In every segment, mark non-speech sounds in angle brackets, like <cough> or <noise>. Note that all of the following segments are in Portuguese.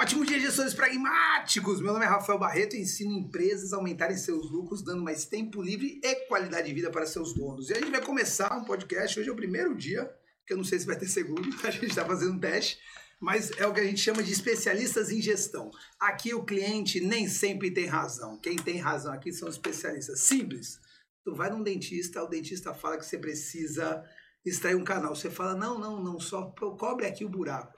Ótimo dia, gestores pragmáticos! Meu nome é Rafael Barreto e ensino empresas a aumentarem seus lucros, dando mais tempo livre e qualidade de vida para seus donos. E a gente vai começar um podcast, hoje é o primeiro dia, que eu não sei se vai ter segundo, <laughs> a gente está fazendo um teste, mas é o que a gente chama de especialistas em gestão. Aqui o cliente nem sempre tem razão. Quem tem razão aqui são especialistas. Simples. Tu vai num dentista, o dentista fala que você precisa extrair um canal. Você fala, não, não, não, só cobre aqui o buraco.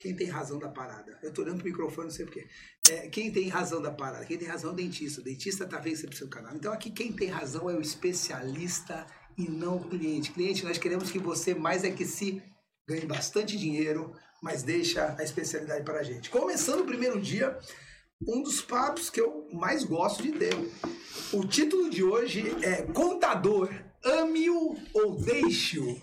Quem tem razão da parada? Eu tô olhando pro microfone, não sei porquê. É, quem tem razão da parada? Quem tem razão é o dentista. O dentista tá vendo precisa do canal. Então aqui quem tem razão é o especialista e não o cliente. Cliente, nós queremos que você mais é que se ganhe bastante dinheiro, mas deixa a especialidade para a gente. Começando o primeiro dia, um dos papos que eu mais gosto de ter. O título de hoje é Contador, ame-o ou deixe-o.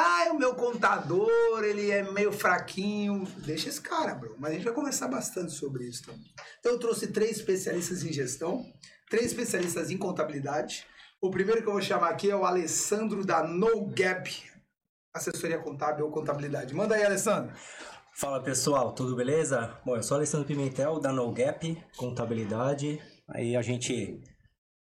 Ah, o meu contador, ele é meio fraquinho. Deixa esse cara, bro. Mas a gente vai conversar bastante sobre isso também. Então, eu trouxe três especialistas em gestão, três especialistas em contabilidade. O primeiro que eu vou chamar aqui é o Alessandro da No Gap, assessoria contábil ou contabilidade. Manda aí, Alessandro. Fala pessoal, tudo beleza? Bom, eu sou Alessandro Pimentel da No Gap Contabilidade. Aí a gente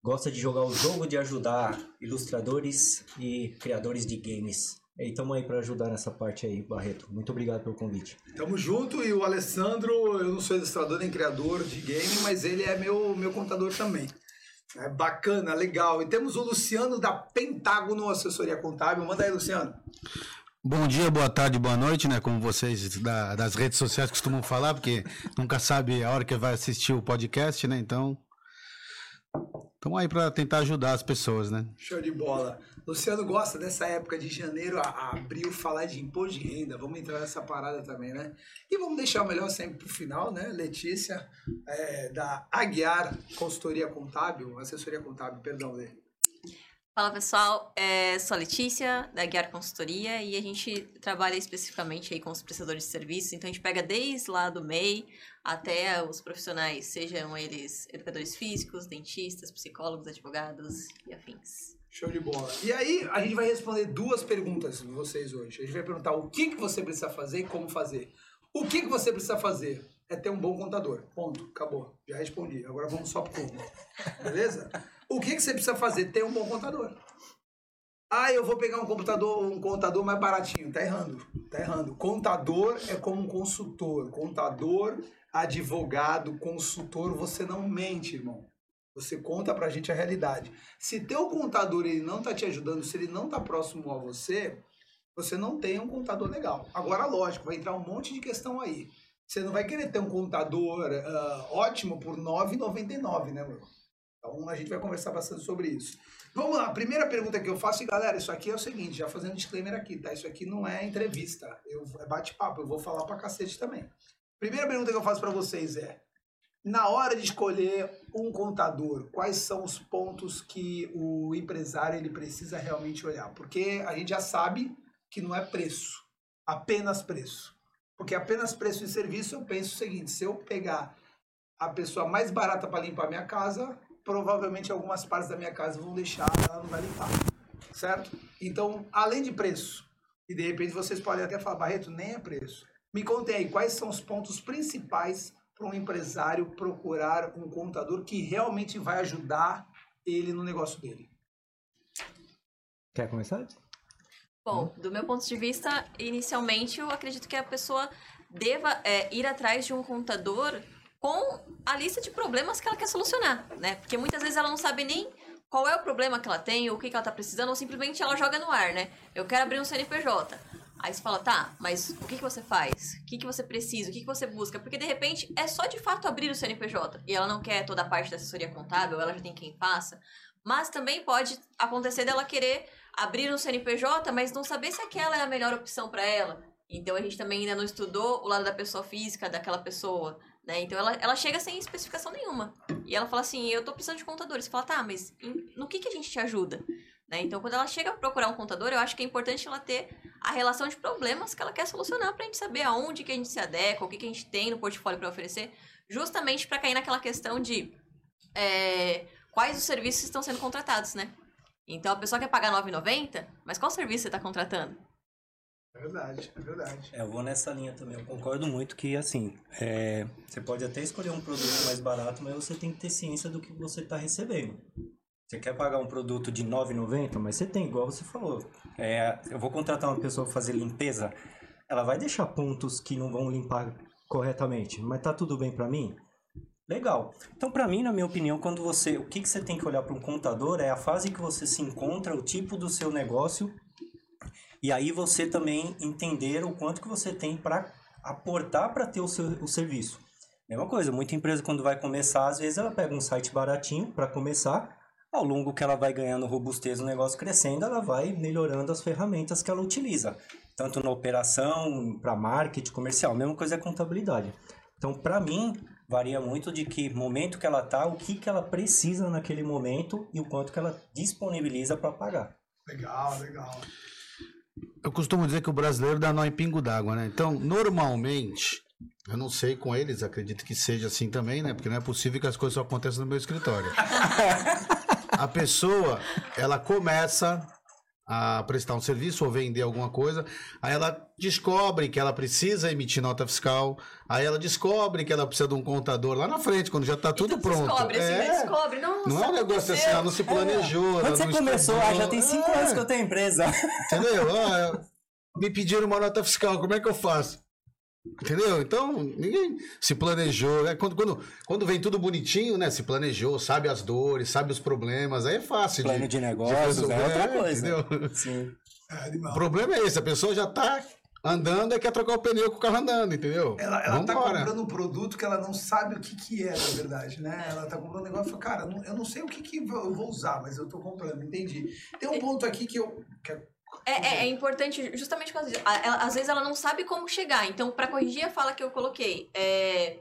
gosta de jogar o jogo de ajudar ilustradores e criadores de games. E estamos aí para ajudar nessa parte aí, Barreto. Muito obrigado pelo convite. Tamo junto e o Alessandro, eu não sou ilustrador nem criador de game, mas ele é meu, meu contador também. É bacana, legal. E temos o Luciano da Pentágono Assessoria Contábil. Manda aí, Luciano. Bom dia, boa tarde, boa noite, né? Como vocês da, das redes sociais costumam falar, porque nunca sabe a hora que vai assistir o podcast, né? Então, estamos aí para tentar ajudar as pessoas, né? Show de bola. Luciano gosta dessa época de janeiro a, abril falar de imposto de renda. Vamos entrar nessa parada também, né? E vamos deixar o melhor sempre pro final, né? Letícia, é, da Aguiar Consultoria Contábil, assessoria contábil, perdão, Lê. Fala pessoal, é, sou a Letícia, da Guiar Consultoria, e a gente trabalha especificamente aí com os prestadores de serviços, então a gente pega desde lá do MEI até os profissionais, sejam eles educadores físicos, dentistas, psicólogos, advogados e afins. Show de bola. E aí, a gente vai responder duas perguntas de vocês hoje. A gente vai perguntar o que, que você precisa fazer e como fazer. O que, que você precisa fazer é ter um bom contador. Ponto. Acabou. Já respondi. Agora vamos só pro como. Beleza? O que, que você precisa fazer? Ter um bom contador. Ah, eu vou pegar um computador, um contador mais baratinho. Tá errando. Tá errando. Contador é como um consultor. Contador, advogado, consultor, você não mente, irmão. Você conta pra gente a realidade. Se teu contador ele não tá te ajudando, se ele não tá próximo a você, você não tem um contador legal. Agora, lógico, vai entrar um monte de questão aí. Você não vai querer ter um contador uh, ótimo por R$ 9,99, né, meu? Então a gente vai conversar bastante sobre isso. Vamos lá, primeira pergunta que eu faço, e galera, isso aqui é o seguinte, já fazendo disclaimer aqui, tá? Isso aqui não é entrevista, eu, é bate-papo, eu vou falar pra cacete também. Primeira pergunta que eu faço para vocês é: na hora de escolher um contador, quais são os pontos que o empresário ele precisa realmente olhar? Porque a gente já sabe que não é preço, apenas preço. Porque apenas preço de serviço, eu penso o seguinte: se eu pegar a pessoa mais barata para limpar minha casa, provavelmente algumas partes da minha casa vão deixar, ela não vai limpar. Certo? Então, além de preço, e de repente vocês podem até falar, Barreto, nem é preço. Me contem aí quais são os pontos principais para um empresário procurar um contador que realmente vai ajudar ele no negócio dele? Quer começar? Bom, do meu ponto de vista, inicialmente eu acredito que a pessoa deva é, ir atrás de um contador com a lista de problemas que ela quer solucionar, né? Porque muitas vezes ela não sabe nem qual é o problema que ela tem, ou o que, que ela está precisando, ou simplesmente ela joga no ar, né? Eu quero abrir um CNPJ. Aí você fala, tá, mas o que, que você faz? O que, que você precisa? O que, que você busca? Porque de repente é só de fato abrir o CNPJ e ela não quer toda a parte da assessoria contábil, ela já tem quem faça. Mas também pode acontecer dela querer abrir um CNPJ, mas não saber se aquela é a melhor opção para ela. Então a gente também ainda não estudou o lado da pessoa física, daquela pessoa, né? Então ela, ela chega sem especificação nenhuma. E ela fala assim: eu tô precisando de contadores. Você fala, tá, mas no que, que a gente te ajuda? Né? Então, quando ela chega a procurar um contador, eu acho que é importante ela ter a relação de problemas que ela quer solucionar para a gente saber aonde que a gente se adequa, o que, que a gente tem no portfólio para oferecer, justamente para cair naquela questão de é, quais os serviços estão sendo contratados, né? Então, a pessoa quer pagar R$ 9,90, mas qual serviço você está contratando? É verdade, é verdade. É, eu vou nessa linha também. Eu concordo muito que, assim, é, você pode até escolher um produto mais barato, mas você tem que ter ciência do que você está recebendo. Você quer pagar um produto de R$ 9,90, mas você tem, igual você falou. É, eu vou contratar uma pessoa para fazer limpeza, ela vai deixar pontos que não vão limpar corretamente, mas tá tudo bem para mim? Legal. Então, para mim, na minha opinião, quando você, o que, que você tem que olhar para um contador é a fase que você se encontra, o tipo do seu negócio, e aí você também entender o quanto que você tem para aportar para ter o seu o serviço. Mesma coisa, muita empresa quando vai começar, às vezes ela pega um site baratinho para começar, ao longo que ela vai ganhando robustez no negócio crescendo, ela vai melhorando as ferramentas que ela utiliza, tanto na operação, para marketing, comercial, mesma coisa é contabilidade. Então, para mim, varia muito de que momento que ela tá, o que que ela precisa naquele momento e o quanto que ela disponibiliza para pagar. Legal, legal. Eu costumo dizer que o brasileiro dá nó em pingo d'água, né? Então, normalmente, eu não sei com eles, acredito que seja assim também, né? Porque não é possível que as coisas só aconteçam no meu escritório. <laughs> a pessoa, ela começa a prestar um serviço ou vender alguma coisa, aí ela descobre que ela precisa emitir nota fiscal, aí ela descobre que ela precisa de um contador lá na frente, quando já está tudo então, pronto. Descobre, assim, é, descobre. Nossa, não é um negócio assim, ela não se planejou. ela Quando você começou, estudou. ah, já tem cinco É, anos que eu tenho empresa. Entendeu? Ah, me pediram uma nota fiscal, como é que eu faço? Entendeu? Então, ninguém se planejou. É quando, quando, quando vem tudo bonitinho, né? Se planejou, sabe as dores, sabe os problemas, aí é fácil. Plano de negócios, resolver, é outra coisa. Entendeu? Sim. É O problema é esse, a pessoa já tá andando e quer trocar o pneu com o carro andando, entendeu? Ela, ela tá comprando um produto que ela não sabe o que, que é, na verdade, né? Ela tá comprando um negócio e fala, cara, não- eu não sei o que, que eu vou usar, mas eu tô comprando, entendi. Tem um ponto aqui que eu. que é- É, é, importante justamente por causa disso. A- ela- às vezes ela não sabe como chegar. Então, para corrigir a fala que eu coloquei, é,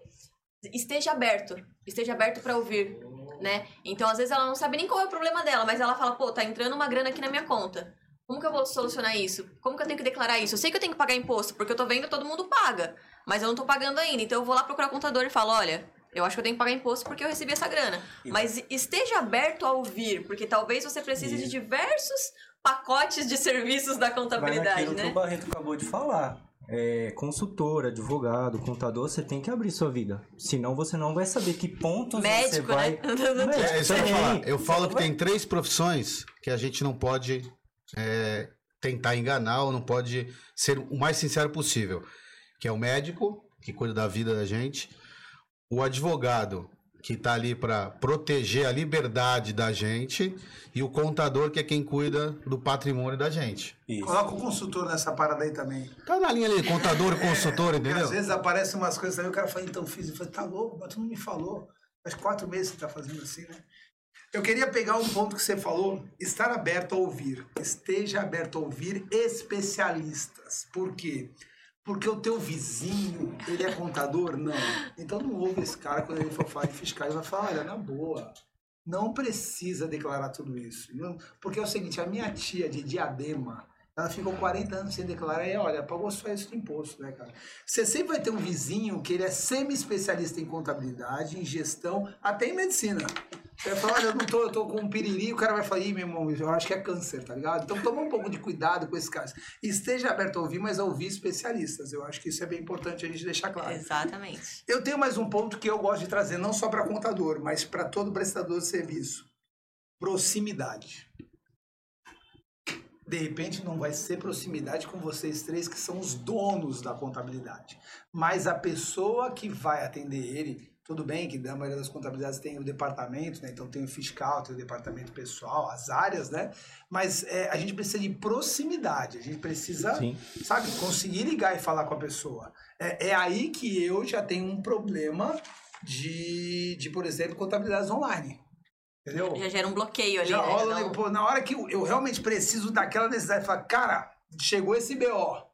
esteja aberto. Esteja aberto para ouvir, né? Então, às vezes ela não sabe nem qual é o problema dela, mas ela fala, pô, tá entrando uma grana aqui na minha conta. Como que eu vou solucionar isso? Como que eu tenho que declarar isso? Eu sei que eu tenho que pagar imposto, porque eu tô vendo que todo mundo paga, mas eu não tô pagando ainda. Então, eu vou lá procurar o contador e falo, olha... Eu acho que eu tenho que pagar imposto porque eu recebi essa grana. Mas esteja aberto a ouvir, porque talvez você precise de diversos pacotes de serviços da Vai contabilidade, que né? o Barreto acabou de falar. É, consultor, advogado, contador, você tem que abrir sua vida. Senão você não vai saber que pontos você Médico, vai... <laughs> né? Médico É, isso que eu falar. Eu falo que vai- tem três profissões que a gente não pode é, tentar enganar ou não pode ser o mais sincero possível. Que é o médico, que cuida da vida da gente, o advogado, que está ali para proteger a liberdade da gente, e o contador, que é quem cuida do patrimônio da gente. Isso. Coloca o consultor nessa parada aí também. Tá na linha ali, contador consultor, Porque entendeu? às vezes aparecem umas coisas aí, o cara fala, então fiz. Eu falei, tá louco, mas tu não me falou. Faz quatro meses que você tá fazendo assim, né? Eu queria pegar um ponto que você falou, estar aberto a ouvir. Esteja aberto a ouvir especialistas. Por quê? Porque o teu vizinho, ele é contador? Não. Então não ouve esse cara quando ele for falar de fiscal. Vai falar, olha, na boa, não precisa declarar tudo isso. Não- porque é o seguinte, a minha tia de Diadema, ela ficou 40 anos sem declarar e olha, pagou só isso de imposto, né, cara? Você sempre vai ter um vizinho que ele é semi-especialista em contabilidade, em gestão, até em medicina. Vai falar, olha, eu não tô, eu tô com um piriri, o cara vai falar, ih, meu irmão, eu acho que é câncer, tá ligado? Então toma um pouco de cuidado com esses caras. Esteja aberto a ouvir, mas a ouvir especialistas. Eu acho que isso é bem importante a gente deixar claro. Exatamente. Eu tenho mais um ponto que eu gosto de trazer, não só para contador, mas para todo prestador de serviço: proximidade. De repente não vai ser proximidade com vocês três que são os donos da contabilidade, mas a pessoa que vai atender ele, tudo bem que na maioria das contabilidades tem o departamento, né? Então tem o fiscal, tem o departamento pessoal, as áreas, né? Mas é, a gente precisa de proximidade, a gente precisa Sim. sabe, conseguir ligar e falar com a pessoa. É, é aí que eu já tenho um problema de, de por exemplo, contabilidades online. Entendeu? Já gera um bloqueio ali, Já né? rola, Não- né? Pô, na hora que eu, eu realmente preciso daquela necessidade, falar, cara, chegou esse BO.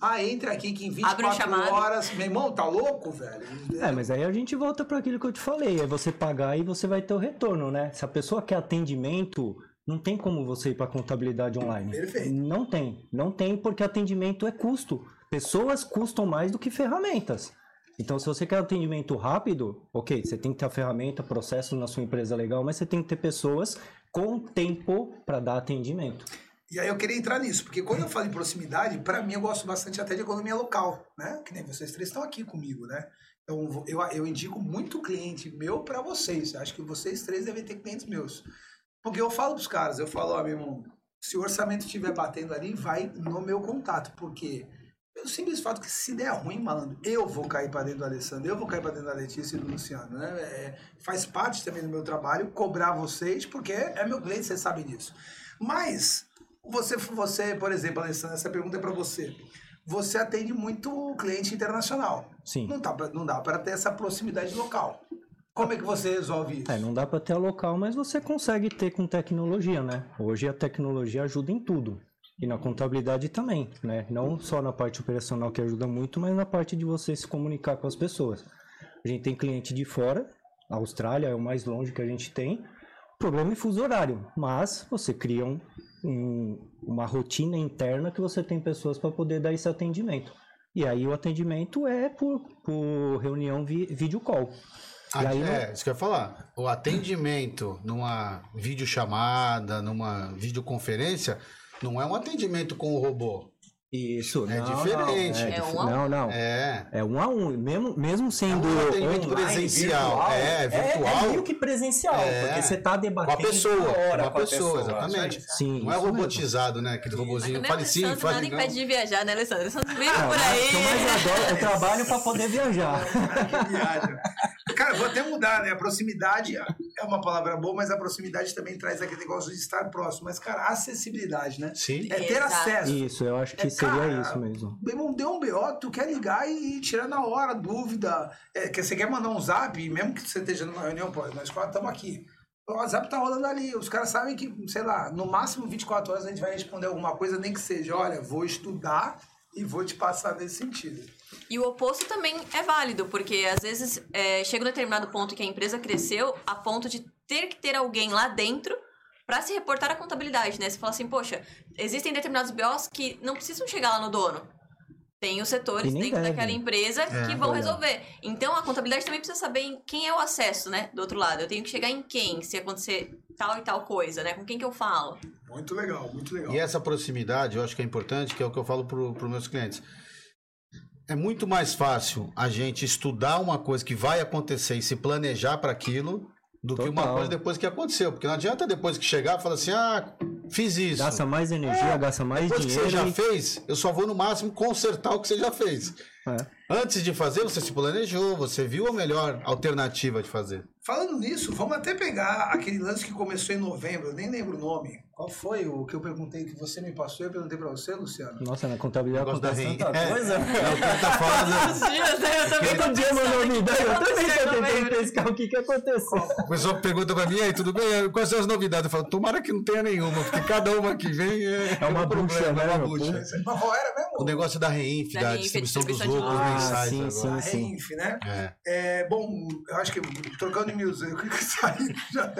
Ah, entra aqui que em Abre um 24 chamado. horas. Meu irmão, tá louco, velho? É, mas aí a gente volta para aquilo que eu te falei, é você pagar e você vai ter o retorno, né? Se a pessoa quer atendimento, não tem como você ir para contabilidade online. Perfeito. Não tem, não tem porque atendimento é custo. Pessoas custam mais do que ferramentas. Então, se você quer atendimento rápido, ok, você tem que ter a ferramenta, processo na sua empresa legal, mas você tem que ter pessoas com tempo para dar atendimento. E aí eu queria entrar nisso, porque quando eu falo em proximidade, para mim eu gosto bastante até de economia local, né? Que nem vocês três estão aqui comigo, né? Então eu, eu indico muito cliente meu para vocês. Acho que vocês três devem ter clientes meus. Porque eu falo pros caras, eu falo, ó, meu irmão, se o orçamento estiver batendo ali, vai no meu contato, porque pelo simples fato que se der ruim, malandro, eu vou cair para dentro do Alessandro, eu vou cair para dentro da Letícia e do Luciano, né? É, faz parte também do meu trabalho cobrar vocês, porque é meu cliente, vocês sabem disso. Mas você, você, por exemplo, Alessandro, essa pergunta é para você. Você atende muito cliente internacional. Sim. Não, tá pra, não dá para ter essa proximidade local. Como é que você resolve isso? É, não dá para ter a local, mas você consegue ter com tecnologia, né? Hoje a tecnologia ajuda em tudo. E na contabilidade também, né? Não só na parte operacional que ajuda muito, mas na parte de você se comunicar com as pessoas. A gente tem cliente de fora, a Austrália é o mais longe que a gente tem. Problema é fuso horário, mas você cria um, um, uma rotina interna que você tem pessoas para poder dar esse atendimento. E aí o atendimento é por, por reunião vi, vídeo call. Ah, E aí, é, isso que eu ia falar. O atendimento numa videochamada, numa videoconferência, não é um atendimento com o robô. Isso, É não, diferente. Não, É dif- um a um. não, não. É. É um a um, mesmo, mesmo sendo É um online, presencial, virtual, é, virtual. É, meio que presencial, É. porque você tá Com a debatendo pessoa, hora com a pessoa, exatamente. Sim, Não é isso mesmo. robotizado, né? Aquele Mas robozinho. Fale sim, fale nada não. impede de viajar, né, Alessandro? Alessandro vive Não, por mas aí. que eu adoro, eu trabalho para poder viajar. que <laughs> viagem. Cara, vou até mudar, né? A proximidade é uma palavra boa, mas a proximidade também traz aquele negócio de estar próximo. Mas, cara, acessibilidade, né? Sim. É ter Exato. acesso. Isso, eu acho que É, seria cara, isso mesmo. Meu irmão, deu um BO, tu quer ligar e tirar na hora, dúvida. É, que você quer mandar um zap, mesmo que você esteja numa reunião, pô, nós quatro estamos aqui. O WhatsApp tá rolando ali. Os caras sabem que, sei lá, no máximo 24 horas a gente vai responder alguma coisa, nem que seja, olha, vou estudar e vou te passar nesse sentido. E o oposto também é válido, porque às vezes é, chega um determinado ponto que a empresa cresceu a ponto de ter que ter alguém lá dentro para se reportar à contabilidade, né? Você fala assim, poxa, existem determinados BOs que não precisam chegar lá no dono. Tem os setores dentro devem. daquela empresa que vão resolver. Então a contabilidade também precisa saber em quem é o acesso, né? Do outro lado. Eu tenho que chegar em quem, se acontecer tal e tal coisa, né? Com quem que eu falo. Muito legal, muito legal. E essa proximidade, eu acho que é importante, que é o que eu falo para os meus clientes. É muito mais fácil a gente estudar uma coisa que vai acontecer e se planejar para aquilo do que uma Total. coisa depois que aconteceu. Porque não adianta depois que chegar falar assim, ah, fiz isso. Gasta mais energia, gasta mais depois que dinheiro. você já e- fez, eu só vou no máximo consertar o que você já fez. É. Antes de fazer, você se planejou, você viu a melhor alternativa de fazer. Falando nisso, vamos até pegar aquele lance que começou em novembro, eu nem lembro o nome. Qual foi o que eu perguntei que você me passou? Eu perguntei pra você, Luciano. Nossa, na contabilidade acontece tanta É. coisa. É o que ele tá falando. Todos os dias, né? Eu também Todo dia é uma que Eu também tô tentando pescar o que, que aconteceu. O pessoal pergunta pra mim, aí, tudo bem? Quais são as novidades? Eu falo, tomara que não tenha nenhuma, porque cada uma que vem é, É uma um problema, bucha, né, é uma bucha. Mas qual era mesmo? O negócio da Reinf, Da da, Reinf, distribuição, distribuição dos lucros lucros. mensais Ah, sim. A sim. Reinf, né? É. É, bom, eu acho que trocando em miúdos, eu que <laughs> sair já.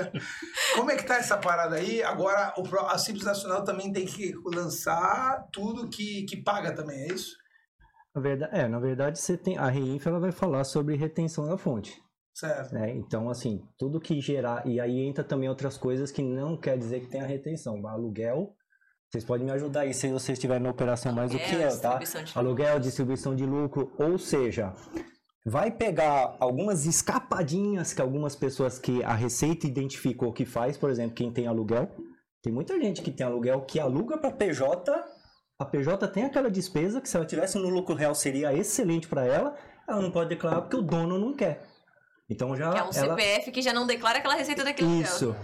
Como é que tá essa parada aí? Agora o, a Simples Nacional também tem que lançar tudo que, que paga também, é isso? Na verdade, é, na verdade, você tem. A Reinf ela vai falar sobre retenção da fonte. Certo. né? Então, assim, tudo que gerar. E aí entra também outras coisas que não quer dizer que tenha retenção. Aluguel. Vocês podem me ajudar aí se vocês estiverem na operação mais do que eu, tá? de- Aluguel, distribuição de lucro, ou seja, vai pegar algumas escapadinhas que algumas pessoas que a Receita identificou que faz, por exemplo, quem tem aluguel. Tem muita gente que tem aluguel que aluga para PJ. A PJ tem aquela despesa que se ela tivesse no lucro real seria excelente para ela. Ela não pode declarar porque o dono não quer. Então já é um ela... CPF que já não declara aquela receita daquele aluguel. Isso.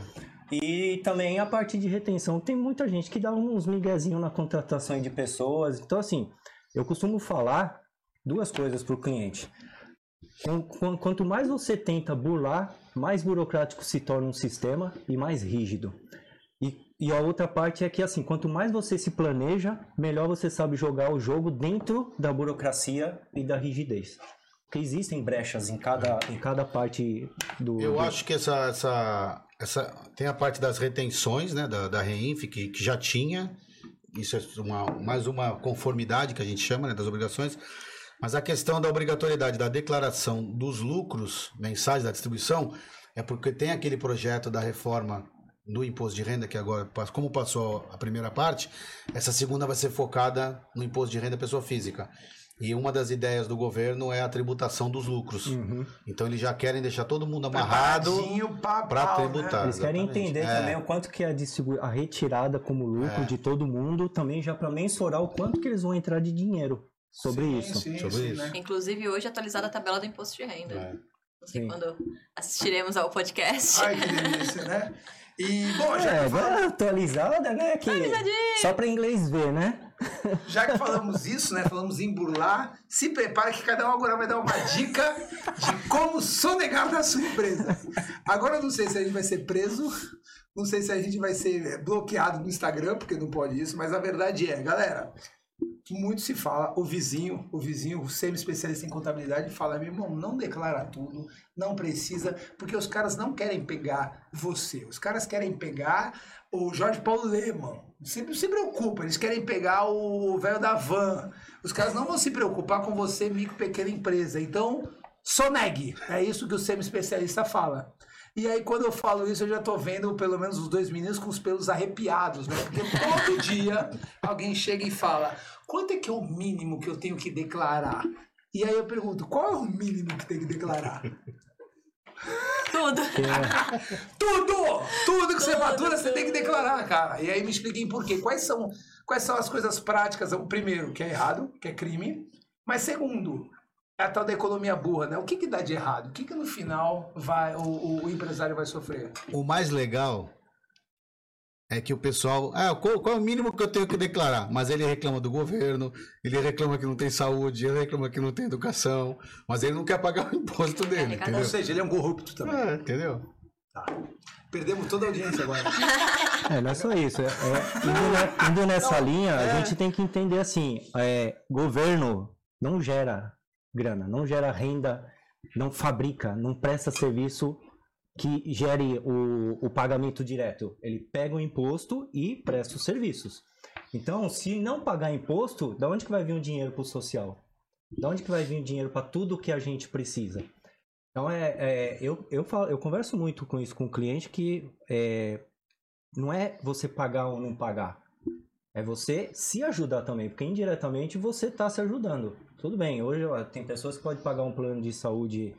E também a parte de retenção. Tem muita gente que dá uns miguezinhos na contratação de pessoas. Então, assim, eu costumo falar duas coisas para o cliente. Qu- qu- Quanto mais você tenta burlar, mais burocrático se torna um sistema e mais rígido. E, a outra parte é que, assim, quanto mais você se planeja, melhor você sabe jogar o jogo dentro da burocracia e da rigidez. Porque existem brechas em cada, em cada parte do. Eu do- acho que essa, essa, essa. Tem a parte das retenções, né? Da, da Reinf, que, que já tinha. Isso é uma, mais uma conformidade que a gente chama, né? Das obrigações. Mas a questão da obrigatoriedade da declaração dos lucros mensais da distribuição é porque tem aquele projeto da reforma do imposto de renda, que agora, como passou a primeira parte, essa segunda vai ser focada no imposto de renda pessoa física. E uma das ideias do governo é a tributação dos lucros. Uhum. Então eles já querem deixar todo mundo amarrado Preparadinho pra, para né? tributar. Eles querem exatamente. entender É. também o quanto que a, a retirada como lucro É. de todo mundo, também já para mensurar o quanto que eles vão entrar de dinheiro sobre Sim, isso. sim, Sobre sim, isso. né? Inclusive, hoje atualizada a tabela do imposto de renda. É. Não sei Sim. quando assistiremos ao podcast. Ai, que delícia, né? <laughs> E, bom, já É, que, falamos, atualizada, né? Que só para inglês ver, né? já que falamos isso, né? Falamos em burlar, se prepara que cada um agora vai dar uma dica de como sonegar da sua empresa. Agora eu não sei se a gente vai ser preso, não sei se a gente vai ser bloqueado no Instagram, porque não pode isso, mas a verdade é, galera, muito se fala, o vizinho, o vizinho, o semi-especialista em contabilidade, fala, meu irmão, não declara tudo, não precisa, porque os caras não querem pegar você, os caras querem pegar o Jorge Paulo Leman, sempre se preocupa, eles querem pegar o velho da van, os caras não vão se preocupar com você, micro, pequena empresa, então, sonegue, é isso que o semi-especialista fala. E aí, quando eu falo isso, eu já tô vendo pelo menos os dois meninos com os pelos arrepiados, né? Porque todo <laughs> dia alguém chega e fala: quanto é que é o mínimo que eu tenho que declarar? E aí eu pergunto: qual é o mínimo que tem que declarar? <laughs> Tudo. <laughs> Tudo! Tudo que você Tudo, fatura, você tudo. tem que declarar, cara. E aí me expliquem por quê. Quais são, quais são as coisas práticas? O primeiro, que é errado, que é crime. Mas segundo, é a tal da economia burra, né? O que, que dá de errado? O que, que no final vai, o, o- empresário vai sofrer? O mais legal é que o pessoal. Ah, qual, qual é o mínimo que eu tenho que declarar? Mas ele reclama do governo, ele reclama que não tem saúde, ele reclama que não tem educação, mas ele não quer pagar o imposto dele, arrecadação. Ou entendeu? seja, ele é um corrupto também. É, entendeu? Perdemos toda a audiência agora. <laughs> É, não é só isso. É, é, indo, indo nessa linha, é. a gente tem que entender assim: é, governo não gera grana, não gera renda, não fabrica, não presta serviço que gere o, o pagamento direto. Ele pega o imposto e presta os serviços. Então, se não pagar imposto, da onde que vai vir o dinheiro para o social? Da onde que vai vir o dinheiro para tudo que a gente precisa? Então, é, é, eu, eu, falo, eu converso muito com isso com o cliente que é, não é você pagar ou não pagar. É você se ajudar também, porque indiretamente você está se ajudando. Tudo bem, hoje ó, tem pessoas que podem pagar um plano de saúde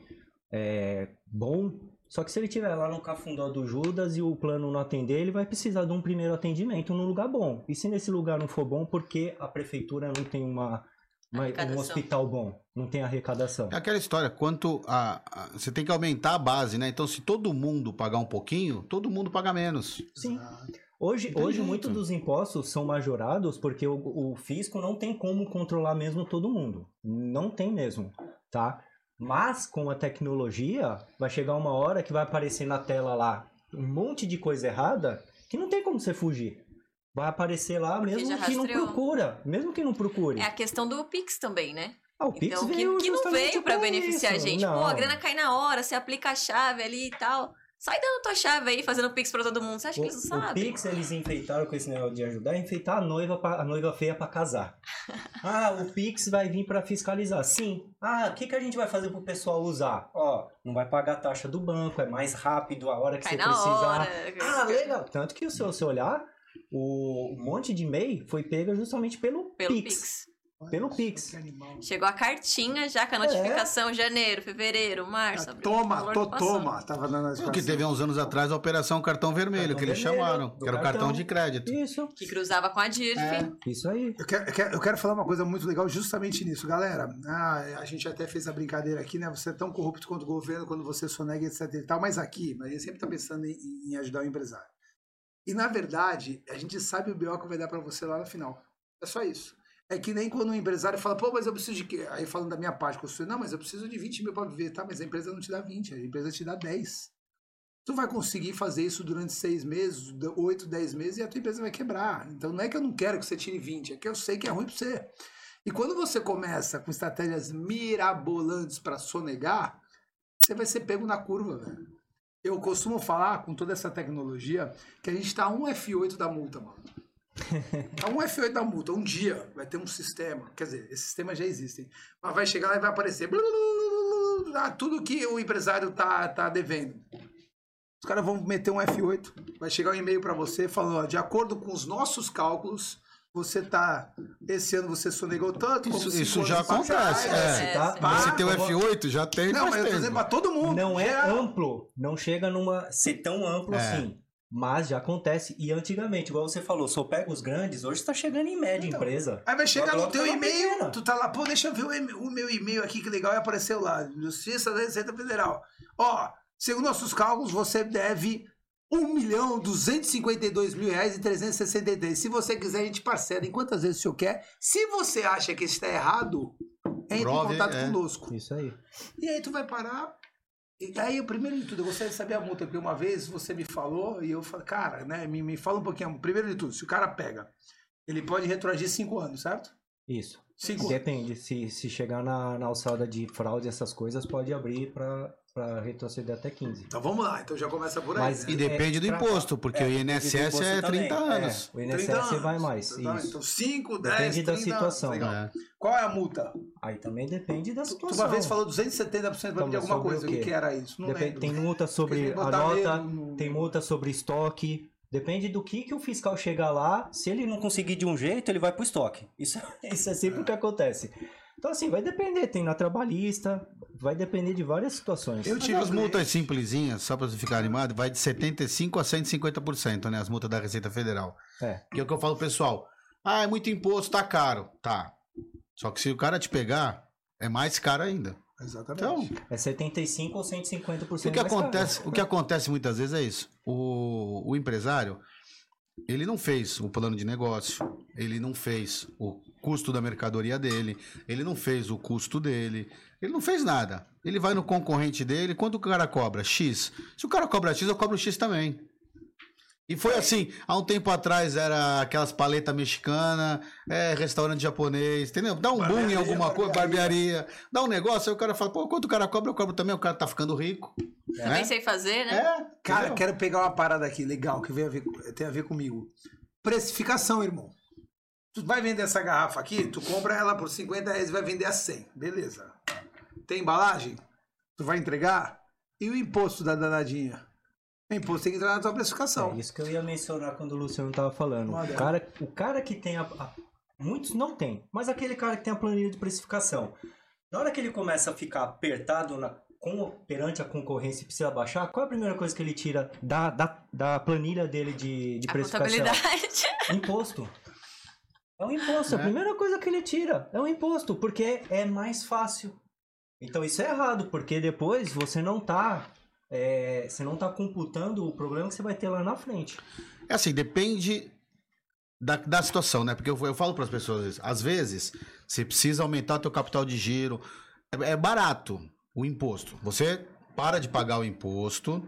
é, bom, só que se ele tiver lá no cafundó do Judas e o plano não atender, ele vai precisar de um primeiro atendimento num lugar bom. E se nesse lugar não for bom, porque a prefeitura não tem uma, uma- um hospital bom, não tem arrecadação. É aquela história, quanto a, a- Você tem que aumentar a base, né? Então, se todo mundo pagar um pouquinho, todo mundo paga menos. Sim. Hoje, hoje muitos dos impostos são majorados porque o, o fisco não tem como controlar mesmo todo mundo. Não tem mesmo, tá? Mas com a tecnologia, vai chegar uma hora que vai aparecer na tela lá um monte de coisa errada que não tem como você fugir. Vai aparecer lá Porque mesmo que não procura, mesmo que não procure. É a questão do Pix também, né? Ah, o Pix Então, que, veio que não justamente veio pra beneficiar isso. a gente. Pô, Não. a grana cai na hora, você aplica a chave ali e tal. Sai dando tua chave aí, fazendo Pix pra todo mundo. Você acha que eles não O, o sabem? Pix eles enfeitaram com esse negócio de ajudar, enfeitar a noiva, pra- a noiva feia pra casar. <laughs> Ah, o Pix vai vir pra fiscalizar. Sim. Ah, o que, que a gente vai fazer pro pessoal usar? Ó, não vai pagar a taxa do banco, é mais rápido a hora que Cai você na precisar. hora. Ah, legal. Tanto que se você olhar, o um monte de MEI foi pega justamente pelo, Pelo Pix. Pix. Pelo Pix. Que animal. Chegou a cartinha já com a notificação janeiro, fevereiro, março. Abril, Toma, tô, que toma. Tava dando a Porque teve uns anos atrás a Operação Cartão Vermelho, Cartão que eles vermelho, chamaram, que era o cartão. cartão de crédito. Isso, Que cruzava com a DIRF. É. isso aí. Eu quero, eu, quero, eu quero falar uma coisa muito legal justamente nisso, galera. Ah, a gente até fez a brincadeira aqui, né? Você é tão corrupto quanto o governo quando você sonega, etc e tal, mas aqui, mas ele sempre tá pensando em, em ajudar o empresário. E na verdade, a gente sabe o BO que vai dar para você lá no final. É só isso. É que nem quando o empresário fala, pô, mas eu preciso de quê? Aí falando da minha parte, construir, não, mas eu preciso de 20 mil para viver, tá? Mas a empresa não te dá 20, a empresa te dá 10. Tu vai conseguir fazer isso durante seis meses, 8, 10 meses e a tua empresa vai quebrar. Então não é que eu não quero que você tire 20, é que eu sei que é ruim para você. E quando você começa com estratégias mirabolantes para sonegar, você vai ser pego na curva, velho. Eu costumo falar com toda essa tecnologia que a gente tá a um F8 da multa, mano. A um F8 da multa. Um dia vai ter um sistema. Quer dizer, esses sistemas já existem. Mas vai chegar lá e vai aparecer. blu, blu, blu, blu, ah, tudo que o empresário tá, tá devendo. Os caras vão meter um F8. vai chegar um e-mail para você falando, ó, de acordo com os nossos cálculos, você tá. Esse ano você sonegou tanto. como Isso, isso já acontece. É, É. tá? Você tem o eu vou- F8, já tem Não, mas eu tô dizendo pra todo mundo. Não é Já- amplo, não chega numa ser tão amplo É. assim. Mas já acontece. E antigamente, igual você falou, só pega os grandes, hoje tá chegando em média Então, empresa. Aí vai chegar no teu tá e-mail, pequena. tu tá lá, pô, deixa eu ver o, e- o meu e-mail aqui, que legal, e apareceu lá, Justiça da Receita Federal. Ó, segundo nossos cálculos, você deve 1 milhão 252 mil reais e 363. Se você quiser, a gente parcela em quantas vezes o senhor quer. Se você acha que está errado, entre Prove, em contato é. conosco. Isso aí. E aí tu vai parar. E aí, o primeiro de tudo, eu gostaria de saber a multa, porque uma vez você me falou e eu falei, cara, né, me, me fala um pouquinho. Primeiro de tudo, se o cara pega, ele pode retroagir cinco anos, certo? Isso. Cinco Depende. Se, se chegar na, na alçada de fraude, essas coisas, pode abrir pra, pra retroceder até 15. Então vamos lá, então já começa por aí. Mas- né? E depende do É, pra- imposto, porque é, o depende do INSS é também. 30 anos. É, o INSS 30 anos. vai mais. Então, Isso. Então 5, 10, Depende da 30 situação. Legal. É. Qual é a multa? Aí também depende da Tu situação. uma vez falou 270% pra mim de Então, alguma coisa. o O que, era isso? Não Depende- lembro. tem multa sobre a nota, no- tem multa sobre estoque. Depende do que, que o fiscal chegar lá. Se ele não conseguir de um jeito, ele vai pro estoque. Isso, <laughs> isso é sempre o que acontece. Então, assim, vai depender. Tem na trabalhista, vai depender de várias situações. Eu tive as um multas simplesinhas, só pra você ficar animado, vai de 75% a 150%, né? As multas da Receita Federal. É. Que é o que eu falo pro pessoal. Ah, é muito imposto, tá caro. Tá. Só que se o cara te pegar, é mais caro ainda. Exatamente. Então, É 75% ou 150% o que caro. acontece, o que acontece muitas vezes é isso. O, o empresário, ele não fez o plano de negócio, ele não fez o custo da mercadoria dele, ele não fez o custo dele, ele não fez nada. Ele vai no concorrente dele, quanto o cara cobra? X. Se o cara cobra X, eu cobro X também. E foi assim, há um tempo atrás era aquelas paletas mexicanas, é, restaurante japonês, entendeu? Dá um boom em Barbearia, alguma coisa, barbearia. barbearia, dá um negócio, aí o cara fala, pô, quanto o cara cobra, eu cobro também, o cara tá ficando rico. Também né? sei fazer, né? É, Cara, entendeu? quero pegar uma parada aqui legal que vem a ver, tem a ver comigo. Precificação, irmão. Tu vai vender essa garrafa aqui, tu compra ela por 50 reais e vai vender a 100. Beleza. Tem embalagem? Tu vai entregar? E o imposto da danadinha? O imposto tem que entrar na tua precificação. É isso que eu ia mencionar quando o Luciano tava falando. O cara, o cara que tem a, a- Muitos não tem, mas aquele cara que tem a planilha de precificação. Na hora que ele começa a ficar apertado na, com, perante a concorrência e precisa baixar, qual é a primeira coisa que ele tira da, da, da planilha dele de, de A precificação? contabilidade. <laughs> Imposto. É um imposto. A É. primeira coisa que ele tira é um imposto, porque é mais fácil. Então isso é errado, porque depois você não tá. é, você não tá computando o problema que você vai ter lá na frente. É assim, depende da, da situação, né? Porque eu, eu falo para as pessoas, às vezes, você precisa aumentar teu capital de giro. É, é barato o imposto. Você para de pagar o imposto,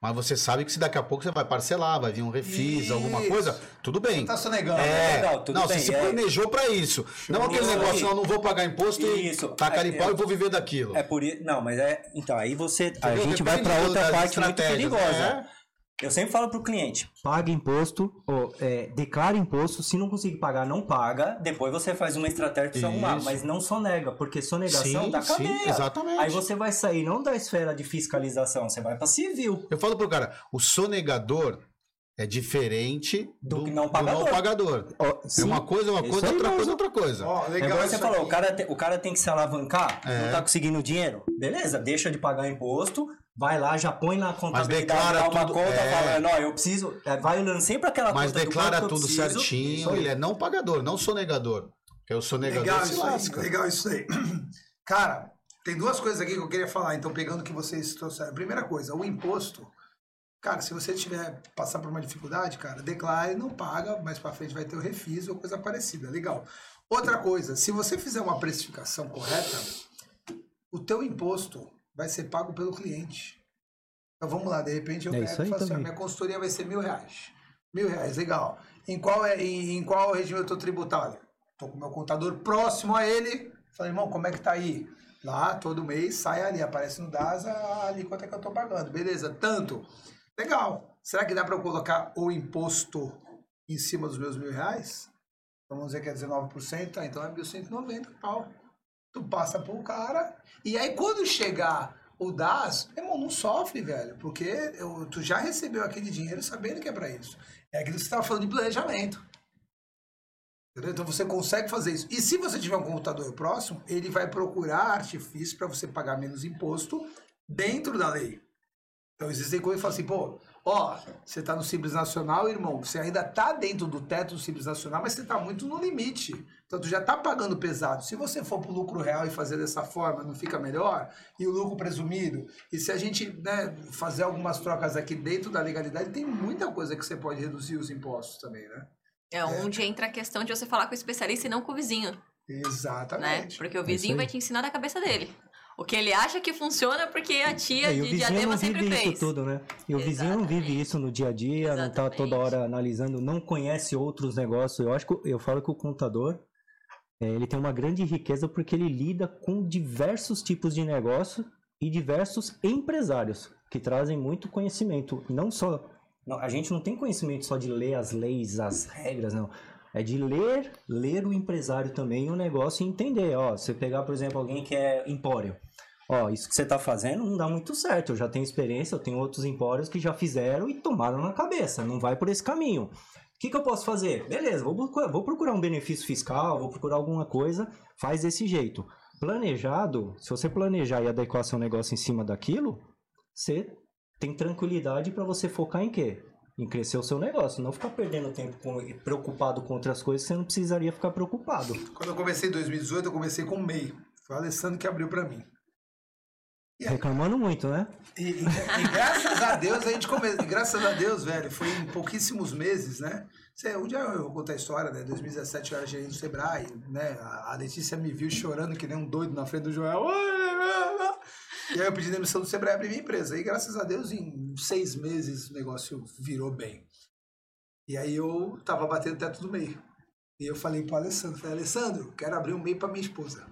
mas você sabe que se daqui a pouco você vai parcelar, vai vir um refis, alguma Isso. coisa, tudo bem. Tá sonegando. É, legal, tudo não, bem, você se é. planejou para isso. Não aquele Isso negócio, não, eu não vou pagar imposto Isso. e tacar É, em pau é. e vou viver daquilo. É por isso. Não, mas é. Então, aí você. A gente vai para outra parte muito perigosa. né? Eu sempre falo pro cliente: paga imposto, ou, é, declara imposto. Se não conseguir pagar, não paga. Depois você faz uma estratégia pra você arrumar. Mas não sonega, porque sonegação Sim, dá sim, cadeia. exatamente. Aí você vai sair não da esfera de fiscalização, você vai pra civil. Eu falo pro cara, o sonegador é diferente Do do, que não do pagador. não pagador. É uma coisa, uma coisa, outra mesmo. coisa, outra coisa. É legal isso você falou, aqui. o cara, te- o cara tem que se alavancar, É. não tá conseguindo dinheiro. Beleza, deixa de pagar imposto, vai lá, já põe na contabilidade declara dá uma tudo, conta é. falando, ó, eu preciso. é, Vai olhando sempre aquela Mas conta declara tudo preciso. Certinho, ele é não pagador, não sonegador. Porque o sonegador Legal se isso aí, legal isso aí. <clears throat> Cara, tem duas coisas aqui que eu queria falar, então pegando o que vocês trouxeram. Primeira coisa, o imposto. Cara, se você tiver passar por uma dificuldade, cara, declare, não paga, mais pra frente vai ter o refis ou coisa parecida. Legal. Outra coisa, se você fizer uma precificação correta, o teu imposto vai ser pago pelo cliente. Então vamos lá, de repente eu É pego e falo assim, minha consultoria vai ser mil reais. Mil reais, legal. Em qual, é, em, em qual regime eu tô tributado? Tô com o meu contador próximo a ele. Falei, irmão, como é que tá aí? Lá, todo mês, sai ali, aparece no DASA ali quanto é que eu tô pagando. Beleza, tanto. Legal. Será que dá para eu colocar o imposto em cima dos meus mil reais? Vamos dizer que é 19%, tá? então é 1.190 pau. Tu passa pro cara. E aí quando chegar O DAS, irmão, não sofre, velho, porque eu- tu já recebeu aquele dinheiro sabendo que é pra isso. É aquilo que você tava falando de planejamento. Entendeu? Então você consegue fazer isso. E se você tiver um computador próximo, ele vai procurar artifício para você pagar menos imposto dentro da lei. Então existem coisas que falam assim, pô, ó, você tá no Simples Nacional, irmão, você ainda tá dentro do teto do Simples Nacional, mas você tá muito no limite. Então tu já tá pagando pesado. Se você for pro lucro real e fazer dessa forma, não fica melhor? E o lucro presumido? E se a gente né, fazer algumas trocas aqui dentro da legalidade, tem muita coisa que você pode reduzir os impostos também, né? É onde entra a questão de você falar com o especialista e não com o vizinho, né? Exatamente. Porque o isso vizinho vai te ensinar da cabeça dele. O que ele acha que funciona porque a tia É, de diadema não sempre vive fez. isso tudo, né? E o vizinho não vive Exatamente. isso no dia a dia, não tá toda Exatamente. hora analisando, não conhece outros negócios. Eu acho que eu falo que o contador é, ele tem uma grande riqueza porque ele lida com diversos tipos de negócio e diversos empresários que trazem muito conhecimento. Não só não, a gente não tem conhecimento só de ler as leis, as regras, não. É de ler, ler o empresário também, o negócio e entender. Ó, você pegar, por exemplo, alguém que é empório. Ó, isso que você tá fazendo não dá muito certo. Eu já tenho experiência, eu tenho outros empórios que já fizeram e tomaram na cabeça. Não vai por esse caminho. O que, que eu posso fazer? Beleza, vou vou procurar um benefício fiscal, vou procurar alguma coisa, faz desse jeito. Planejado, se você planejar e adequar seu negócio em cima daquilo, você tem tranquilidade para você focar em quê? Em crescer o seu negócio, não ficar perdendo tempo com- preocupado com outras coisas que você não precisaria ficar preocupado. Quando eu comecei em 2018, eu comecei com o MEI. Foi o Alessandro que abriu pra mim. E aí? Reclamando muito, né? E, e- e graças a Deus a gente começou. Graças a Deus, velho, foi em pouquíssimos meses, né? Você, um dia eu vou contar a história, né? 2017 eu era gerente do Sebrae, né? A a Letícia me viu chorando que nem um doido na frente do Joel. E aí eu pedi demissão do Sebrae e abri minha empresa. E graças a Deus, em seis meses o negócio virou bem. E aí eu tava batendo o teto do meio. E eu falei pro Alessandro, falei, Alessandro, quero abrir um meio pra minha esposa.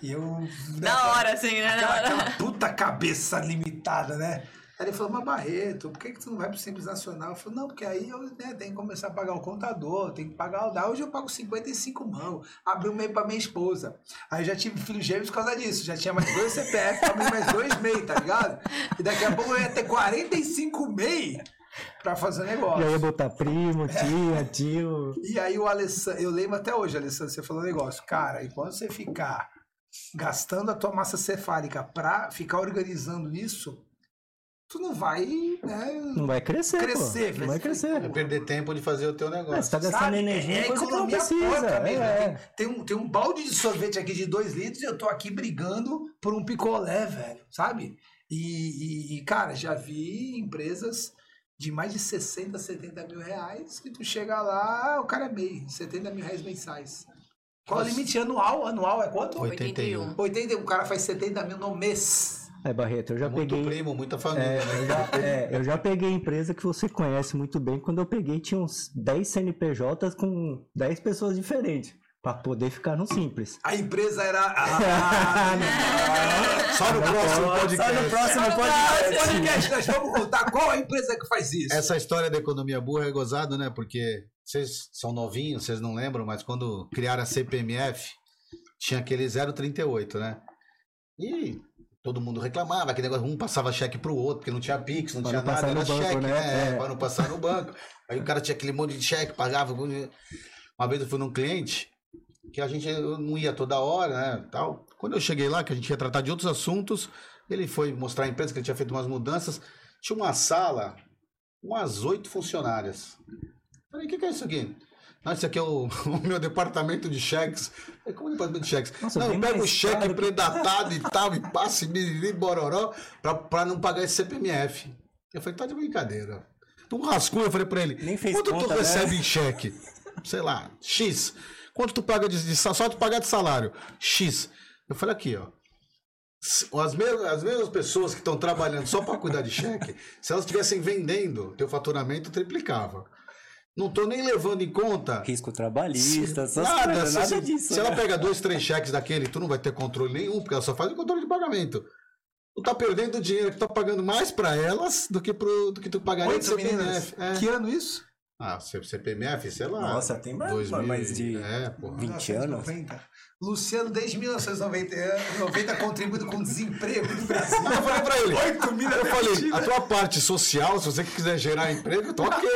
E eu. né, Na hora, assim, né? Aquela, aquela puta cabeça limitada, né? Aí ele falou, mas Barreto, por que, que tu não vai pro Simples Nacional? Eu falei, não, porque aí eu né, tenho que começar a pagar o contador, tenho que pagar o DA. Hoje eu pago 55 mão, abri um MEI pra minha esposa. Aí já tive filhos gêmeos por causa disso, já tinha mais dois CPF, abri mais dois MEI, tá ligado? E daqui a pouco eu ia ter 45 MEI pra fazer o negócio. E aí ia botar primo, tia, tio. E aí o Alessandro, eu lembro até hoje, Alessandro, você falou um negócio. Cara, enquanto você ficar gastando a tua massa cefálica pra ficar organizando isso, tu não vai, né? Não vai crescer, Crescer, pô. Não vai crescer. É perder tempo de fazer o teu negócio. você tá gastando Sabe? energia é, é coisa que não economia precisa. porca mesmo. é. Tem, tem um, tem um balde de sorvete aqui de 2 litros e eu tô aqui brigando por um picolé, velho, sabe? E, e- e, cara, já vi empresas de mais de 60, 70 mil reais que tu chega lá, o cara é meio, 70 mil reais mensais. Qual é o limite anual? Anual é quanto? 81. 80, o cara faz 70 mil no mês. É, Barreto, eu já Muito peguei. primo, muita família, É, né? eu já, é, eu já peguei empresa que você conhece muito bem. Quando eu peguei, tinha uns 10 CNPJs com 10 pessoas diferentes. Pra poder ficar no simples. A empresa era. Ah, <laughs> Só no próximo Só podcast. no próximo podcast. podcast nós vamos contar qual a empresa que faz isso. Essa história da economia burra é gozado, né? Porque vocês são novinhos, vocês não lembram, mas quando criaram a CPMF, tinha aquele 038, né? E todo mundo reclamava, aquele negócio, um passava cheque pro outro, porque não tinha Pix, não Pra tinha não nada, era banco, cheque, né? né? É. Pra não passar no banco. Aí o cara tinha aquele monte de cheque, pagava. Uma vez eu fui num cliente que a gente não ia toda hora, né? Tal. Quando eu cheguei lá, que a gente ia tratar de outros assuntos, ele foi mostrar a empresa que ele tinha feito umas mudanças. Tinha uma sala, umas oito funcionárias. Falei, o que, que é isso aqui? Não, isso aqui é o, <laughs> o meu departamento de cheques. Falei, como departamento de cheques? Nossa, não, eu pego o cheque caro predatado e <laughs> tal, e passe, biriri, bororó, pra, pra não pagar esse CPMF. Eu falei, tá de brincadeira. Um rascunho, eu falei pra ele, Nem fez quanto conta, tu né? recebe em <laughs> cheque? Sei lá, X. Quanto tu paga de, de só tu pagar de salário? X. Eu falei aqui, ó. As mesmas, as mesmas pessoas que estão trabalhando só para cuidar de cheque, se elas estivessem vendendo, teu faturamento triplicava. Não tô nem levando em conta. Risco trabalhista, essas Nada, coisas, se, nada disso. se ela né? pega dois, três cheques daquele, tu não vai ter controle nenhum, porque ela só faz o controle de pagamento. Tu tá perdendo dinheiro que tu tá pagando mais para elas do que, pro, do que tu pagaria de. CPMF. É. Que ano isso? Ah, CPMF, sei lá. Nossa, tem mais- 2000, mais de É, porra. 20 anos. 1990. Luciano, desde 1990 90, contribuindo com o desemprego do Brasil. Eu falei pra ele. 8 mil Eu falei, a tua parte social, se você quiser gerar emprego, tá ok.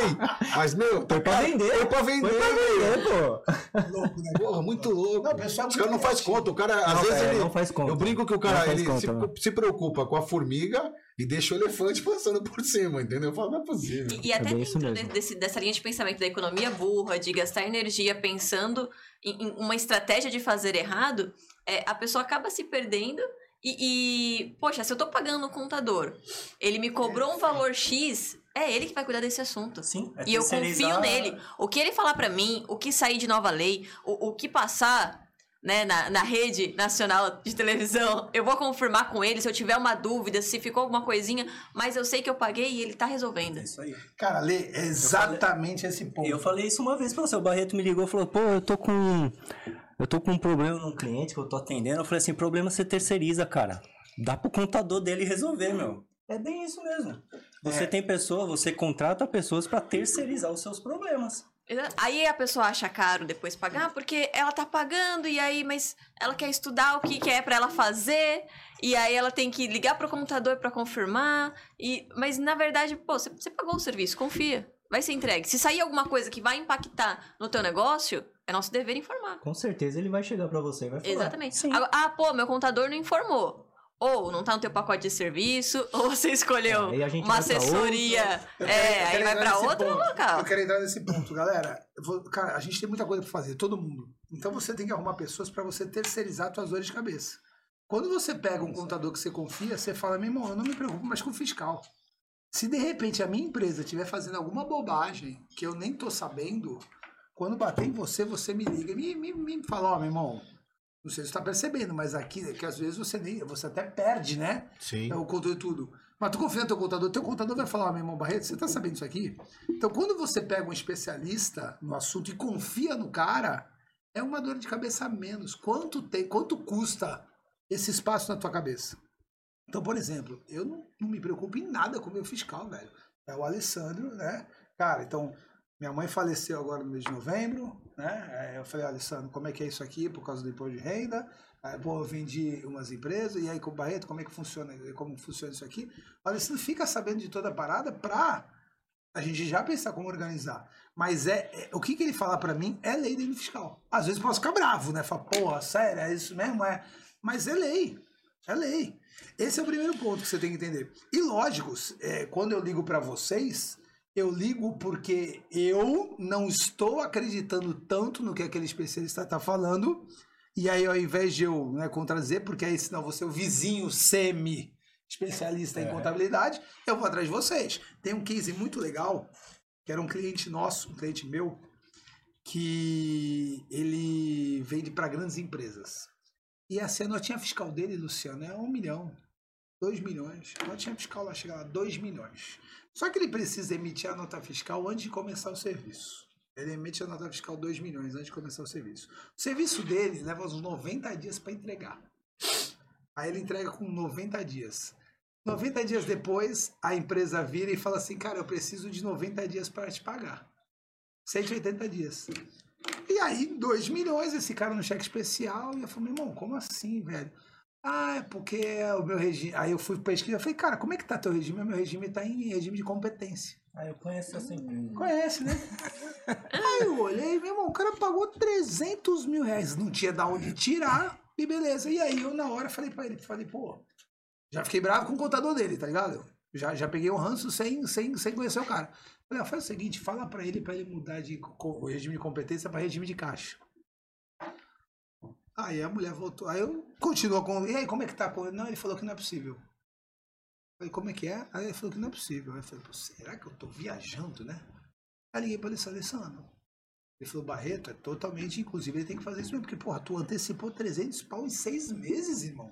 Mas, meu, Foi pra vender. Foi pra vender, Foi pra vender, pô. louco, né? Porra, muito louco. Não, o pessoal é caras não faz conta. O cara, às Não, vezes, é, ele. não faz conta. Eu brinco que o cara ele conta, se, não. se preocupa com a formiga e deixa o elefante passando por cima, entendeu? Eu falo, não é possível. E, e até isso dentro desse, dessa linha de pensamento da economia burra, de gastar energia pensando em, em uma estratégia de fazer errado, é, a pessoa acaba se perdendo e, e, poxa, se eu tô pagando o contador, ele me cobrou um valor X, é ele que vai cuidar desse assunto. Sim. é E eu confio nele. O que ele falar pra mim, o que sair de nova lei, o, o que passar né, na, na rede nacional de televisão, eu vou confirmar com ele se eu tiver uma dúvida, se ficou alguma coisinha, mas eu sei que eu paguei e ele tá resolvendo. É isso aí. Cara, Lê, é exatamente esse ponto. Eu falei isso uma vez pra você. O Barreto me ligou e falou: pô, eu tô com. Eu tô com um problema num cliente que eu tô atendendo. Eu falei assim: problema você terceiriza, cara. Dá pro contador dele resolver, meu. É bem isso mesmo. Você tem pessoa, você contrata pessoas pra terceirizar os seus problemas. Aí a pessoa acha caro depois pagar, porque ela tá pagando e aí, mas ela quer estudar o que, que é pra ela fazer, e aí ela tem que ligar pro contador pra confirmar, e mas na verdade, pô, você, você pagou o serviço, confia, vai ser entregue. Se sair alguma coisa que vai impactar no teu negócio, é nosso dever informar. Com certeza ele vai chegar pra você e vai falar. Exatamente. Sim. Ah, pô, meu contador não informou. Ou não tá no teu pacote de serviço, <laughs> ou você escolheu É, aí a gente uma assessoria. É, aí vai nesse outro ponto. local. Eu quero entrar nesse ponto, galera. Vou- cara, a gente tem muita coisa pra fazer, todo mundo. Então você tem que arrumar pessoas pra você terceirizar suas dores de cabeça. Quando você pega um contador que você confia, você fala, meu irmão, eu não me preocupo mais com o fiscal. Se de repente a minha empresa estiver fazendo alguma bobagem que eu nem tô sabendo, quando bater em você, você me liga e me, me, me fala, ó, meu irmão, não sei se você tá percebendo, mas aqui, é que às vezes você nem, você até perde, né? Sim. É o contador e tudo. Mas tu confia no teu contador, teu contador vai falar, "Ó, meu irmão Barreto, você tá sabendo isso aqui? Então, quando você pega um especialista no assunto e confia no cara, é uma dor de cabeça a menos. Quanto tem, quanto custa esse espaço na tua cabeça? Então, por exemplo, eu não, não me preocupo em nada com o meu fiscal, velho. É o Alessandro, né? Cara, então, minha mãe faleceu agora no mês de novembro, né? Eu falei, Alessandro, como é que é isso aqui por causa do imposto de renda? Aí, pô, eu vendi umas empresas, e aí com o Barreto, como é que funciona, como funciona isso aqui? O Alessandro fica sabendo de toda a parada pra a gente já pensar como organizar. Mas é, é- o que, que ele falar pra mim é lei do fiscal. Às vezes eu posso ficar bravo, né? Falar, porra, sério, é isso mesmo? É. Mas é lei. É lei. Esse é o primeiro ponto que você tem que entender. E lógico, é, quando eu ligo pra vocês, eu ligo porque eu não estou acreditando tanto no que aquele especialista está falando. E aí, ao invés de eu né, contradizer, porque aí senão você é o vizinho semi especialista em contabilidade, eu vou atrás de vocês. Tem um case muito legal, que era um cliente nosso, um cliente meu, que ele vende para grandes empresas. E assim, a notinha fiscal dele, Luciano, é um milhão, dois milhões. A notinha fiscal lá chega lá, dois milhões. Só que ele precisa emitir a nota fiscal antes de começar o serviço. Ele emite a nota fiscal 2 milhões antes de começar o serviço. O serviço dele leva uns 90 dias para entregar. Aí ele entrega com 90 dias. 90 dias depois, a empresa vira e fala assim: Cara, eu preciso de 90 dias para te pagar. 180 dias. E aí, 2 milhões, esse cara no cheque especial. E eu falei: Meu irmão, como assim, velho? Ah, é porque o meu regime. Aí eu fui pesquisar. Eu falei: Cara, como é que tá teu regime? Meu regime tá em regime de competência. Ah, eu conheço essa empresa. Conhece, né? <laughs> Aí eu olhei, meu irmão, o cara pagou 300 mil reais. Não tinha da onde tirar, e beleza. E aí eu, na hora, falei pra ele, falei, pô, já fiquei bravo com o contador dele, tá ligado? Já, já peguei o ranço sem, sem, sem conhecer o cara. Falei, ó, faz o seguinte, fala pra ele pra ele mudar de co- regime de competência pra regime de caixa. Aí a mulher voltou. Aí eu continuo com. E aí, como é que tá? Não, ele falou que não é possível. Falei, como é que é? Aí ele falou que não é possível. Aí eu falei, será que eu tô viajando, né? Aí liguei pra ele e Alessandro. Ele falou, Barreto, é totalmente, inclusive, ele tem que fazer isso mesmo, porque, porra, tu antecipou 300 pau em seis meses, irmão.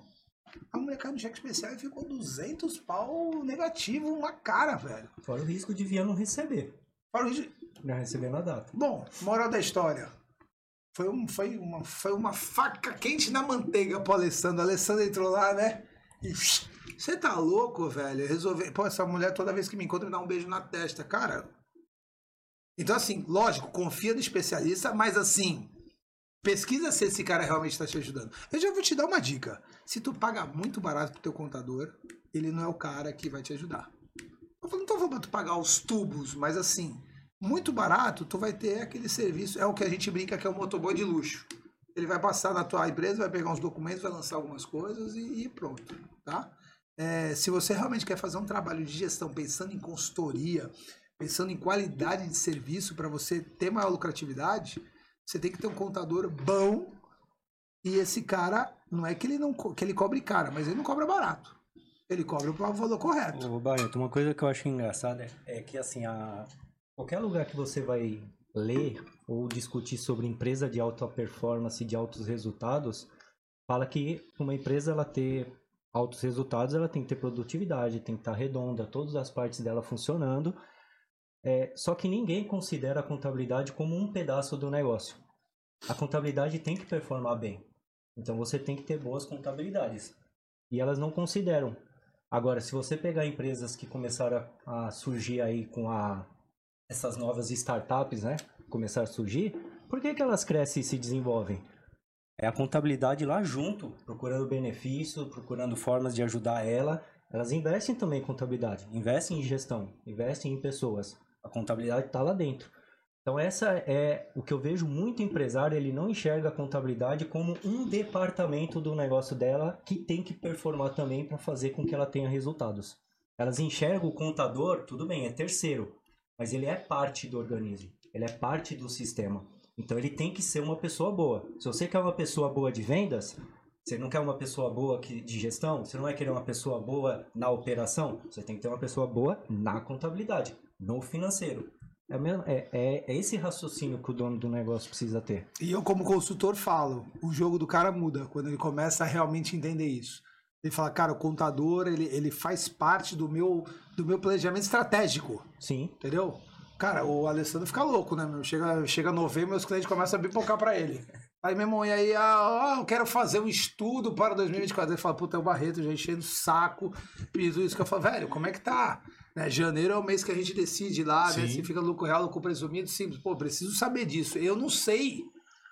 A mulher caiu no cheque especial e ficou 200 pau negativo, uma cara, velho. Fora o risco de vir não receber. Fora isso- Não receber na data. Bom, moral da história. Foi, um, foi, uma, foi uma faca quente na manteiga pro Alessandro. O Alessandro entrou lá, né? Você tá louco, velho? Resolver. Pô, essa mulher toda vez que me encontra me dá um beijo na testa. Cara. Então, assim, lógico, confia no especialista, mas assim, Pesquisa se esse cara realmente está te ajudando. Eu já vou te dar uma dica. Se tu paga muito barato pro teu contador, ele não é o cara que vai te ajudar. Eu não tô falando pra tu pagar os tubos, mas assim, muito barato, tu vai ter aquele serviço. É o que a gente brinca que é o motoboy de luxo. Ele vai passar na tua empresa, vai pegar uns documentos, vai lançar algumas coisas e, e pronto, tá? É, se você realmente quer fazer um trabalho de gestão pensando em consultoria, pensando em qualidade de serviço para você ter maior lucratividade, você tem que ter um contador bom e esse cara, não é que ele não que ele cobre caro, mas ele não cobra barato. Ele cobra o valor correto. Ô, uma coisa que eu acho engraçada é, é que, assim, a... qualquer lugar que você vai ler ou discutir sobre empresa de alta performance, de altos resultados, fala que uma empresa, ela ter altos resultados, ela tem que ter produtividade, tem que estar redonda, todas as partes dela funcionando. É, só que ninguém considera a contabilidade como um pedaço do negócio. A contabilidade tem que performar bem. Então você tem que ter boas contabilidades. E elas não consideram. Agora, se você pegar empresas que começaram a, surgir aí com a, essas novas startups, né? Começaram a surgir, por que, que elas crescem e se desenvolvem? É a contabilidade lá junto, procurando benefício, procurando formas de ajudar ela. Elas investem também em contabilidade, investem em gestão, investem em pessoas. A contabilidade está lá dentro. Então essa é o que eu vejo muito empresário, ele não enxerga a contabilidade como um departamento do negócio dela que tem que performar também para fazer com que ela tenha resultados. Elas enxergam o contador, tudo bem, é terceiro, mas ele é parte do organismo, ele é parte do sistema. Então ele tem que ser uma pessoa boa. Se você quer uma pessoa boa de vendas, você não quer uma pessoa boa de gestão, você não vai querer uma pessoa boa na operação, você tem que ter uma pessoa boa na contabilidade, no financeiro. É, mesmo- é- é- é esse raciocínio que o dono do negócio precisa ter. E eu, como consultor, falo: o jogo do cara muda quando ele começa a realmente entender isso. Ele fala, cara, o contador, ele, ele faz parte do meu, do meu planejamento estratégico, Sim, entendeu? Cara, o Alessandro fica louco, né, meu? Chega, chega novembro, meus clientes começam a bipocar pra ele. Aí, meu irmão, e aí, ah, eu quero fazer um estudo para 2024. Ele fala, puta, é o Barreto, já enchendo o saco, pedindo isso. Que eu falo, velho, como é que tá? Né, janeiro é o mês que a gente decide lá, né? Sim. Se fica lucro real, lucro presumido, simples. Pô, preciso saber disso. Eu não sei.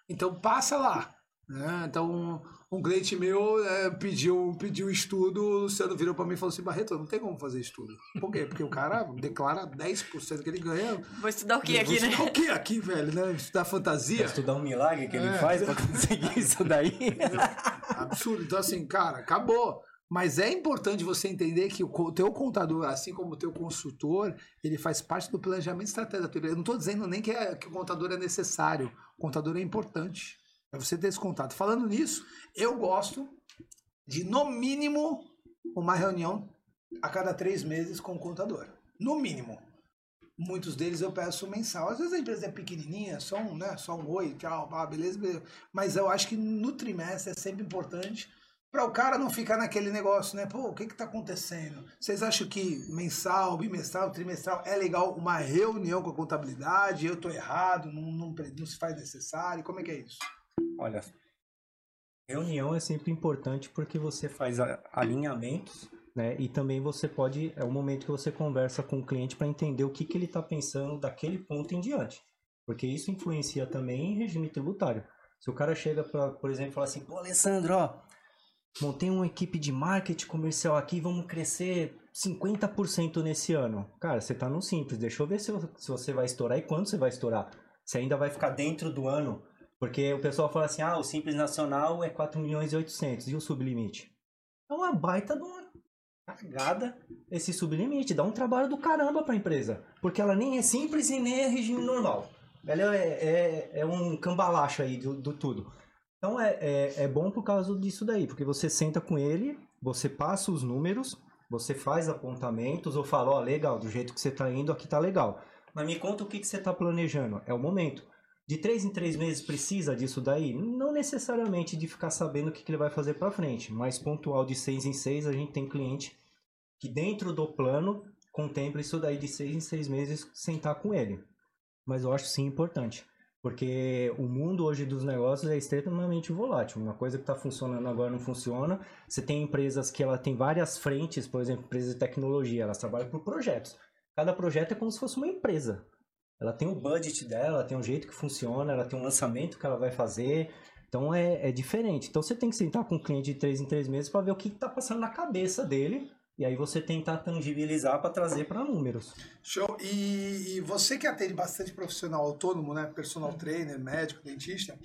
Então passa lá. Né? Então, um, cliente meu é, pediu, pediu estudo, o Luciano virou pra mim e falou assim: Barreto, não tem como fazer estudo. Por quê? Porque o cara declara 10% que ele ganha. Vou estudar o que aqui, vou né? estudar o que aqui, velho? Né? Estudar fantasia? estudar um milagre que ele É. faz para conseguir <laughs> isso daí. Absurdo. Então, assim, cara, acabou. Mas é importante você entender que o teu contador, assim como o teu consultor, ele faz parte do planejamento estratégico. Eu não estou dizendo nem que, é- que o contador é necessário. O contador é importante. Você ter esse contato. Falando nisso, eu gosto de, no mínimo, uma reunião a cada três meses com o contador. No mínimo. Muitos deles eu peço mensal. Às vezes a empresa é pequenininha, só um, né, só um oi, tchau, beleza, beleza. Mas eu acho que no trimestre é sempre importante para o cara não ficar naquele negócio, né? Pô, o que que tá acontecendo? Vocês acham que mensal, bimestral, trimestral é legal uma reunião com a contabilidade? Eu tô errado, não, não, não se faz necessário? Como é que é isso? Olha, reunião é sempre importante porque você faz alinhamentos, né? E também você pode, é o momento que você conversa com o cliente para entender o que, que ele está pensando daquele ponto em diante. Porque isso influencia também em regime tributário. Se o cara chega, pra, por exemplo, e fala assim, pô, Alessandro, ó, montei uma equipe de marketing comercial aqui, vamos crescer 50% nesse ano. Cara, você tá no simples, deixa eu ver se, se você vai estourar e quando você vai estourar. Você ainda vai ficar dentro do ano, porque o pessoal fala assim, ah, o Simples Nacional é 4 milhões e 800, e o sublimite? É uma baita de uma cagada esse sublimite, dá um trabalho do caramba pra empresa, porque ela nem é simples e nem é regime normal. Ela é, é, é um cambalacho aí do, do tudo. Então é, é, é bom por causa disso daí, porque você senta com ele, você passa os números, você faz apontamentos ou fala, ó, legal, do jeito que você tá indo, aqui tá legal. Mas me conta o que, que você tá planejando. É o momento. De três em três meses precisa disso daí? Não necessariamente de ficar sabendo o que, que ele vai fazer para frente, mas pontual de seis em seis a gente tem cliente que dentro do plano contempla isso daí de seis em seis meses sentar com ele. Mas eu acho sim importante, porque o mundo hoje dos negócios é extremamente volátil. Uma coisa que está funcionando agora não funciona. Você tem empresas que ela tem várias frentes, por exemplo, empresas de tecnologia, elas trabalham por projetos. Cada projeto é como se fosse uma empresa. Ela tem um budget dela, ela tem um jeito que funciona, ela tem um lançamento que ela vai fazer. Então é, é diferente. Então você tem que sentar com o cliente de três em três meses para ver o que está passando na cabeça dele. E aí você tentar tangibilizar para trazer para números. Show. E, e você que atende bastante profissional autônomo, né? Personal trainer, médico, dentista.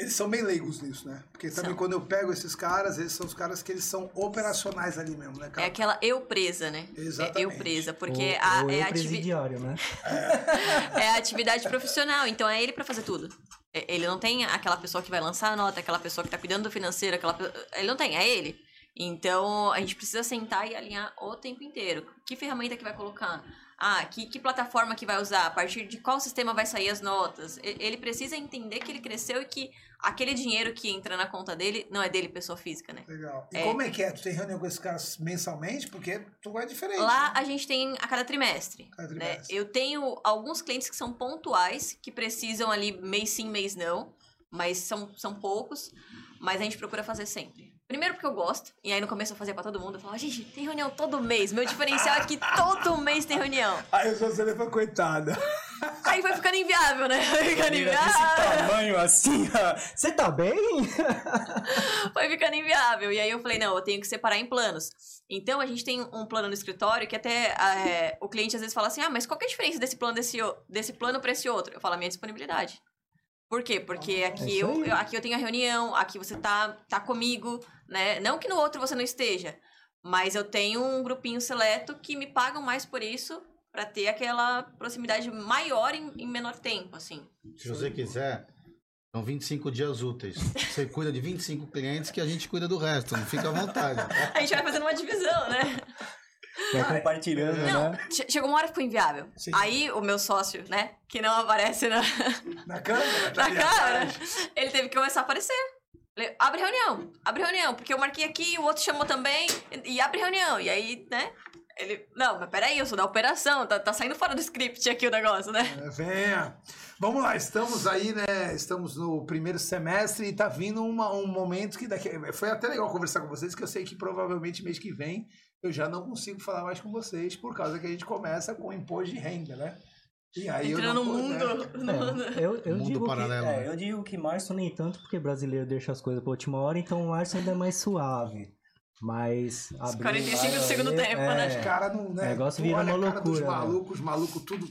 Eles são bem leigos nisso, né? Porque também São. quando eu pego esses caras, eles são os caras que eles são operacionais ali mesmo, né, É cara? aquela eu presa, né? Exatamente. É eu presa, porque Ou- a, ou é, eu a ativi- presidiário, né? <laughs> é a atividade profissional, então é ele pra fazer tudo. É- Ele não tem aquela pessoa que vai lançar a nota, aquela pessoa que tá cuidando do financeiro, aquela ele não tem, é ele. Então a gente precisa sentar e alinhar o tempo inteiro. Que ferramenta que vai colocar? Ah, que, que plataforma que vai usar? A partir de qual sistema vai sair as notas? Ele precisa entender que ele cresceu e que aquele dinheiro que entra na conta dele não é dele pessoa física, né? Legal. E É. como é que é? Tu tem reunião com esses caras mensalmente? Porque tu é diferente. Lá né? a gente tem a cada trimestre. Cada né? trimestre. Eu tenho alguns clientes que são pontuais, que precisam ali mês sim, mês não, mas são, são poucos, mas a gente procura fazer sempre. Primeiro porque eu gosto, e aí no começo eu fazia pra todo mundo, eu falava, gente, tem reunião todo mês, meu diferencial é que todo mês tem reunião. Aí você foi coitada. Aí foi ficando inviável, né? Foi ficando Desse inviável. tamanho assim, ó. você tá bem? <laughs> foi ficando inviável. E aí eu falei, não, eu tenho que separar em planos. Então a gente tem um plano no escritório que até é, o cliente às vezes fala assim: ah, mas qual que é a diferença desse plano desse, desse plano para esse outro? Eu falo a minha disponibilidade. Por quê? Porque É aqui eu, aí. eu- aqui eu tenho a reunião, aqui você tá, tá comigo, né? Não que no outro você não esteja, mas eu tenho um grupinho seleto que me pagam mais por isso para ter aquela proximidade maior em, em menor tempo, assim. Se você quiser, são 25 dias úteis. Você cuida de 25 clientes que a gente cuida do resto. Não fica à vontade. <laughs> A gente vai fazendo uma divisão, né? Vai compartilhando, Não, né? che- chegou uma hora que ficou inviável. Sim. Aí o meu sócio, né, que não aparece na, <laughs> Na câmera? na câmera, ele teve que começar a aparecer. Falei, abre reunião, abre reunião, porque eu marquei aqui, o outro chamou também, e e abre reunião. E aí, né, ele, não, mas peraí, eu sou da operação, tá, tá saindo fora do script aqui o negócio, né? É, Venha. Vamos lá, estamos aí, né? Estamos no primeiro semestre e tá vindo uma- um momento que daqui. Foi até legal conversar com vocês, que eu sei que provavelmente mês que vem eu já não consigo falar mais com vocês, por causa que a gente começa com imposto de renda, né? E aí eu Entrando não no né? mundo. mundo. É, eu, eu <laughs> Mundo digo paralelo, que, é, né? eu digo que março nem tanto, porque brasileiro deixa as coisas pra última hora, então março ainda é mais suave. Mas abril, 45 do segundo tempo, né? Os caras não, né? O negócio tu vira olha uma loucura, né? malucos, os malucos tudo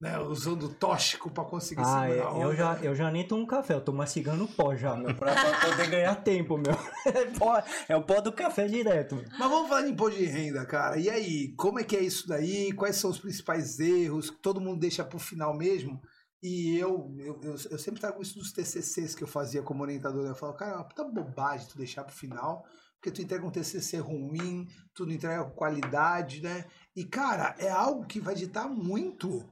né, usando tóxico pra conseguir Ah, é, segurar a eu já, eu já nem tomo café, eu tô mastigando pó já, meu, pra, pra poder ganhar <laughs> tempo, meu. É, pó- é o pó do café direto. Mas vamos falar de imposto de renda, cara. E aí, como é que é isso daí? Quais são os principais erros? que Todo mundo deixa pro final mesmo. E eu, eu, eu, eu sempre trago isso dos TCCs que eu fazia como orientador. Eu falo, cara, é uma puta bobagem tu deixar pro final, porque tu entrega um TCC ruim, tu não entrega qualidade, né? E, cara, é algo que vai ditar muito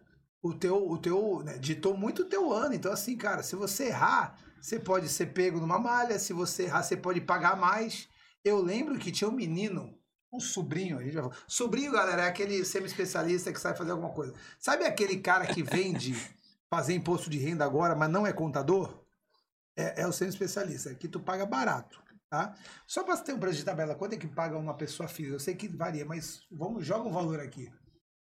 o teu, o teu, né? Ditou muito o teu ano. Então, assim, cara, se você errar, você pode ser pego numa malha. Se você errar, você pode pagar mais. Eu lembro que tinha um menino, um sobrinho, a gente já. Sobrinho, galera, é aquele semi-especialista que sabe fazer alguma coisa. Sabe aquele cara que vende <laughs> fazer imposto de renda agora, mas não é contador? É, é o semi-especialista, que tu paga barato, tá? Só para ter um preço de tabela, quanto é que paga uma pessoa física? Eu sei que varia, mas vamos, joga um valor aqui.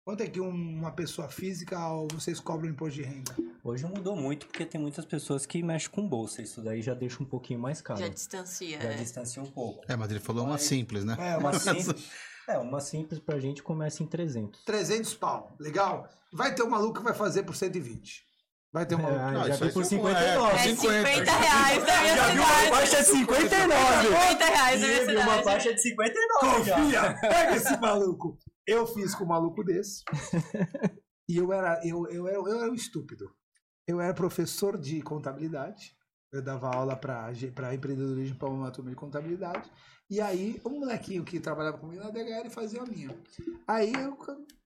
Quanto é que um- uma pessoa física ou vocês cobram imposto de renda? Hoje mudou muito porque tem muitas pessoas que mexem com bolsa, isso daí já deixa um pouquinho mais caro. Já Já, distancia. é. distancia um pouco. É, mas ele falou uma Mas- simples, né? É, Uma uma simples, é, uma simples pra gente começa em 300. 300 pau, legal? Vai ter um maluco que vai fazer por 120. Vai ter um maluco. Ah, Não, já isso vi por sim, 59. É 50. 50 reais da minha Já vi uma cidade. faixa de 59. 50 reais da minha E vi uma cidade. faixa de 59 já. Confia! Pega esse maluco! Eu fiz com um maluco desse. <laughs> e eu era, eu, eu, era, eu era um estúpido. Eu era professor de contabilidade. Eu dava aula para empreendedorismo para uma turma de contabilidade. E aí, um molequinho que trabalhava comigo na DHL fazia a minha. Aí eu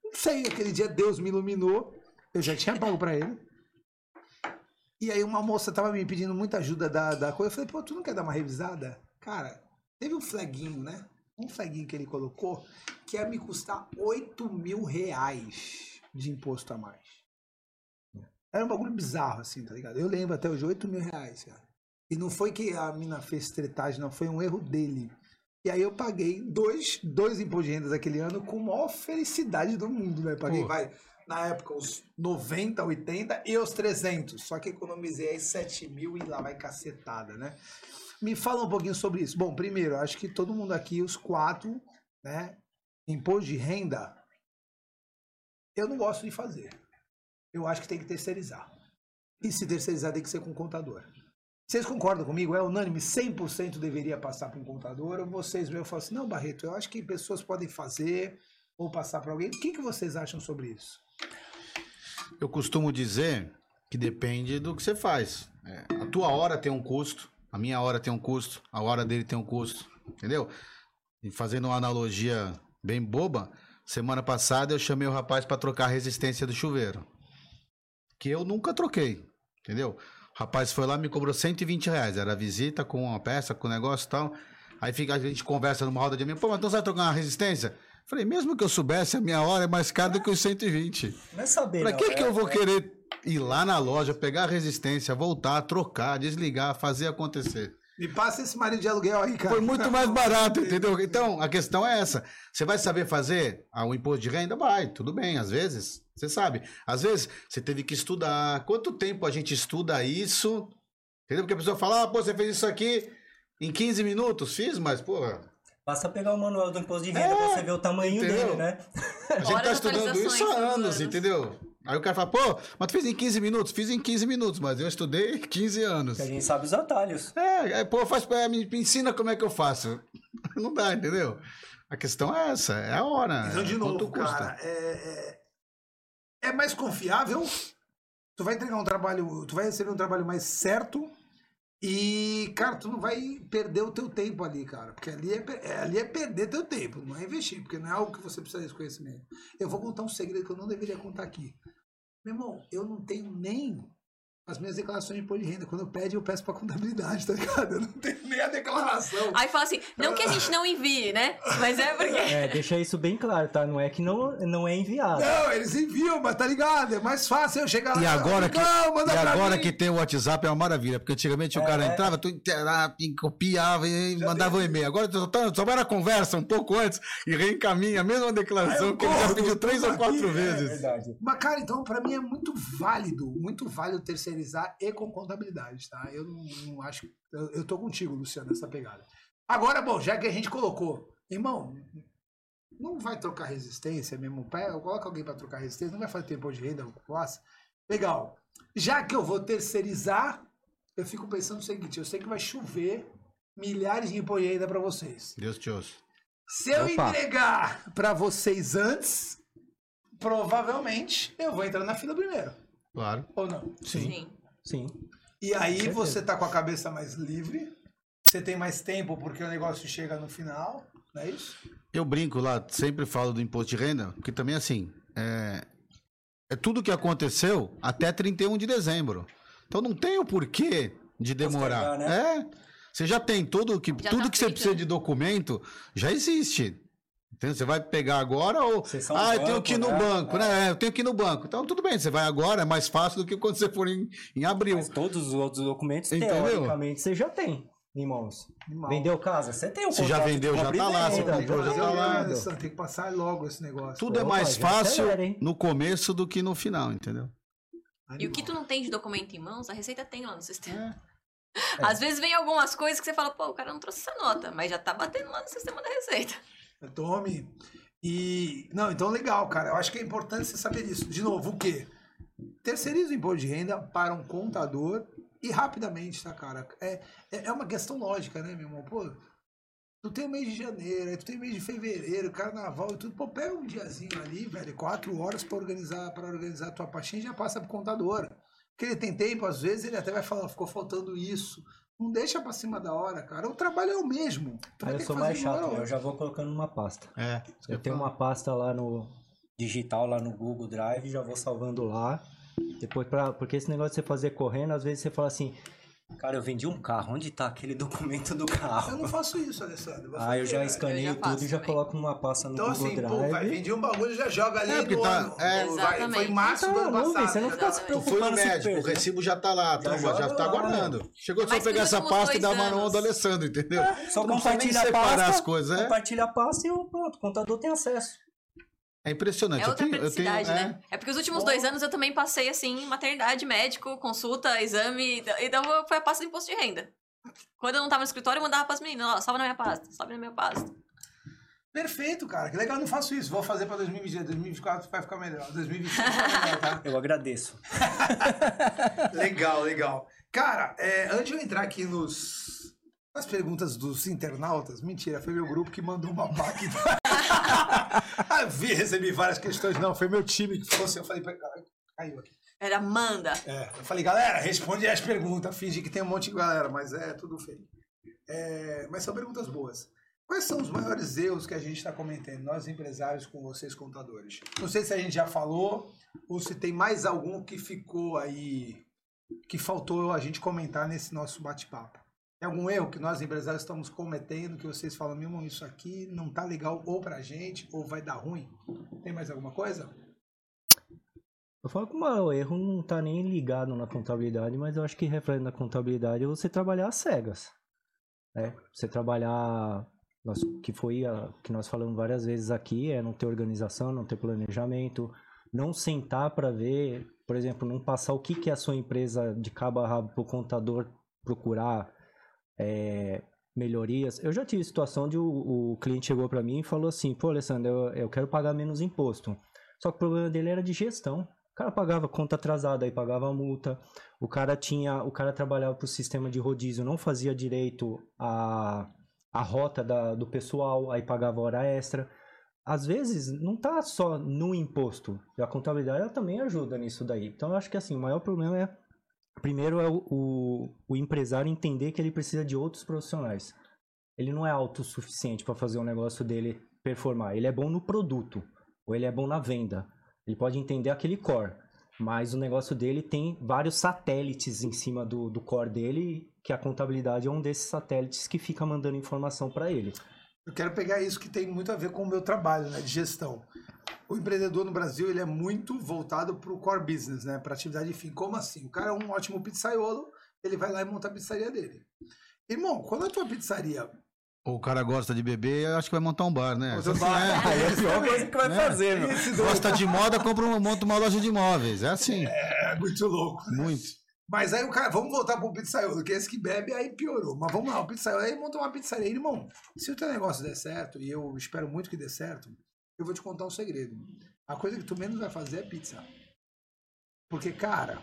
não sei, aquele dia Deus me iluminou. Eu já tinha pago para ele. E aí uma moça tava me pedindo muita ajuda da, da coisa. Eu falei, pô, tu não quer dar uma revisada? Cara, teve um flaguinho, né? Um flaguinho que ele colocou que ia me custar 8 mil reais de imposto a mais. Era um bagulho bizarro, assim, tá ligado? Eu lembro até hoje, 8 mil reais, cara. E não foi que a mina fez tretagem, não, foi um erro dele. E aí eu paguei dois, dois impostos de renda daquele ano com a maior felicidade do mundo, né? Paguei, Pô. vai, na época, os 90, 80 e os 300. Só que economizei aí 7 mil e lá vai cacetada, né? Me fala um pouquinho sobre isso. Bom, primeiro, acho que todo mundo aqui, os quatro, né? Imposto de renda, eu não gosto de fazer. Eu acho que tem que terceirizar. E se terceirizar, tem que ser com contador. Vocês concordam comigo? É unânime? 100% deveria passar para um contador? Ou vocês mesmo falam assim, não, Barreto, eu acho que pessoas podem fazer ou passar para alguém. O que, que vocês acham sobre isso? Eu costumo dizer que depende do que você faz. É, a tua hora tem um custo, a minha hora tem um custo, a hora dele tem um custo, entendeu? E fazendo uma analogia bem boba, semana passada eu chamei o rapaz para trocar a resistência do chuveiro. Que eu nunca troquei, entendeu? O rapaz foi lá me cobrou 120 reais. Era visita com uma peça, com negócio e tal. Aí fica, a gente conversa numa roda de amigo. Pô, mas então você vai trocar uma resistência? Falei, mesmo que eu soubesse, a minha hora é mais cara do que os 120. Não é saber, Pra não, que, é- que eu vou é- querer ir lá na loja, pegar a resistência, voltar, trocar, desligar, fazer acontecer? Me passa esse marido de aluguel aí, cara. Foi muito mais barato, <laughs> entendeu? Então, a questão é essa. Você vai saber fazer ah, o imposto de renda? Vai, tudo bem, às vezes. Você sabe. Às vezes, você teve que estudar. Quanto tempo a gente estuda isso? Entendeu? Porque a pessoa fala, ah, pô, você fez isso aqui em 15 minutos? Fiz, mas, porra, Basta pegar o manual do imposto de renda É, pra você ver o tamanho entendeu? dele, né? A gente Fora tá estudando isso há anos, anos. entendeu? Aí o cara fala, pô, mas tu fez em 15 minutos? Fiz em 15 minutos, mas eu estudei 15 anos. Que a gente sabe os atalhos. É, é, pô, faz, é, me, me ensina como é que eu faço. <laughs> Não dá, entendeu? A questão é essa, é a hora. Então, de é novo, quanto custa. cara, é, é, é mais confiável. Tu vai entregar um trabalho, tu vai receber um trabalho mais certo e, cara, tu não vai perder o teu tempo ali, cara. Porque ali é, é- ali é perder teu tempo, não é investir, porque não é algo que você precisa desse conhecimento. Eu vou contar um segredo que eu não deveria contar aqui. Meu irmão, eu não tenho nem as minhas declarações de imposto de renda. Quando eu peço, eu peço pra contabilidade, tá ligado? Eu não tenho nem a declaração. Aí fala assim, não que a gente não envie, né? Mas é porque. É, deixa isso bem claro, tá? Não é que não, não é enviado. Não, eles enviam, mas tá ligado? É mais fácil eu chegar lá E agora, que, Não, manda e agora mim. que tem o WhatsApp é uma maravilha, porque antigamente o cara É. entrava, tu interava, copiava e mandava um e-mail. Agora tu só, só vai na conversa um pouco antes e reencaminha a mesma declaração Eu que ele já pediu três ou quatro aqui, <laughs> é vezes. verdade. Mas, cara, então, pra mim é muito válido, muito válido terceirizar e com contabilidade, tá? Eu não, não acho. Eu, eu tô contigo, Luciano, nessa pegada. Agora, bom, já que a gente colocou, irmão, não vai trocar resistência mesmo, pé, coloca alguém pra trocar resistência, não vai fazer tempo de renda, possa. Legal. Já que eu vou terceirizar, eu fico pensando o seguinte: eu sei que vai chover milhares de imposto de renda pra vocês. Deus te ouça. Se eu Opa. entregar pra vocês antes, provavelmente eu vou entrar na fila primeiro. Claro. Ou não? Sim. Sim. E aí você tá com a cabeça mais livre, você tem mais tempo porque o negócio chega no final, não é isso? Eu brinco lá, sempre falo do imposto de renda, porque também assim, é, é tudo que aconteceu até 31 de dezembro. Então não tem o porquê de demorar. Postergar, É. Você já tem tudo que, Já tudo tá que você feito, precisa né? de documento, já existe. Entendeu? Você vai pegar agora ou. Ah, eu banco, tenho que ir no né? banco, É. né? É, eu tenho que ir no banco. Então tudo bem, você vai agora, é mais fácil do que quando você for em, em abril. Mas todos os outros documentos, Entendeu? teoricamente, você já tem em mãos. Animal. Vendeu casa? Você tem o Você já vendeu, já tá lá, você venda, comprou, já tá lá. Tem que passar logo esse negócio. Tudo é mais fácil acelera, no começo do que no final, entendeu? E o que tu não tem de documento em mãos, a Receita tem lá no sistema. É. <laughs> Às vezes vem algumas coisas que você fala, pô, o cara não trouxe essa nota, mas já tá batendo lá no sistema da Receita. Tome. E. Não, então legal, cara. Eu acho que é importante você saber disso. De novo, o quê? Terceiriza o imposto de renda para um contador e rapidamente, tá, cara? É, é é uma questão lógica, né, meu irmão? Pô, tu tem o mês de janeiro, tu tem o mês de fevereiro, carnaval e tudo. Pô, pega um diazinho ali, velho, quatro horas para organizar, para organizar a tua pastinha e já passa pro contador. Porque ele tem tempo, às vezes ele até vai falar, ficou faltando isso. Não deixa pra cima da hora, cara. O trabalho é o mesmo. Tu eu sou mais chato, eu já vou colocando numa pasta. É. Eu tenho uma pasta lá no digital, lá no Google Drive, já vou salvando lá. Depois, pra, porque esse negócio de você fazer correndo, às vezes você fala assim, cara, eu vendi um carro, onde tá aquele <laughs> documento do Eu carro? não faço isso, Alessandro. Você Ah, eu já vê, escaneio Eu já tudo e já coloco numa pasta no Então, Google assim, Drive. pô, vai, vendi um bagulho já joga ali É, no tá- ano. é. Vai- Foi março do Tá, ano não, passado. você não fica se né? Tu foi no preocupando médico, o perder. recibo já tá lá, toma, já, joga tá guardando. Chegou só pegar essa pasta e dar uma mão do. Alessandro, entendeu? Só precisa nem compartilha a separar pasta, as coisas, é? compartilha a pasta e o pronto, o contador tem acesso. É impressionante. É Eu outra tenho- eu tenho- praticidade, é, né? É porque os últimos dois anos eu também passei, assim, maternidade, médico, consulta, exame, e então foi a pasta do imposto de renda. Quando eu não tava no escritório, eu mandava pras meninas, ó, salva na minha pasta, salva na minha pasta. Perfeito, cara. Que legal, eu não faço isso. Vou fazer pra 2023. 2024 vai ficar melhor. 2025 vai ficar melhor, tá? <laughs> Eu agradeço. <laughs> Legal, legal. Cara, é, antes de eu entrar aqui nos, nas perguntas dos internautas, mentira, foi meu grupo que mandou uma máquina. <laughs> ah, vi, recebi várias questões. Não, foi meu time que falou assim. Eu falei, caiu aqui. Era manda. É, eu falei, galera, responde as perguntas. Finge que tem um monte de galera, mas é tudo feio. É, mas são perguntas boas. Quais são os maiores erros que a gente está cometendo, nós empresários, com vocês contadores? Não sei se a gente já falou ou se tem mais algum que ficou aí, que faltou a gente comentar nesse nosso bate-papo. Tem algum erro que nós empresários estamos cometendo que vocês falam, meu irmão, isso aqui não tá legal ou pra gente ou vai dar ruim? Tem mais alguma coisa? Eu falo que o erro não tá nem ligado na contabilidade, mas eu acho que reflete na contabilidade é você trabalhar às cegas. Né? Você trabalhar, nós, que foi a, que nós falamos várias vezes aqui, é não ter organização, não ter planejamento, não sentar para ver, por exemplo, não passar o que, que é a sua empresa de cabo a rabo para o contador procurar é, melhorias. Eu já tive situação de o, o cliente chegou para mim e falou assim, pô, Alessandro, eu, eu quero pagar menos imposto. Só que o problema dele era de gestão. O cara pagava conta atrasada, aí pagava multa. O cara tinha, o cara trabalhava para o sistema de rodízio, não fazia direito a, a rota da, do pessoal, aí pagava hora extra. Às vezes não tá só no imposto. A contabilidade também ajuda nisso daí. Então eu acho que assim, o maior problema é primeiro é o, o, o empresário entender que ele precisa de outros profissionais. Ele não é autossuficiente para fazer o negócio dele performar. Ele é bom no produto, ou ele é bom na venda. Ele pode entender aquele core, mas o negócio dele tem vários satélites em cima do, do core dele, que a contabilidade é um desses satélites que fica mandando informação para ele. Eu quero pegar isso que tem muito a ver com o meu trabalho, né, de gestão. O empreendedor no Brasil, ele é muito voltado para o core business, né, para atividade fim. Como assim? O cara é um ótimo pizzaiolo, ele vai lá e monta a pizzaria dele. Irmão, quando a tua pizzaria... O cara gosta de beber, eu acho que vai montar um bar, né? Monta um Assim, bar. é. Aí <laughs> é a pior coisa que vai Né? fazer, meu. Esse doido Gosta de moda, compra uma, monta uma loja de imóveis. É assim. é muito louco. Muito. Mas aí o cara, vamos voltar pro pizzaiolo, que esse que bebe aí piorou. Mas vamos lá, o pizzaiolo aí monta uma pizzaria. Irmão, se o teu negócio der certo, e eu espero muito que dê certo, eu vou te contar um segredo. A coisa que tu menos vai fazer é pizza. Porque, cara,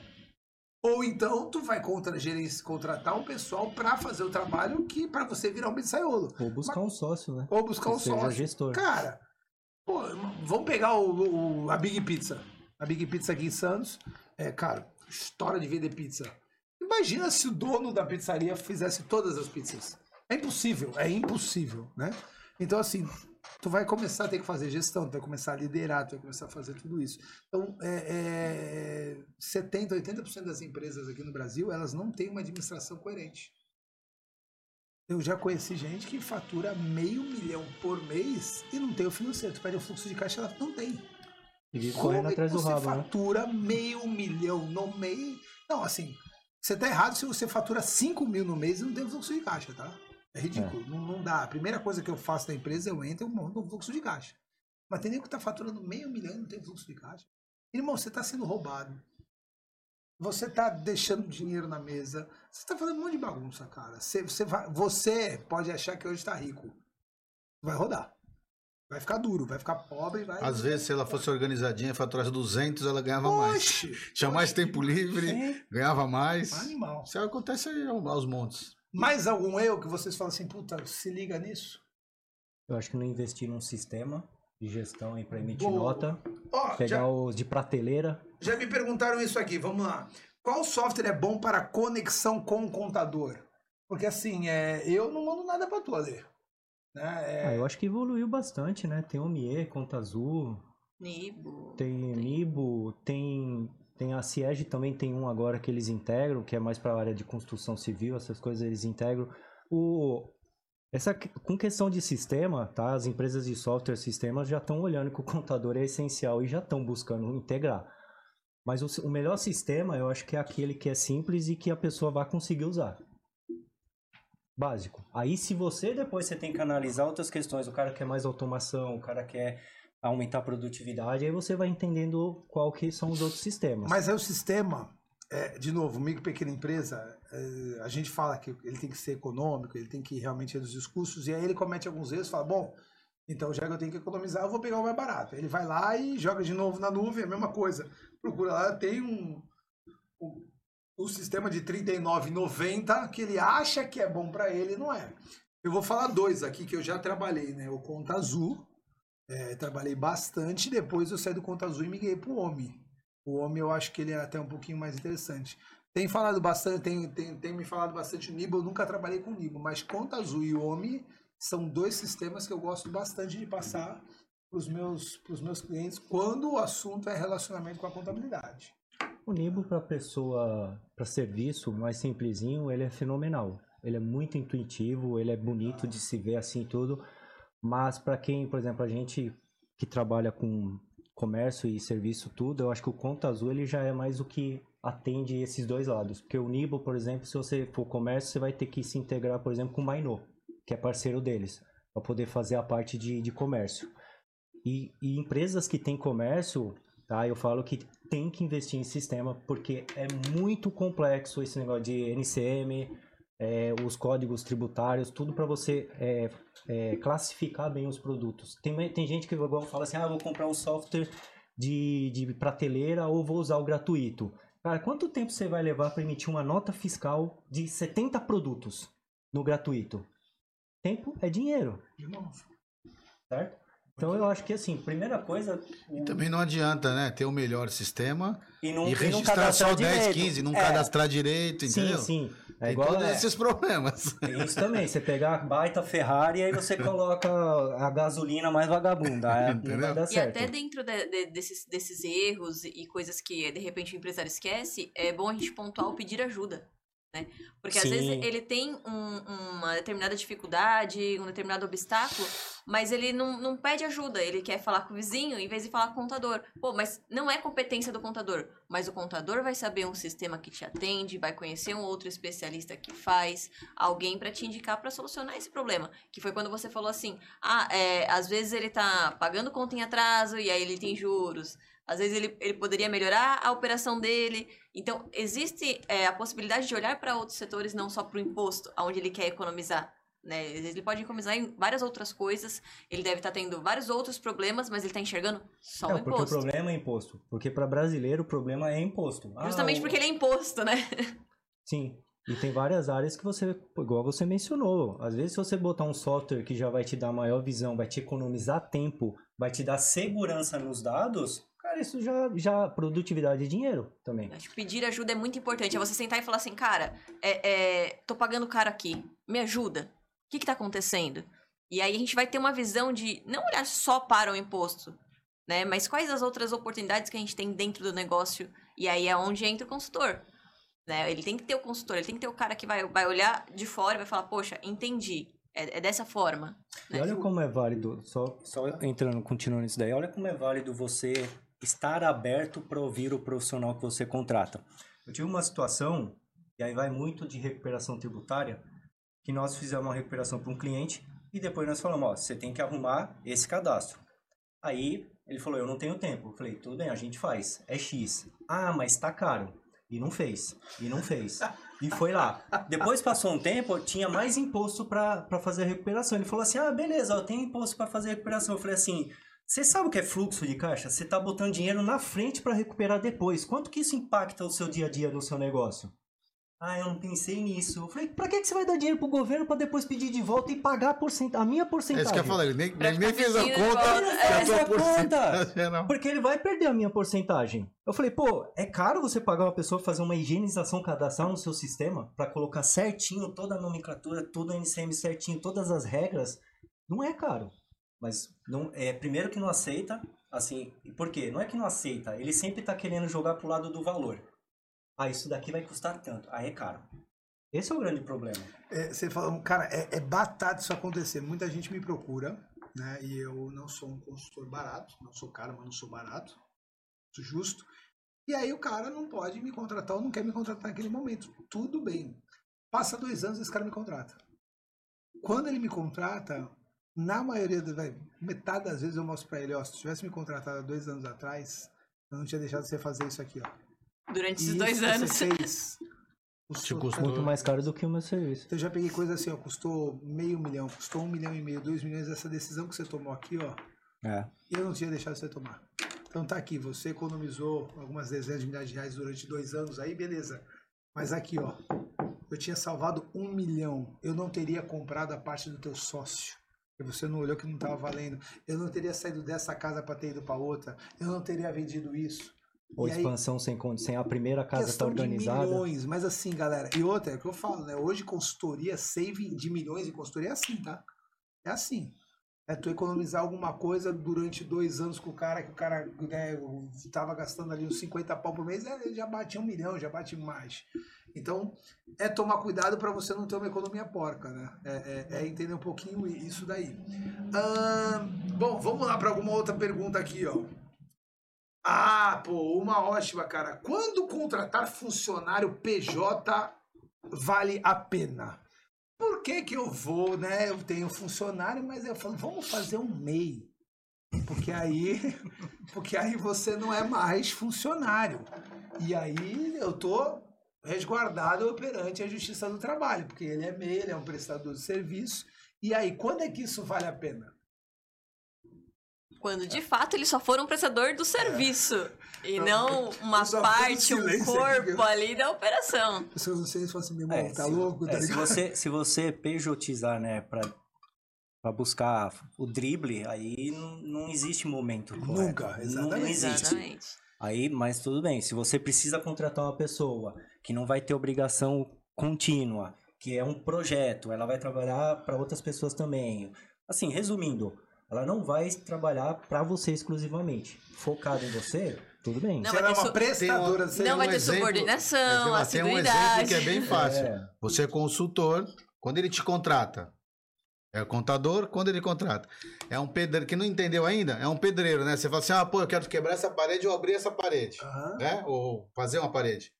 ou então tu vai contra, contratar um pessoal pra fazer o trabalho que para você virar um pizzaiolo. Ou buscar um sócio, né? Ou buscar um Que seja sócio. gestor. Cara, pô, vamos pegar o, o- a Big Pizza. A Big Pizza aqui em Santos. É, cara, história de vender pizza. Imagina se o dono da pizzaria fizesse todas as pizzas. É impossível, é impossível, né? Então, assim, tu vai começar a ter que fazer gestão, tu vai começar a liderar, tu vai começar a fazer tudo isso. Então, é, é, 70%, 80% das empresas aqui no Brasil, elas não têm uma administração coerente. Eu já conheci gente que fatura meio milhão por mês e não tem o financeiro. Tu pede o fluxo de caixa, ela não tem. E vive correndo atrás do você rabo, né? fatura meio milhão no mês? Não, assim, você tá errado se você fatura 5 mil no mês e não tem fluxo de caixa, tá? É ridículo, Não, não dá. A primeira coisa que eu faço na empresa, eu entro e eu monto um fluxo de caixa. Mas tem nego que tá faturando meio milhão e não tem fluxo de caixa. Irmão, você tá sendo roubado. Você tá deixando dinheiro na mesa. Você tá fazendo um monte de bagunça, cara. Você, você, vai, você pode achar que hoje tá rico. Vai rodar. Vai ficar duro, vai ficar pobre, vai. Às vezes, se ela fosse organizadinha, faturasse 200, ela ganhava mais. Oxe, Tinha mais tempo livre, ganhava mais. Animal. Isso acontece aí aos montes. Mais algum erro que vocês falam assim, puta, se liga nisso? Eu acho que não investir num sistema de gestão aí para emitir Boa. nota, Ó, pegar já, os de prateleira. já me perguntaram isso aqui, vamos lá. Qual software é bom para conexão com o contador? Porque assim, é, eu não mando nada pra tu, Ale. Né? É, Ah, eu acho que evoluiu bastante, né? Tem o Mie, Conta Azul, Nibo. tem Nibo, tem tem a Ciege também tem um agora que eles integram, que é mais para a área de construção civil, essas coisas eles integram. O essa com questão de sistema, tá? As empresas de software sistemas já estão olhando que o contador é essencial e já estão buscando integrar. Mas o, o melhor sistema, eu acho que é aquele que é simples e que a pessoa vai conseguir usar. Básico. Aí se você depois você tem que analisar outras questões, o cara quer mais automação, o cara quer aumentar a produtividade, aí você vai entendendo qual que são os outros sistemas. Mas aí o sistema, é, de novo, micro pequena empresa, é, a gente fala que ele tem que ser econômico, ele tem que realmente reduzir os custos, e aí ele comete alguns erros fala, bom, então já que eu tenho que economizar, eu vou pegar o mais barato. Ele vai lá e joga de novo na nuvem, a mesma coisa. Procura lá, tem um, um, um sistema de R$ 39,90 que ele acha que é bom para ele, não é. Eu vou falar dois aqui que eu já trabalhei, né? O Conta Azul, é, trabalhei bastante, depois eu saí do Conta Azul e migrei pro OMI. O OMI eu acho que ele é até um pouquinho mais interessante. Tem falado bastante, tem, tem, tem me falado bastante o Nibo, eu nunca trabalhei com o Nibo, mas Conta Azul e OMI são dois sistemas que eu gosto bastante de passar para os meus, pros meus clientes quando o assunto é relacionamento com a contabilidade. O Nibo para pessoa, para serviço mais simplesinho, ele é fenomenal. Ele é muito intuitivo, ele é bonito de se ver assim tudo. Mas para quem, por exemplo, a gente que trabalha com comércio e serviço tudo, eu acho que o Conta Azul ele já é mais o que atende esses dois lados. Porque o Nibo, por exemplo, se você for comércio, você vai ter que se integrar, por exemplo, com o Mainô que é parceiro deles, para poder fazer a parte de, de comércio. E, e, empresas que têm comércio, tá? Eu falo que tem que investir em sistema, porque é muito complexo esse negócio de NCM, é, os códigos tributários, tudo para você é, é, classificar bem os produtos. Tem, tem gente que igual fala assim, ah, vou comprar um software de, de prateleira ou vou usar o gratuito. Cara, quanto tempo você vai levar para emitir uma nota fiscal de 70 produtos no gratuito? Tempo é dinheiro. De novo. Certo? Então eu acho que assim, primeira coisa. E também não adianta, né? Ter o melhor sistema e, não, e registrar não só 10, direito. 15, não é. cadastrar direito, entendeu? Sim, sim. É Tem igual todos é. esses problemas. Tem isso também. Você pegar a baita Ferrari e aí você <laughs> coloca a gasolina mais vagabunda. É, não vai dar certo. E até dentro de, de, desses, desses erros e coisas que de repente o empresário esquece, é bom a gente pontuar o pedir ajuda. Né? Porque Sim. às vezes ele tem um, uma determinada dificuldade, um determinado obstáculo, mas ele não, não pede ajuda, ele quer falar com o vizinho em vez de falar com o contador. Pô, mas não é competência do contador, mas o contador vai saber um sistema que te atende, vai conhecer um outro especialista que faz, alguém para te indicar para solucionar esse problema. Que foi quando você falou assim: ah, é, às vezes ele tá pagando conta em atraso e aí ele tem juros. Às vezes ele, ele poderia melhorar a operação dele. Então, existe é, a possibilidade de olhar para outros setores, não só para o imposto, onde ele quer economizar. Né? Ele pode economizar em várias outras coisas, ele deve estar tá tendo vários outros problemas, mas ele está enxergando só é, o imposto. Porque o problema é imposto. Porque para brasileiro o problema é imposto. Justamente ah, porque ele é imposto, né? Sim. E tem várias áreas que você, igual você mencionou, às vezes se você botar um software que já vai te dar maior visão, vai te economizar tempo, vai te dar segurança nos dados, Cara, isso já, já produtividade e dinheiro também. Acho que pedir ajuda é muito importante. É você sentar e falar assim, cara, é, é, tô pagando caro aqui, me ajuda. O que que tá acontecendo? E aí a gente vai ter uma visão de não olhar só para o imposto, né? Mas quais as outras oportunidades que a gente tem dentro do negócio. E aí é onde entra o consultor. Né? Ele tem que ter o consultor, ele tem que ter o cara que vai, vai olhar de fora e vai falar, poxa, entendi. É, é dessa forma. Né? E olha como é válido, só, só entrando, continuando isso daí, olha como é válido você estar aberto para ouvir o profissional que você contrata. Eu tive uma situação, e aí vai muito de recuperação tributária, que nós fizemos uma recuperação para um cliente e depois nós falamos, ó, você tem que arrumar esse cadastro. Aí ele falou, eu não tenho tempo. Eu falei, tudo bem, a gente faz, é X. Ah, mas tá caro. E não fez, e não fez. E foi lá. Depois passou um tempo, tinha mais imposto para fazer a recuperação. Ele falou assim, ah, beleza, eu tenho imposto para fazer a recuperação. Eu falei assim, você sabe o que é fluxo de caixa? Você está botando dinheiro na frente para recuperar depois. Quanto que isso impacta o seu dia a dia no seu negócio? Ah, eu não pensei nisso. Eu falei, pra que, que você vai dar dinheiro pro governo para depois pedir de volta e pagar a, porcent... a minha porcentagem? É isso que eu falei, ele nem, ele nem fez a conta. Ele fez a conta. <laughs> Porque ele vai perder a minha porcentagem. Eu falei, pô, é caro você pagar uma pessoa fazer uma higienização cadastral no seu sistema para colocar certinho toda a nomenclatura, todo o NCM certinho, todas as regras. Não é caro. Mas não é primeiro que não aceita, assim, por quê? Não é que não aceita, ele sempre está querendo jogar pro lado do valor. Ah, isso daqui vai custar tanto. Aí é caro. Esse é o grande problema. É, você fala, cara, é, é batata isso acontecer. Muita gente me procura, né? E eu não sou um consultor barato, não sou caro, mas não sou barato, sou justo. E aí o cara não pode me contratar ou não quer me contratar naquele momento. Tudo bem. Passa dois anos esse cara me contrata. Quando ele me contrata, Na maioria, das vai, metade das vezes eu mostro pra ele, ó, se tivesse me contratado há dois anos atrás, eu não tinha deixado você fazer isso aqui, ó. Durante esses E dois isso que anos. Você fez, Te custou custou. Muito mais caro do que o meu serviço. Então eu já peguei coisa assim, ó, custou meio milhão, custou um milhão e meio, dois milhões, essa decisão que você tomou aqui, ó, É. eu não tinha deixado você tomar. Então tá aqui, você economizou algumas dezenas de milhares de reais durante dois anos aí, beleza. Mas aqui, ó, eu tinha salvado um milhão, eu não teria comprado a parte do teu sócio. Você não olhou que não estava valendo. Eu não teria saído dessa casa para ter ido para outra. Eu não teria vendido isso. Ou E aí- expansão sem condição, sem a primeira casa tá questão organizada. de milhões, mas assim, galera, e outra, é o que eu falo, né? Hoje consultoria, saving de milhões em consultoria é assim, tá? É assim. É tu economizar alguma coisa durante dois anos com o cara, que o cara né, tava gastando ali uns 50 pau por mês, ele já bate um milhão, já bate mais. Então, é tomar cuidado para você não ter uma economia porca, né? É, é- é entender um pouquinho isso daí. Bom, vamos lá para alguma outra pergunta aqui, ó. Ah, pô, uma ótima, cara. Quando contratar funcionário PJ vale a pena? Por que que eu vou, né? Eu tenho funcionário, mas eu falo, vamos fazer um MEI. Porque aí, <laughs> porque aí você não é mais funcionário. E aí eu tô resguardado perante a Justiça do Trabalho, porque ele é MEI, ele é um prestador de serviço. E aí, quando é que isso vale a pena? Quando de fato ele só for um prestador do serviço. E não uma parte, um corpo ali da operação. As pessoas não sei se assim, meu irmão, É, tá se, louco? é, Tá se ligado? você se você pejotizar, né, para para buscar o drible, aí não, não existe momento. correto. Nunca, Não- exatamente. Não existe. Exatamente. Aí, mas tudo bem. Se você precisa contratar uma pessoa que não vai ter obrigação contínua, que é um projeto, ela vai trabalhar para outras pessoas também. Assim, resumindo, ela não vai trabalhar para você exclusivamente. Focado em você, tudo bem. Não, Se vai ela é ter uma su- prestadora de Tem Não vai um ter exemplo- subordinação, Tem um assiduidade. exemplo que é bem fácil. É. Você é consultor, quando ele te contrata, é contador, quando ele contrata. É um pedreiro, que não entendeu ainda, é um pedreiro, né? Você fala assim, ah, pô, eu quero quebrar essa parede ou abrir essa parede, Aham. né? Ou fazer uma parede.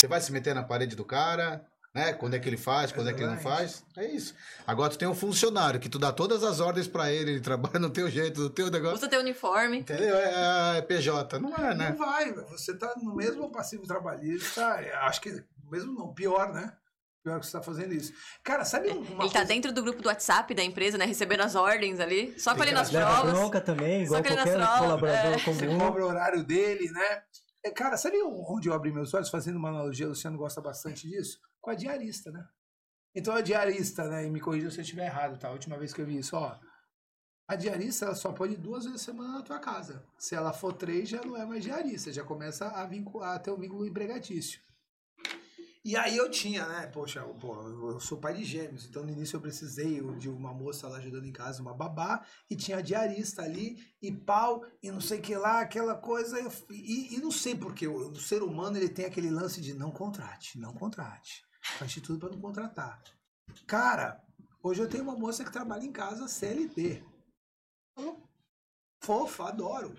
Você vai se meter na parede do cara, né? Quando é que ele faz, quando é que ele não faz. É isso. Agora tu tem um funcionário que tu dá todas as ordens pra ele, ele trabalha no teu jeito, no teu negócio. Usa teu uniforme. Entendeu? É, é PJ. Não é, né? Não vai, você tá no mesmo passivo trabalhista, acho que mesmo não, pior, né? Pior que você tá fazendo isso. Cara, sabe uma Ele coisa... tá dentro do grupo do WhatsApp da empresa, né? Recebendo as ordens ali. Só com ele nas Leva provas. bronca também, igual qualquer provas, colaborador é. Você comum. cobra o horário dele, né? É, Cara, sabe onde eu abri meus olhos? Fazendo uma analogia, o Luciano gosta bastante disso? Com a diarista, né? Então a diarista, né? E me corrija se eu estiver errado, tá? A última vez que eu vi isso, ó. A diarista, ela só pode ir duas vezes por semana na tua casa. Se ela for três, já não é mais diarista, já começa a, vincular, a ter um vínculo empregatício. E aí eu tinha, né? Poxa, eu, pô, eu sou pai de gêmeos, então no início eu precisei de uma moça lá ajudando em casa, uma babá, e tinha a diarista ali, e pau, e não sei o que lá, aquela coisa. e, e não sei porque o, o ser humano ele tem aquele lance de não contrate, não contrate. Faz de tudo para não contratar. Cara, hoje eu tenho uma moça que trabalha em casa CLT. Fofa, adoro.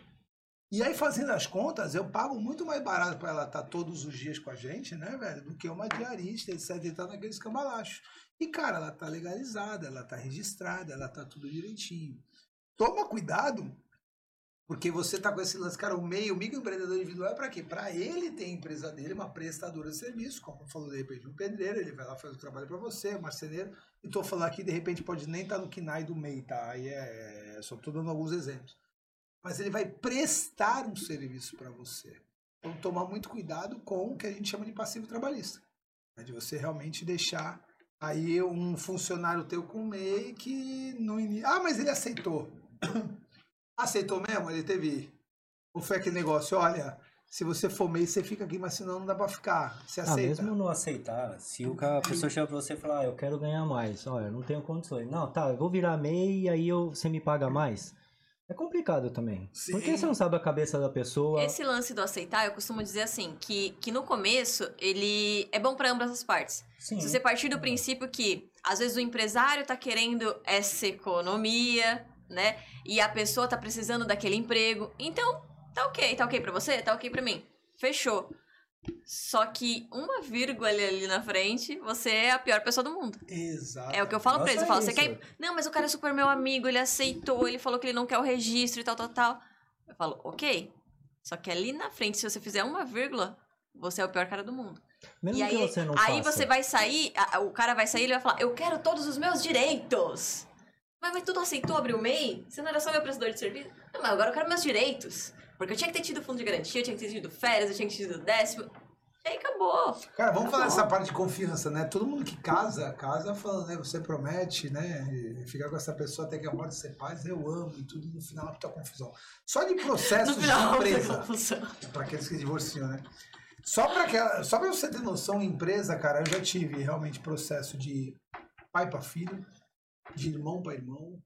E aí, fazendo as contas, eu pago muito mais barato para ela estar todos os dias com a gente, né, velho? Do que uma diarista, etc. E tá naqueles cambalachos. E, cara, ela tá legalizada, ela tá registrada, ela tá tudo direitinho. Toma cuidado, porque você tá com esse lance, cara, o meio, o microempreendedor individual é para quê? Para ele ter a empresa dele, uma prestadora de serviço, como falou de repente um pedreiro, ele vai lá fazer o trabalho para você, um marceneiro. E tô falando aqui, de repente pode nem estar no KINAI do MEI, tá? Aí é, só tô dando alguns exemplos mas ele vai prestar um serviço para você. Então, tomar muito cuidado com o que a gente chama de passivo trabalhista. né? De você realmente deixar aí um funcionário teu com MEI que no início. Ah, mas ele aceitou. <coughs> aceitou mesmo? Ele teve. Ou foi aquele negócio, olha, se você for MEI, você fica aqui, mas senão não dá para ficar. Você Ah, aceita. mesmo não aceitar, se o ca- a pessoa chega pra você e falar, ah, eu quero ganhar mais, olha, eu não tenho condições. Não, tá, eu vou virar MEI e aí eu, você me paga mais. É complicado também. Sim. Porque você não sabe a cabeça da pessoa. Esse lance do aceitar, eu costumo dizer assim, que, que no começo ele é bom para ambas as partes. Sim. Se você partir do princípio que, às vezes, o empresário tá querendo essa economia, né? E a pessoa tá precisando daquele emprego. Então, tá ok. Tá ok pra você? Tá ok pra mim. Fechou. Só que uma vírgula ali, na frente, você é a pior pessoa do mundo. Exato. É o que eu falo pra Nossa, eles. Eu falo, é você quer. Não, mas o cara é super meu amigo, ele aceitou, ele falou que ele não quer o registro e tal, tal, tal. Eu falo, ok. Só que ali na frente, se você fizer uma vírgula, você é o pior cara do mundo. Mesmo e que aí, você não aí faça. você vai sair, o cara vai sair, ele vai falar, eu quero todos os meus direitos. Mas, mas tu não aceitou abrir o MEI? Você não era só meu prestador de serviço? Não, mas agora eu quero meus direitos. Porque eu tinha que ter tido fundo de garantia, eu tinha que ter tido férias, eu tinha que ter tido décimo. E aí acabou. Cara, vamos falar dessa parte de confiança, né? Todo mundo que casa, casa falando, né? Você promete, né? Ficar com essa pessoa até que a morte ser paz, eu amo e tudo, no final é puta confusão. Só de No processos de final, empresa. para aqueles que divorciam, né? Só para aquela, só para você ter noção, em empresa, cara, eu já tive realmente processo de pai para filho, de irmão para irmão,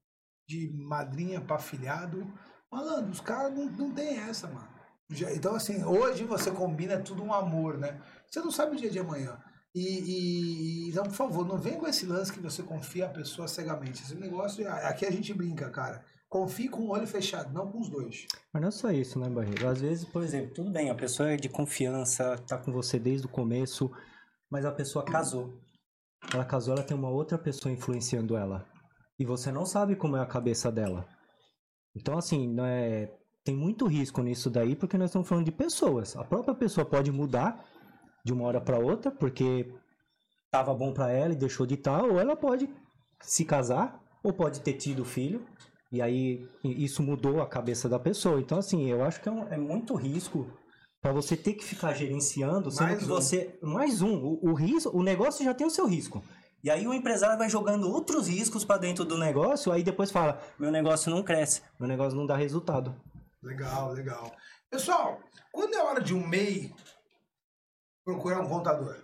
de madrinha para filhado. Malandro, os caras não, não tem essa, mano. Já- então, assim, hoje você combina é tudo um amor, né? Você não sabe o dia de amanhã. E, e- então, por favor, não venha com esse lance que você confia a pessoa cegamente. Esse negócio, aqui a gente brinca, cara. Confie com o olho fechado, não com os dois. Mas não é só isso, né, Barreiro? Às vezes, por exemplo, tudo bem, a pessoa é de confiança, tá com você desde o começo, mas a pessoa casou. Ela casou, ela tem uma outra pessoa influenciando ela. E você não sabe como é a cabeça dela. Então, assim, não é... tem muito risco nisso daí, porque nós estamos falando de pessoas. A própria pessoa pode mudar de uma hora para outra, porque tava bom para ela e deixou de estar, ou ela pode se casar, ou pode ter tido filho, e aí isso mudou a cabeça da pessoa. Então, assim, eu acho que é, um- é muito risco para você ter que ficar gerenciando, sendo Mais que um. você. Mais um. O, o risco, o negócio já tem o seu risco. E aí o empresário vai jogando outros riscos para dentro do negócio, aí depois fala: meu negócio não cresce, meu negócio não dá resultado. Legal, legal. Pessoal, quando é hora de um MEI, procurar um contador.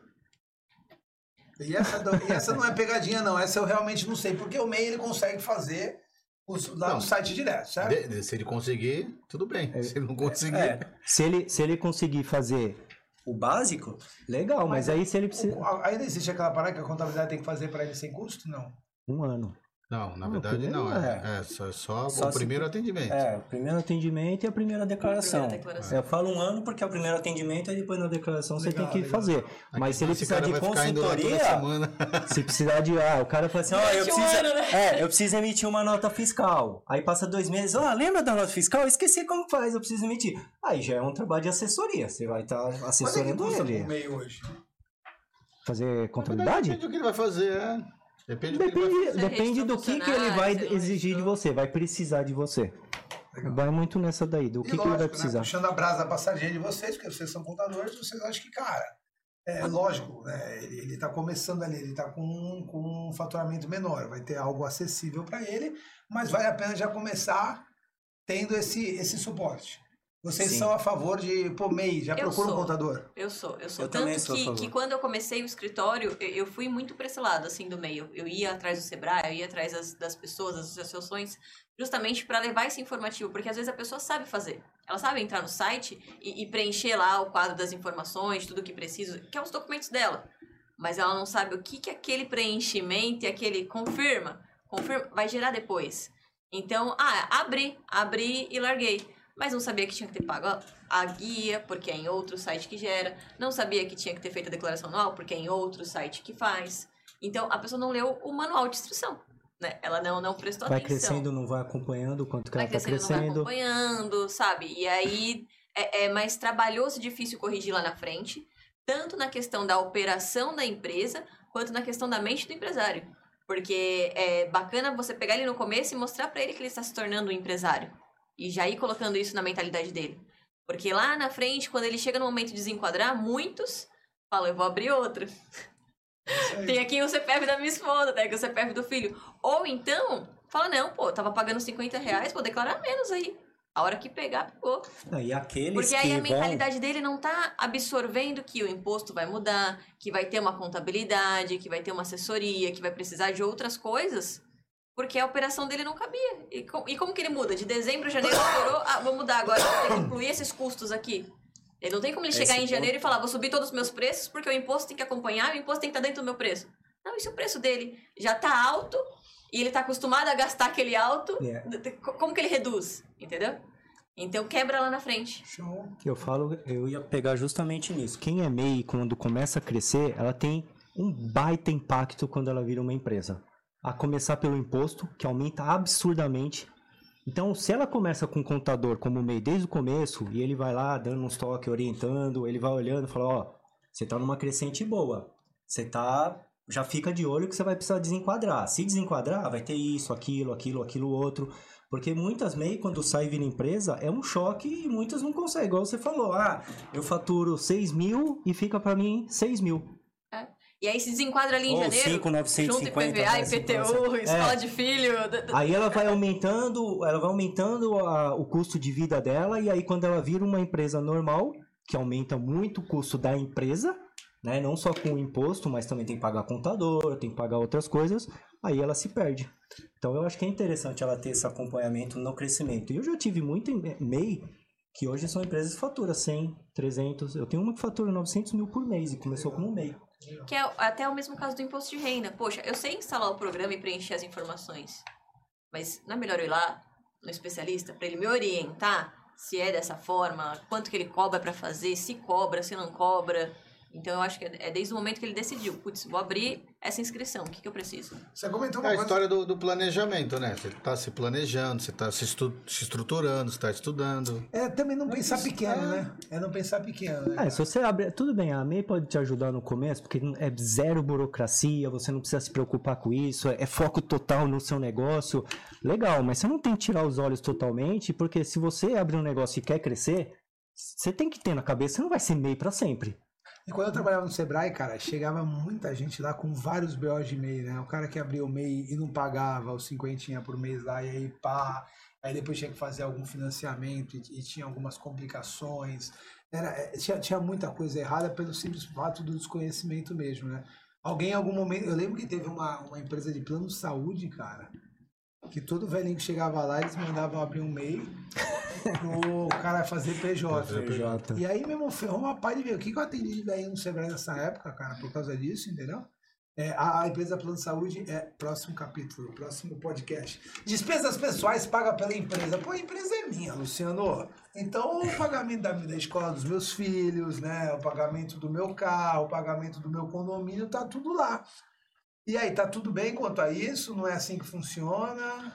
E essa, e essa não é pegadinha, não. Essa eu realmente não sei. Porque o MEI ele consegue fazer os- lá Não. no site direto, certo? De- de- se ele conseguir, tudo bem. Se ele não conseguir. É, se ele, se ele conseguir fazer o básico, legal, mas, aí se ele precisa. O- Ainda existe aquela parada que a contabilidade tem que fazer para ele sem custo? Não. Um ano. Não, na Não, verdade não. é. É, é só, só Só o se- primeiro atendimento. É, o primeiro atendimento e a primeira declaração. Primeira declaração. É, eu falo um ano porque é o primeiro atendimento e depois na declaração você Legal, tem que legal. fazer. Mas se ele precisar de consultoria, <laughs> se precisar de. Ah, o cara fala assim: ó, eu Durante um preciso. ano, né? É, eu preciso emitir uma nota fiscal. Aí passa dois meses, ó, lembra da nota fiscal? Eu esqueci como faz, eu preciso emitir. Aí já é um trabalho de assessoria. Você vai estar Quanto é que assessorando custa ele. um MEI hoje? Fazer contabilidade? Depende do que ele vai fazer, é. Depende do que ele vai Depende, gente depende do que, que ele vai exigir de você, vai precisar de você. Legal. Vai muito nessa daí, do E que, que ele lógico, vai né, precisar. puxando a brasa sardinha de vocês, porque vocês são contadores, vocês acham que, cara, é lógico, né? Ele, ele tá começando ali, ele tá com, com um faturamento menor, vai ter algo acessível para ele, mas vale a pena já começar tendo esse, esse suporte. Vocês Sim. são a favor de, pô, MEI, já Eu procura um contador? Eu sou, eu sou. Eu Tanto também sou a que, favor. que quando eu comecei o escritório, eu, eu fui muito pra esse lado, assim, do meio. Eu ia atrás do Sebrae, eu ia atrás das, das pessoas, das associações, justamente para levar esse informativo, porque às vezes a pessoa sabe fazer. Ela sabe entrar no site e, e preencher lá o quadro das informações, tudo que precisa, que é os documentos dela. Mas ela não sabe o que, que aquele preenchimento e aquele confirma, confirma, vai gerar depois. Então, ah, abri, abri e larguei. Mas não sabia que tinha que ter pago a- guia, porque é em outro site que gera. Não sabia que tinha que ter feito a declaração anual, porque é em outro site que faz. Então, a pessoa não leu o manual de instrução. Né? Ela não, não prestou Vai atenção. crescendo, não vai acompanhando o quanto que vai ela tá crescendo, não vai crescendo. acompanhando, sabe? E aí é, é mais trabalhoso e difícil corrigir lá na frente, tanto na questão da operação da empresa, quanto na questão da mente do empresário. Porque é bacana você pegar ele no começo e mostrar pra ele que ele está se tornando um empresário. E já ir colocando isso na mentalidade dele. Porque lá na frente, quando ele chega no momento de desenquadrar, muitos falam, eu vou abrir outro. Tem aqui o CPF da minha esposa, tem aqui o CPF do filho. Ou então, fala, não, pô, tava pagando 50 reais, vou declarar menos aí. A hora que pegar, pegou. Não, e aqueles Porque que aí a vão... mentalidade dele não tá absorvendo que o imposto vai mudar, que vai ter uma contabilidade, que vai ter uma assessoria, que vai precisar de outras coisas, porque a operação dele não cabia. E, com- e como que ele muda? De dezembro, janeiro, ah, vou mudar agora, vou ter que incluir esses custos aqui. Ele não tem como ele Esse chegar em ponto- janeiro e falar, vou subir todos os meus preços, porque o imposto tem que acompanhar, o imposto tem que estar dentro do meu preço. Não, e se o preço dele já tá alto, e ele tá acostumado a gastar aquele alto, É. d- co- como que ele reduz? Entendeu? Então quebra lá na frente. Show. Eu falo, eu ia pegar justamente nisso. Quem é MEI, quando começa a crescer, ela tem um baita impacto quando ela vira uma empresa. A começar pelo imposto, que aumenta absurdamente. Então, se ela começa com um contador como MEI desde o começo, e ele vai lá dando uns toques, orientando, ele vai olhando e fala, ó, você tá numa crescente boa. Você tá. Já fica de olho que você vai precisar desenquadrar. Se desenquadrar, vai ter isso, aquilo, aquilo, aquilo, outro. Porque muitas MEI, quando sai vira empresa, é um choque e muitas não conseguem. Igual você falou, ah, eu faturo 6 mil e fica pra mim 6 mil. E aí se desenquadra ali em Ou janeiro. 5,950 junto IPVA, IPTU, 5,950. escola É. de filho. Aí ela vai aumentando, ela vai aumentando a- o custo de vida dela e aí quando ela vira uma empresa normal, que aumenta muito o custo da empresa, né, não só com o imposto, mas também tem que pagar contador, tem que pagar outras coisas, aí ela se perde. Então eu acho que é interessante ela ter esse acompanhamento no crescimento. E eu já tive muito em- MEI que hoje são empresas que faturam 100, 300, eu tenho uma que fatura 900 mil por mês e começou como MEI. Que é até o mesmo caso do imposto de renda. Poxa, eu sei instalar o programa e preencher as informações. Mas não é melhor eu ir lá no especialista para ele me orientar se é dessa forma, quanto que ele cobra para fazer, se cobra, se não cobra. Então eu acho que é desde o momento que ele decidiu, putz, vou abrir essa inscrição, o que, que eu preciso? Você comentou É uma a coisa. história do, do planejamento, né? Você tá se planejando, você tá se, estu- se estruturando, você tá estudando. É também não pensar pequeno, né? É não pensar pequeno, né? É, se você abre. Tudo bem, a MEI pode te ajudar no começo, porque é zero burocracia, você não precisa se preocupar com isso, é foco total no seu negócio. Legal, mas você não tem que tirar os olhos totalmente, porque se você abrir um negócio e quer crescer, você tem que ter na cabeça, você não vai ser MEI pra sempre. E quando eu trabalhava no Sebrae, cara, chegava muita gente lá com vários BOs de MEI, né? O cara que abria o MEI e não pagava os cinquentinha por mês lá, e aí pá, aí depois tinha que fazer algum financiamento e, e tinha algumas complicações. Era, é, tinha, tinha muita coisa errada pelo simples fato do desconhecimento mesmo, né? Alguém em algum momento, eu lembro que teve uma, uma empresa de plano de saúde, cara, que todo velhinho que chegava lá, eles mandavam abrir um MEI pro cara fazer PJ. PJ. E aí, meu irmão, ferrou uma pá de ver. O que, que eu atendi de no Sebrae nessa época, cara, por causa disso, entendeu? É, a, a empresa Plano de Saúde é próximo capítulo, próximo podcast. Despesas pessoais paga pela empresa. Pô, a empresa é minha, Luciano. Então, o pagamento da, da escola dos meus filhos, né? O pagamento do meu carro, o pagamento do meu condomínio, tá tudo lá. E aí, tá tudo bem quanto a isso? Não é assim que funciona?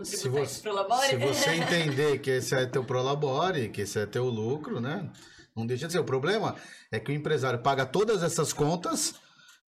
Como Se você, isso pro Labore? se você <laughs> entender que esse é teu prolabore, que esse é teu lucro, né? Não deixa de ser. O problema é que o empresário paga todas essas contas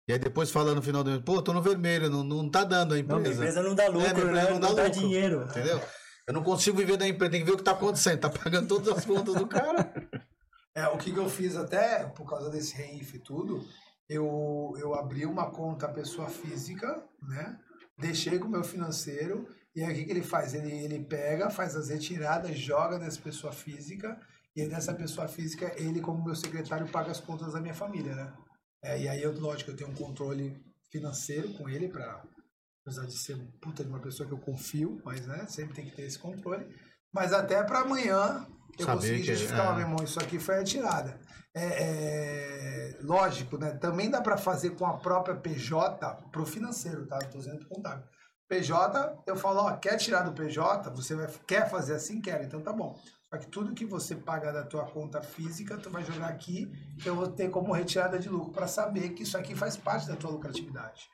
e aí depois fala no final do mês, pô, tô no vermelho, não, não tá dando a Não, empresa. minha empresa não dá lucro, É, minha empresa né? não Não, dá dá lucro. dinheiro. Entendeu? Eu não consigo viver da empresa, tem que ver o que tá acontecendo. Tá pagando todas as contas do cara. <laughs> É, o que, que eu fiz até, por causa desse REIF e tudo, eu, eu abri uma conta pessoa física, né? Deixei com o meu financeiro, e aí o que, que ele faz? Ele, ele pega, faz as retiradas, joga nessa pessoa física, e nessa pessoa física, ele, como meu secretário, paga as contas da minha família, né? É, e aí, eu, lógico, eu tenho um controle financeiro com ele, pra, apesar de ser puta de uma pessoa que eu confio, mas né, sempre tem que ter esse controle. Mas até para amanhã eu Saber consegui que- justificar, é. meu irmão, isso aqui foi a tirada. É, é, lógico, né? Também dá para fazer com a própria PJ pro financeiro, tá? Tô dizendo pro contábil. PJ, eu falo, ó, quer tirar do PJ? Você vai, quer fazer assim? Quero, então tá bom. Só que tudo que você paga da tua conta física, tu vai jogar aqui, eu vou ter como retirada de lucro para saber que isso aqui faz parte da tua lucratividade.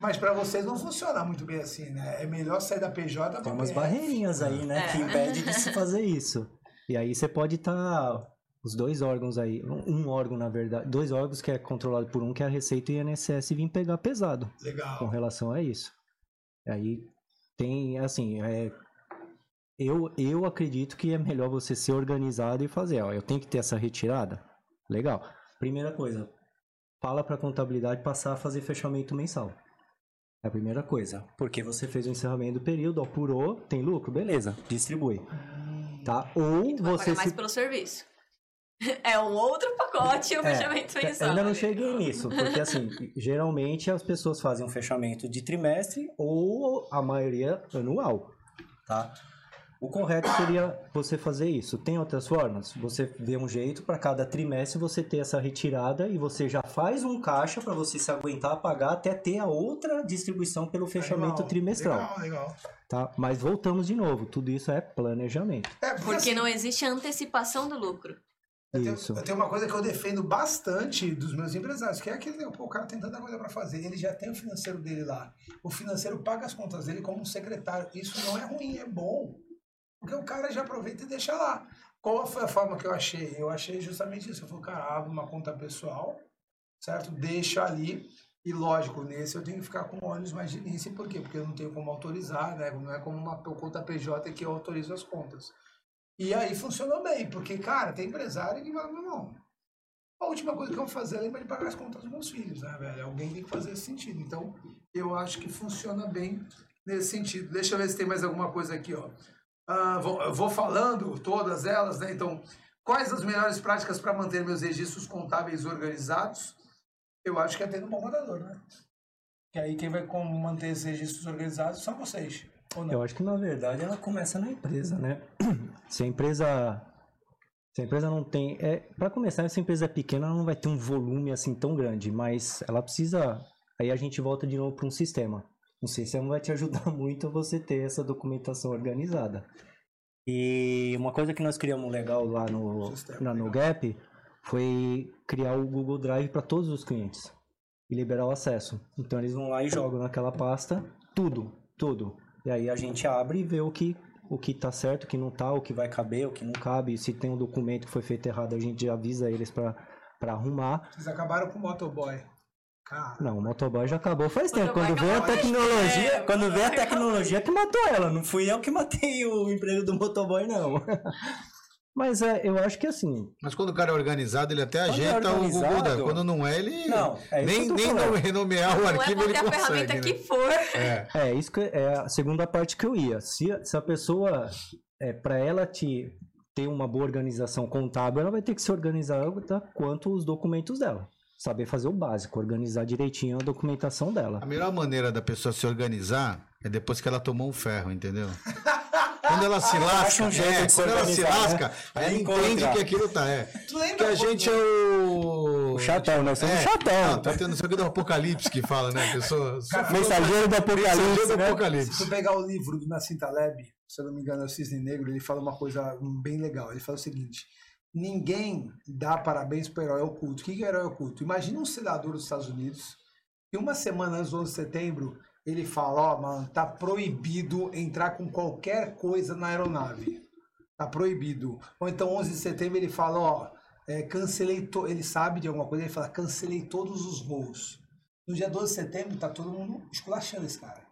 Mas para vocês não funciona muito bem assim, né? É melhor sair da PJ Tem umas barreirinhas aí, né? É. Que impede de se fazer isso. E aí você pode estar. os dois órgãos aí. Um órgão, na verdade. Dois órgãos que é controlado por um, que é a Receita e o INSS, vir pegar pesado com Legal. relação a isso. Aí tem, assim, é, eu, eu acredito que é melhor você ser organizado e fazer, ó, eu tenho que ter essa retirada? Legal. Primeira coisa, fala para contabilidade passar a fazer fechamento mensal. É a primeira coisa. Porque você fez o encerramento do período, apurou, tem lucro, beleza, distribui. Tá? Ou Tu vai você pagar mais se pelo serviço. <laughs> É um outro pacote o É, fechamento eu mensal. ainda não cheguei nisso, porque assim, geralmente as pessoas fazem um fechamento de trimestre ou a maioria anual, tá? O correto seria você fazer isso. Tem outras formas? Você vê um jeito para cada trimestre você ter essa retirada e você já faz um caixa para você se aguentar pagar até ter a outra distribuição pelo fechamento Legal, trimestral. Legal, legal. Tá? Mas voltamos de novo, tudo isso é planejamento. É, porque, Porque assim, não existe antecipação do lucro. Eu tenho, eu tenho uma coisa que eu defendo bastante dos meus empresários, que é aquele, pô, o cara tem tanta coisa para fazer, ele já tem o financeiro dele lá. O financeiro paga as contas dele como um secretário. Isso não é ruim, é bom. Porque o cara já aproveita e deixa lá. Qual foi a forma que eu achei? Eu achei justamente isso. Eu falei, cara, abre uma conta pessoal, certo? Deixa ali. E lógico, nesse eu tenho que ficar com olhos mais de início, por quê? Porque eu não tenho como autorizar, né? Não é como uma conta PJ que eu autorizo as contas. E aí funcionou bem, porque, cara, tem empresário que fala, meu irmão, a última coisa que eu vou fazer é lembrar de pagar as contas dos meus filhos, né, velho? Alguém tem que fazer esse sentido. Então, eu acho que funciona bem nesse sentido. Deixa eu ver se tem mais alguma coisa aqui, ó. Ah, vou, eu vou falando todas elas, né? Então, quais as melhores práticas para manter meus registros contábeis organizados? Eu acho que é tendo um bom contador, né? Que aí quem vai manter esses registros organizados são vocês. Eu acho que na verdade ela começa na empresa, né? <clears throat> Se a empresa se a empresa não tem, é, para começar, se a empresa é pequena, ela não vai ter um volume assim tão grande, mas ela precisa, aí a gente volta de novo para um sistema. Um sistema vai te ajudar <laughs> muito a você ter essa documentação organizada. E uma coisa que nós criamos legal lá no na legal. NoGap foi criar o Google Drive para todos os clientes e liberar o acesso. Então eles vão lá e jogam naquela pasta tudo, tudo. E aí a gente abre e vê o que o que tá certo, o que não tá, o que vai caber, o que não cabe. Se tem um documento que foi feito errado, a gente avisa eles para para arrumar. Vocês acabaram com o motoboy. Cara, Não, o motoboy já acabou faz tempo. Quando veio a tecnologia, tempo. quando veio a tecnologia que matou ela, não fui eu que matei o emprego do motoboy não. <laughs> Mas é, eu acho que assim, Mas quando o cara é organizado, ele até Quando é ajeita o Google. Quando não é, ele Não, é nem, nem renomear o Não é arquivo ele consegue. ferramenta né? que for. É. É, isso que é a segunda parte que eu ia. Se, a- se a pessoa, é, para ela te ter uma boa organização contábil, ela vai ter que se organizar quanto os documentos dela. Saber fazer o básico, organizar direitinho a documentação dela. A melhor maneira da pessoa se organizar é depois que ela tomou um ferro, entendeu? <laughs> Quando ela se lasca, acha um é, quando ela se organizar, lasca, né? ela Aí entende que aquilo tá. É. tu lembra Que a gente é o. O chatão, nós somos É, chatão. Não, tá tendo isso aqui do Apocalipse que fala, né? A pessoa. Mensageiro do Mensageiro Apocalipse, do né? Se Apocalipse. tu pegar o livro do Nassim Taleb, se eu não me engano é o Cisne Negro, ele fala uma coisa bem legal. Ele fala o seguinte: ninguém dá parabéns para o herói oculto. O que que é herói oculto? Imagina um senador dos Estados Unidos e uma semana antes do 11 de setembro ele fala: Ó, mano, tá proibido entrar com qualquer coisa na aeronave. Tá proibido. Ou então 11 de setembro ele fala: Ó, é, cancelei. To... Ele sabe de alguma coisa, ele fala: cancelei todos os voos. No dia 12 de setembro tá todo mundo esculachando esse cara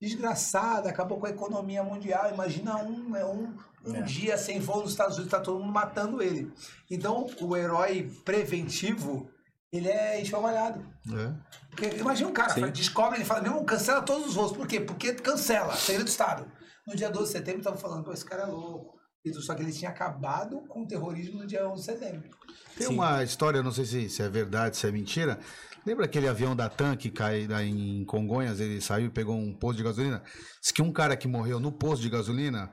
desgraçada, acabou com a economia mundial. Imagina um, é um, um dia sem voo nos Estados Unidos, tá todo mundo matando ele. Então, o herói preventivo, ele é enxovalhado. É. Porque imagina um cara, Sim. descobre, ele fala, meu irmão, cancela todos os voos. Por quê? Porque cancela, segredo do Estado. No dia 12 de setembro, estavam falando, pô, esse cara é louco. Só que ele tinha acabado com o terrorismo no dia 11 de setembro. Tem Sim. uma história, não sei se, se é verdade, se é mentira. Lembra aquele avião da TAM que caiu em Congonhas? Ele saiu e pegou um posto de gasolina? Diz que um cara que morreu no posto de gasolina,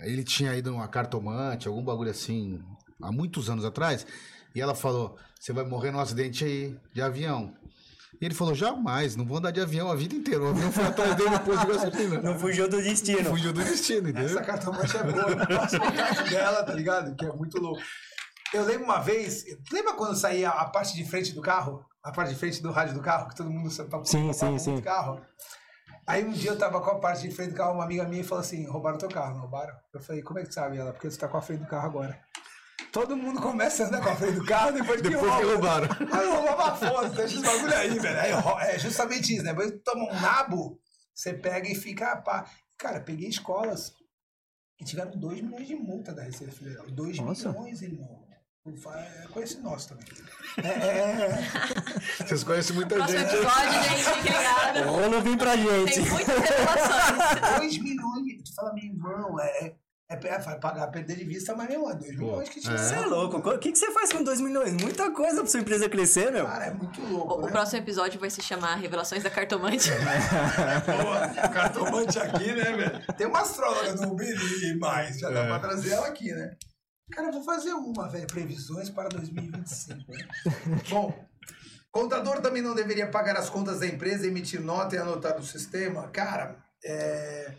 ele tinha ido numa cartomante, algum bagulho assim, há muitos anos atrás. E ela falou: Você vai morrer num acidente aí de avião. E ele falou: Jamais, não vou andar de avião a vida inteira. O avião foi atrás dele no posto de gasolina. Não fugiu do destino. Fugiu do destino, entendeu? Essa cartomante é boa, eu passo no carro dela, tá ligado? Que é muito louco. Eu lembro uma vez, lembra quando saía a parte de frente do carro? A parte de frente do rádio do carro, que todo mundo tá Sim, sim, sim. muito carro. Aí um dia eu tava com a parte de frente do carro, uma amiga minha falou assim: roubaram teu carro, não roubaram? Eu falei, como é que tu sabe? Ela, porque você tá com a frente do carro agora. Todo mundo começa a andar com a frente do carro depois que Depois que rouba. roubaram. Aí eu roubava foda, deixa esse bagulho aí, velho. É justamente isso, né? Depois que toma um nabo, você pega e fica pá. Cara, peguei escolas que tiveram 2 milhões de multa da Receita Federal. 2 Nossa. milhões, irmão. É coisa nosso também. É, é, Vocês conhecem muita Próximo gente. episódio, gente, fique ligado. Rolo vim pra gente. Tem muitas revelações. 2 milhões. Tu fala, meu irmão, é, É, é, vai pagar, perder de vista, mas mesmo, é 2 milhões que tinha. Você é louco. O que, que você faz com 2 milhões? Muita coisa pra sua empresa crescer, meu. Cara, é muito O, louco, o né? próximo episódio vai se chamar Revelações da Cartomante. <laughs> Boa, <laughs> cartomante aqui, né, velho? Tem uma astróloga do e mais, já dá pra trazer ela aqui, né? Cara, eu vou fazer uma, velho. Previsões para 2025, né? <laughs> Bom, contador também não deveria pagar as contas da empresa, emitir nota e anotar no sistema? Cara, é,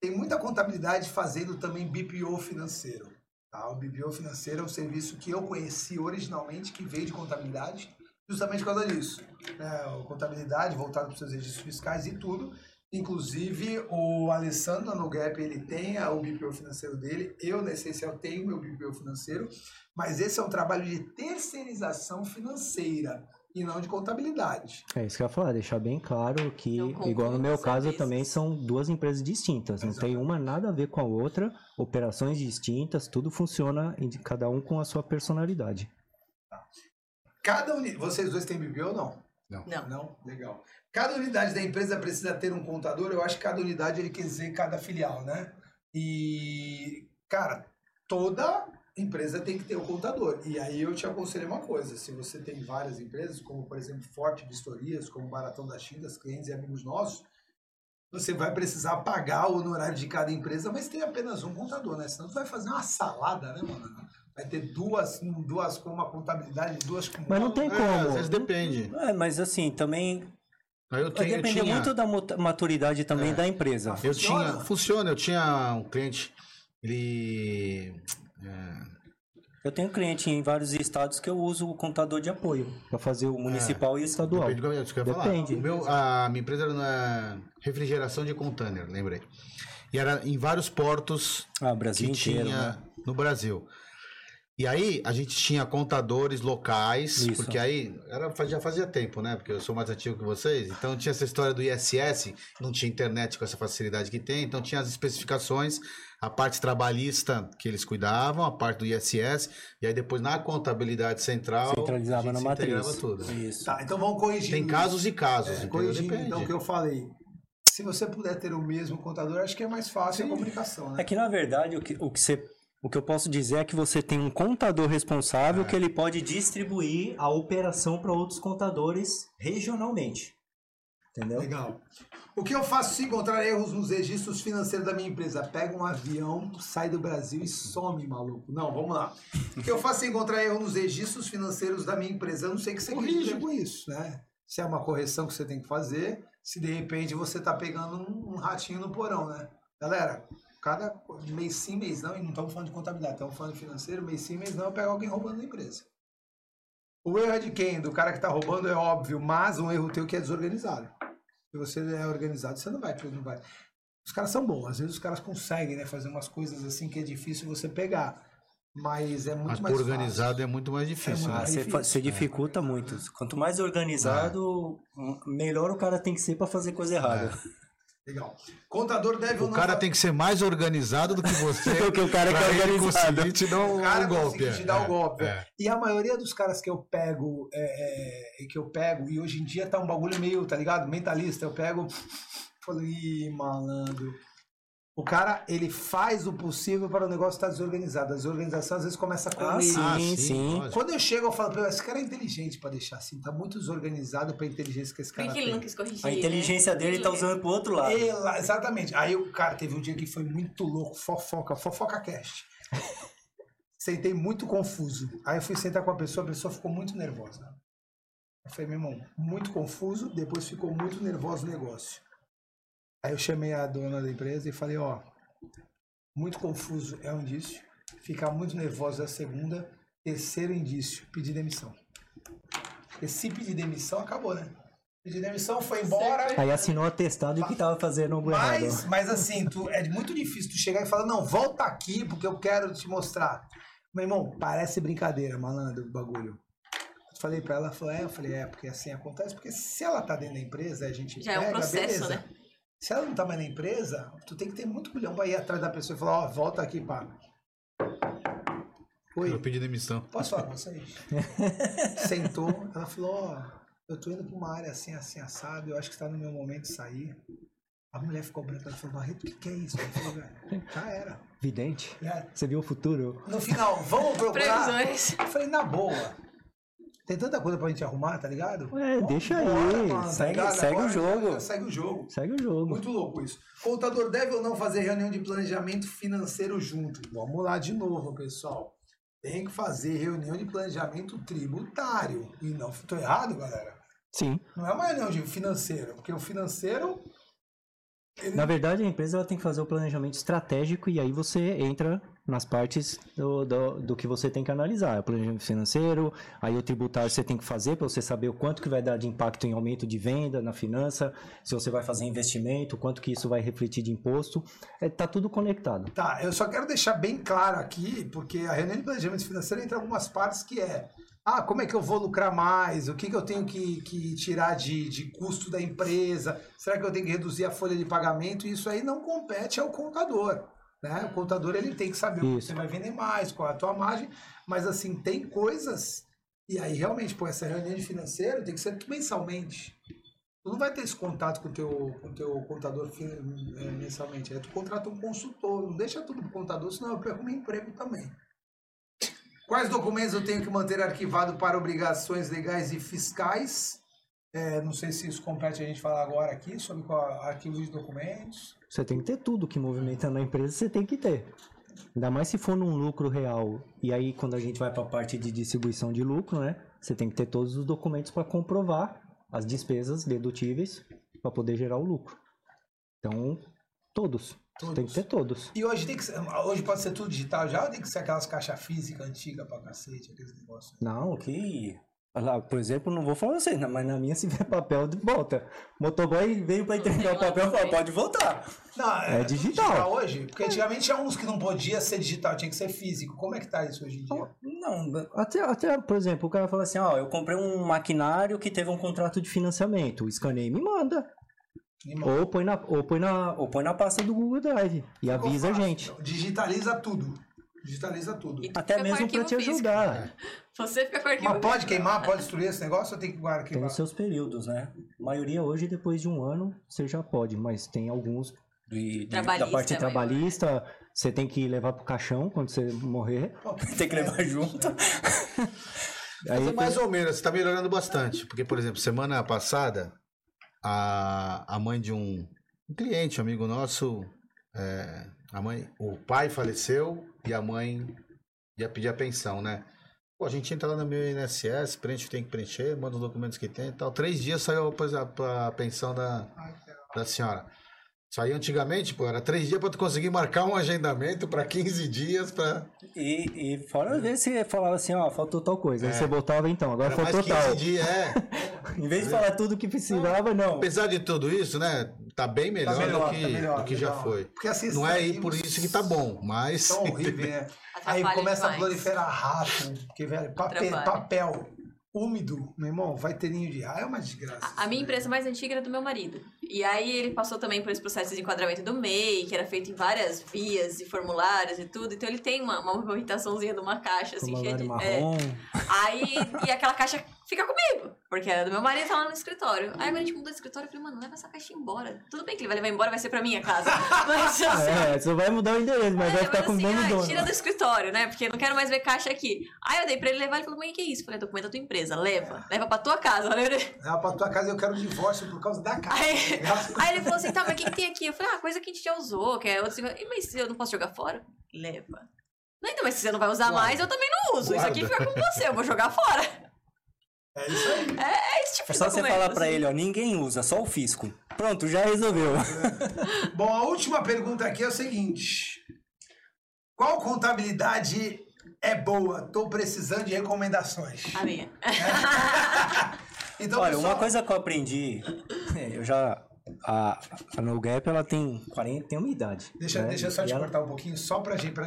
tem muita contabilidade fazendo também BPO financeiro. Tá? O BPO financeiro é um serviço que eu conheci originalmente, que veio de contabilidade, justamente por causa disso. Né? Contabilidade voltado para os seus registros fiscais e tudo. Inclusive, o Alessandro no Gap, ele tem o BPO financeiro dele. Eu, na Essencial, tenho meu BPO financeiro. Mas esse é um trabalho de terceirização financeira e não de contabilidade. É isso que eu ia falar, deixar bem claro que, Não igual no meu caso, serviços. também são duas empresas distintas. Não tem uma nada a ver com a outra, operações distintas, tudo funciona em cada um com a sua personalidade. Cada unidade. Vocês dois têm BPO ou não? Não. Não? Legal. Cada unidade da empresa precisa ter um contador. Eu acho que cada unidade ele quer dizer cada filial, né? E, cara, toda empresa tem que ter um contador. E aí eu te aconselho uma coisa: se você tem várias empresas, como por exemplo Forte Vistorias, como Baratão da China, clientes e amigos nossos, você vai precisar pagar o honorário de cada empresa, mas tem apenas um contador, né? Senão tu vai fazer uma salada, né, mano? Vai ter duas, duas com uma contabilidade, duas com Mas não tem É, como. às vezes depende. É, mas assim, também eu vai tenho- eu depender tinha- muito da maturidade também É. da empresa. Eu Funciona? tinha. Funciona, eu tinha um cliente. Ele. É, Eu tenho cliente em vários estados que eu uso o contador de apoio para fazer o municipal e o estadual. Depende do que eu ia falar. Depende. O meu, a minha empresa era na refrigeração de container, lembrei. E era em vários portos Ah, Brasil que inteiro, tinha né? no Brasil. E aí a gente tinha contadores locais, Isso. porque aí era, já fazia tempo, né? Porque eu sou mais antigo que vocês. Então tinha essa história do ISS, não tinha internet com essa facilidade que tem, então tinha as especificações, a parte trabalhista que eles cuidavam, a parte do ISS, e aí depois na contabilidade central Centralizava na se matriz. tudo. Isso. Tá, então vamos corrigir. Tem casos e casos, É, corrigindo então o que eu falei. Se você puder ter o mesmo contador, acho que é mais fácil a comunicação, né? É que na verdade o que, o que você o que eu posso dizer é que você tem um contador responsável que ele pode distribuir a operação para outros contadores regionalmente. Entendeu? Legal. O que eu faço se encontrar erros nos registros financeiros da minha empresa? Pega um avião, sai do Brasil e some, maluco. Não, vamos lá. O que eu faço se encontrar erro nos registros financeiros da minha empresa? Eu não sei o que você dizer com isso, né? Se é uma correção que você tem que fazer, se de repente você tá pegando um, um ratinho no porão, né? Galera, cada mês sim, mês não, e não estamos falando de contabilidade, estamos falando de financeiro, mês sim, mês não, eu pego alguém roubando a empresa. O erro é de quem? Do cara que tá roubando é óbvio, mas um erro teu que é desorganizado. Se você é organizado, você não vai, não vai. Os caras são bons, às vezes os caras conseguem né, fazer umas coisas assim que é difícil você pegar. Mas é muito Mas mais organizado fácil. é muito mais difícil. muito Ah, né? você, fa- você dificulta muito. Quanto mais organizado, melhor o cara tem que ser para fazer coisa errada. Legal. Contador deve ou O cara tem que ser mais organizado do que você. <laughs> Porque o cara que é organizado. te dar um, o cara um golpe. te dar o é, golpe. é. E a maioria dos caras que eu pego, é, é, que eu pego, e hoje em dia tá um bagulho meio, tá ligado? Mentalista, eu pego, <laughs> falo, ih, malandro. O cara, ele faz o possível para o negócio estar desorganizado. A desorganização às vezes começa com Ah, ele. sim, Ah, sim, sim. Quando eu chego, eu falo, "Pô, esse cara é inteligente pra deixar assim, tá muito desorganizado pra inteligência que esse Por cara que que ele tem. não quis corrigir? A inteligência né? dele tá Ele- usando pro outro lado. Ela- exatamente. Aí o cara teve um dia que foi muito louco, fofoca, fofoca cast. <laughs> Sentei muito confuso. Aí eu fui sentar com a pessoa, a pessoa ficou muito nervosa. Eu falei, meu irmão, muito confuso, depois ficou muito nervoso o negócio. Aí eu chamei a dona da empresa e falei, ó, muito confuso é um indício, ficar muito nervoso é a segunda, terceiro indício, pedir demissão. Porque se pedir demissão, acabou, né? Pedir demissão, foi embora. Aí assinou atestado de que tava fazendo algo Mas, errado. mas assim, tu, é muito difícil tu chegar e falar, não, volta aqui porque eu quero te mostrar. Meu irmão, parece brincadeira, malandro, o bagulho. Eu falei pra ela, falou, é, eu falei, é, porque assim acontece, porque se ela tá dentro da empresa, a gente Já é um pega, processo, beleza. né? Se ela não tá mais na empresa, tu tem que ter muito bilhão pra ir atrás da pessoa e falar, ó, volta aqui, pá. Oi, Eu pedi demissão. Posso falar com vocês? <laughs> Sentou, ela falou, ó, eu tô indo pra uma área assim, assim, assado, eu acho que tá no meu momento de sair. A mulher ficou branca, ela falou, Barreto, o que, que é isso? Eu falei, velho, já era. Vidente? É. Você viu o futuro? No final, vamos procurar. Previsões. Eu falei, na boa. Tem tanta coisa pra gente arrumar, tá ligado? É, deixa aí. mano, tá Segue- ligado? segue o jogo. Segue o jogo. Segue o jogo. Muito louco isso. Contador deve ou não fazer reunião de planejamento financeiro junto? Vamos lá de novo, pessoal. Tem que fazer reunião de planejamento tributário. E não, tô errado, galera? Sim. Não é uma reunião de financeiro, porque o financeiro. ele- Na verdade, a empresa ela tem que fazer o planejamento estratégico e aí você entra nas partes do, do, do que você tem que analisar. O planejamento financeiro, aí o tributário você tem que fazer para você saber o quanto que vai dar de impacto em aumento de venda na finança, se você vai fazer investimento, quanto que isso vai refletir de imposto. É, tá tudo conectado. Tá, eu só quero deixar bem claro aqui, porque a reunião de planejamento financeiro entra algumas partes que é. Ah, como é que eu vou lucrar mais? O que, que eu tenho que, que tirar de, de custo da empresa? Será que eu tenho que reduzir a folha de pagamento? Isso aí não compete ao contador. Né? O contador ele tem que saber o que Isso. você vai vender mais, qual é a tua margem, mas assim, tem coisas. E aí, realmente, pô, essa reunião de financeiro tem que ser mensalmente. Tu não vai ter esse contato com o teu, com o teu contador eh, mensalmente. Aí tu contrata um consultor, não deixa tudo pro contador, senão eu perco meu emprego também. Quais documentos eu tenho que manter arquivado para obrigações legais e fiscais? É, não sei se isso compete a gente falar agora aqui sobre qual arquivo de documentos. Você tem que ter tudo que movimenta na empresa, você tem que ter. Ainda mais se for num lucro real. E aí, quando a gente vai para a parte de distribuição de lucro, né? Você tem que ter todos os documentos para comprovar as despesas dedutíveis para poder gerar o lucro. Então, todos. Você tem que ter todos. E hoje tem que ser, hoje pode ser tudo digital já ou tem que ser aquelas caixas físicas antigas pra cacete, aqueles negócios? Não, que. Lá, por exemplo, não vou falar você, mas na minha se vier papel, volta. Motoboy veio para entregar o papel e falou, pode voltar. Não, É tudo digital. hoje? Porque antigamente tinha uns que não podia ser digital, tinha que ser físico. Como é que tá isso hoje em dia? Não, até, até, por exemplo, o cara fala assim, ó, eu comprei um maquinário que teve um contrato de financiamento, escaneia e me manda. Ou põe na, ou põe na, ou põe na pasta do Google Drive e avisa a gente. Digitaliza tudo. Digitaliza tudo. E tu Até mesmo para te físico. ajudar. <laughs> Você fica com arquivo Mas pode físico. queimar, pode destruir esse negócio ou tem que guardar Tem os seus períodos, né? A maioria hoje, depois de um ano, você já pode, mas tem alguns de- de- da parte maior. trabalhista, você tem que levar pro caixão quando você morrer. <laughs> tem que levar junto. <laughs> Mas Aí é mais ou menos, está melhorando bastante. Porque, por exemplo, semana passada, a, a mãe de um, um cliente, amigo nosso, é, a mãe, o pai faleceu e a mãe ia pedir a pensão, né? Pô, a gente entra lá no meu INSS, preenche o que tem que preencher, manda os documentos que tem e tal. Três dias saiu a, a pensão da, da senhora. Isso aí antigamente, pô, era três dias para tu conseguir marcar um agendamento para 15 dias para E, e fora às vezes você falava assim, ó, faltou tal coisa. Aí É. você botava então, agora Era mais faltou 15 tal. dias, é. <laughs> Em vez de falar tudo que precisava, não. Apesar de tudo isso, né? Tá bem melhor, melhor, do que, tá melhor, do que já melhor. foi. Porque assim, Não é aí esses por isso que tá bom, mas. São horríveis, <laughs> né? Aí começa a demais. proliferar rato, porque, velho, papel, papel úmido, meu irmão, vai ter ninho de raio, é uma desgraça. A minha empresa mais antiga era do meu marido. E aí ele passou também por esse processo de enquadramento do MEI, que era feito em várias vias e formulários e tudo. Então ele tem uma, uma movimentaçãozinha de uma caixa, assim, cheia de. é. Aí, e aquela caixa fica comigo, porque era do meu marido, tá lá no escritório. Aí quando a gente mudou de escritório, eu falei, mano, leva essa caixa embora. Tudo bem que ele vai levar embora, vai ser pra minha casa. <laughs> Mas assim, É, você vai mudar o endereço, mas é, vai ficar mas com o assim, ai, dono. tira do escritório, né? Porque eu não quero mais ver caixa aqui. Aí eu dei pra ele levar, ele falou, mãe, que isso? Eu falei, documento da tua empresa, leva. Leva pra tua casa. Leva... Ah, pra tua casa eu quero divórcio por causa da <laughs> casa. Aí, aí ele falou assim, tá, mas o que, que tem aqui? Eu falei, ah, coisa que a gente já usou, que é outro... Mas eu não posso jogar fora? Leva. Não, então, mas se você não vai usar Guarda. mais, eu também não uso. Isso aqui Guarda. fica com você, eu vou jogar fora. É isso aí. É esse tipo É de só você falar pra assim. ele, ó, ninguém usa, só o fisco. Pronto, já resolveu. Bom, a última pergunta aqui é o seguinte: Qual contabilidade é boa? Tô precisando de recomendações. A minha. <laughs> Então, Olha, pessoal, uma coisa que eu aprendi, é, <laughs> eu já. A, a No Gap, ela tem 40, tem uma idade. Deixa, né? deixa eu só E te ela- cortar um pouquinho, só pra gente. Pra...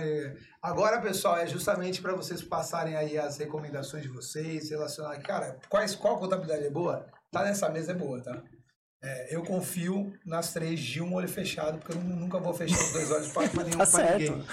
Agora, pessoal, é justamente para vocês passarem aí as recomendações de vocês, relacionar. Cara, quais, qual contabilidade é boa? Tá nessa mesa é boa, tá? É, eu confio nas três de um olho fechado, porque eu nu- nunca vou fechar os dois olhos para <laughs> nenhum Tá pra ninguém.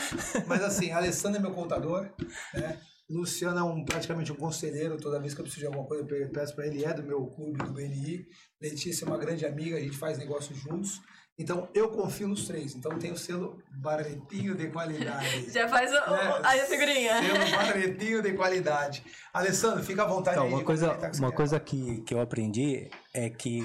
Mas assim, a Alessandra é meu contador, né? Luciano é um, praticamente um conselheiro, toda vez que eu preciso de alguma coisa eu pe- peço para ele, é do meu clube do BNI. Letícia é uma grande amiga, a gente faz negócio juntos. Então, eu confio nos três. Então, tem o selo Barretinho de qualidade. <laughs> Já faz o, É, a figurinha. Selo Barretinho de qualidade. Alessandro, fica à vontade Então, aí uma coisa, uma coisa que, que eu aprendi é que,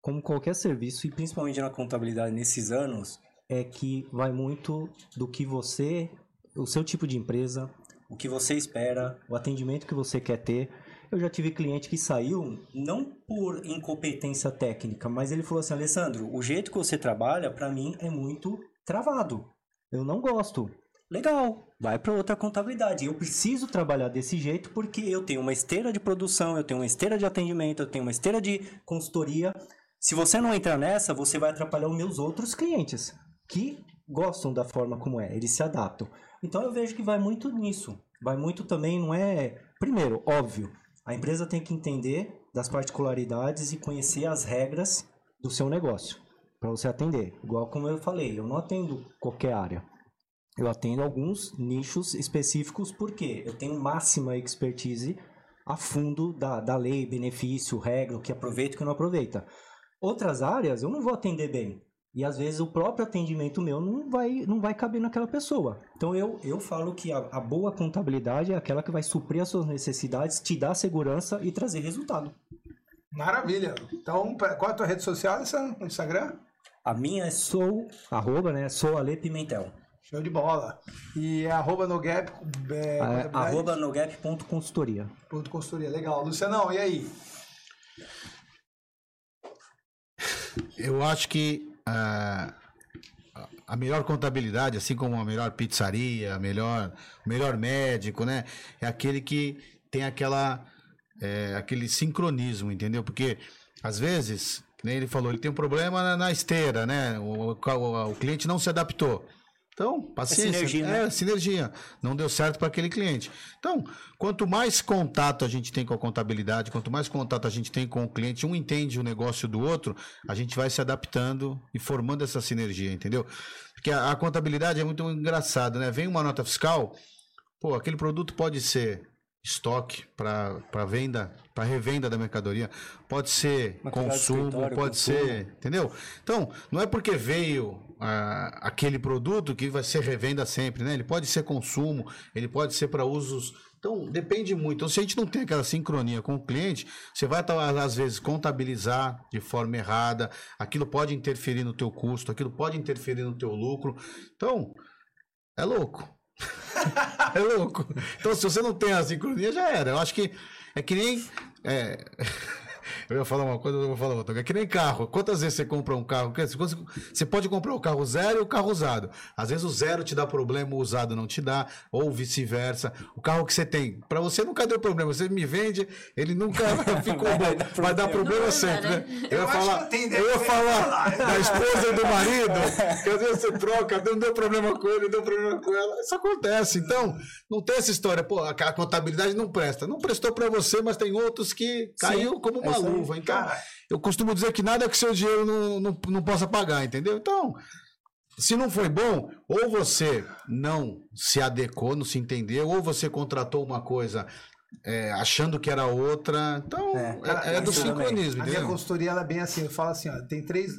como qualquer serviço, e principalmente na contabilidade nesses anos, é que vai muito do que você, o seu tipo de empresa, o que você espera, o atendimento que você quer ter. Eu já tive cliente que saiu não por incompetência técnica, mas ele falou assim: Alessandro, o jeito que você trabalha, para mim, é muito travado. Eu não gosto. Legal, vai para outra contabilidade. Eu preciso trabalhar desse jeito porque eu tenho uma esteira de produção, eu tenho uma esteira de atendimento, eu tenho uma esteira de consultoria. Se você não entrar nessa, você vai atrapalhar os meus outros clientes que gostam da forma como é, eles se adaptam. Então eu vejo que vai muito nisso. Vai muito também, não é. Primeiro, óbvio, a empresa tem que entender das particularidades e conhecer as regras do seu negócio para você atender. Igual como eu falei, eu não atendo qualquer área. Eu atendo alguns nichos específicos porque eu tenho máxima expertise a fundo da, da lei, benefício, regra, o que aproveita e o que não aproveita. Outras áreas eu não vou atender bem. E às vezes o próprio atendimento meu não vai, não vai caber naquela pessoa. Então eu, eu falo que a, a boa contabilidade é aquela que vai suprir as suas necessidades, te dar segurança e trazer resultado. Maravilha. Então, qual é a tua rede social, Alessandro? No Instagram? A minha é sou, arroba, né? Sou Ale Pimentel. Show de bola. E é arroba no gap. É, É, arroba nogap.consultoria. ponto consultoria. Legal. Lucianão, e aí? Eu acho que a melhor contabilidade, assim como a melhor pizzaria, melhor, o melhor médico, né? É aquele que tem aquela, é, aquele sincronismo, entendeu? Porque às vezes, nem ele falou, ele tem um problema na, na esteira, né? O, o- o cliente não se adaptou. Então, paciência. sinergia, né? É, sinergia. Não deu certo para aquele cliente. Então, quanto mais contato a gente tem com a contabilidade, quanto mais contato a gente tem com o cliente, um entende o negócio do outro, a gente vai se adaptando e formando essa sinergia, entendeu? Porque a, a contabilidade é muito engraçado, né? Vem uma nota fiscal, pô, aquele produto pode ser estoque para venda, para revenda da mercadoria, pode ser Material consumo, pode consumo. ser Entendeu? Então, não é porque veio aquele produto que vai ser revenda sempre, né? Ele pode ser consumo, ele pode ser para usos. Então, depende muito. Então, se a gente não tem aquela sincronia com o cliente, você vai, tá, às vezes, contabilizar de forma errada, aquilo pode interferir no teu custo, aquilo pode interferir no teu lucro. Então, é louco. <laughs> é louco. Então, se você não tem a sincronia, já era. Eu acho que é que nem. é, Eu ia falar uma coisa, eu vou falar outra. É que nem carro. Quantas vezes você compra um carro? Você pode comprar o carro zero e o carro usado. Às vezes o zero te dá problema, o usado não te dá, ou vice-versa. O carro que você tem, para você nunca deu problema. Você me vende, ele nunca <laughs> ficou bom. Vai dar problema Não anda, sempre, né? né? Eu ia Eu acho falar, eu ia falar <laughs> da esposa e do marido, <laughs> que às vezes você troca, não deu problema com ele, deu problema com ela. Isso acontece. Então, não tem essa história, pô, a contabilidade não presta. Não prestou para você, mas tem outros que caiu como uma aí. luva. Então, Cara, eu costumo dizer que nada que seu dinheiro não, não, não possa pagar, entendeu? Então, se não foi bom, ou você não se adequou, não se entendeu, ou você contratou uma coisa é, achando que era outra. Então, É, é, é do sincronismo, A minha consultoria ela é bem assim, eu falo assim, ó, tem três,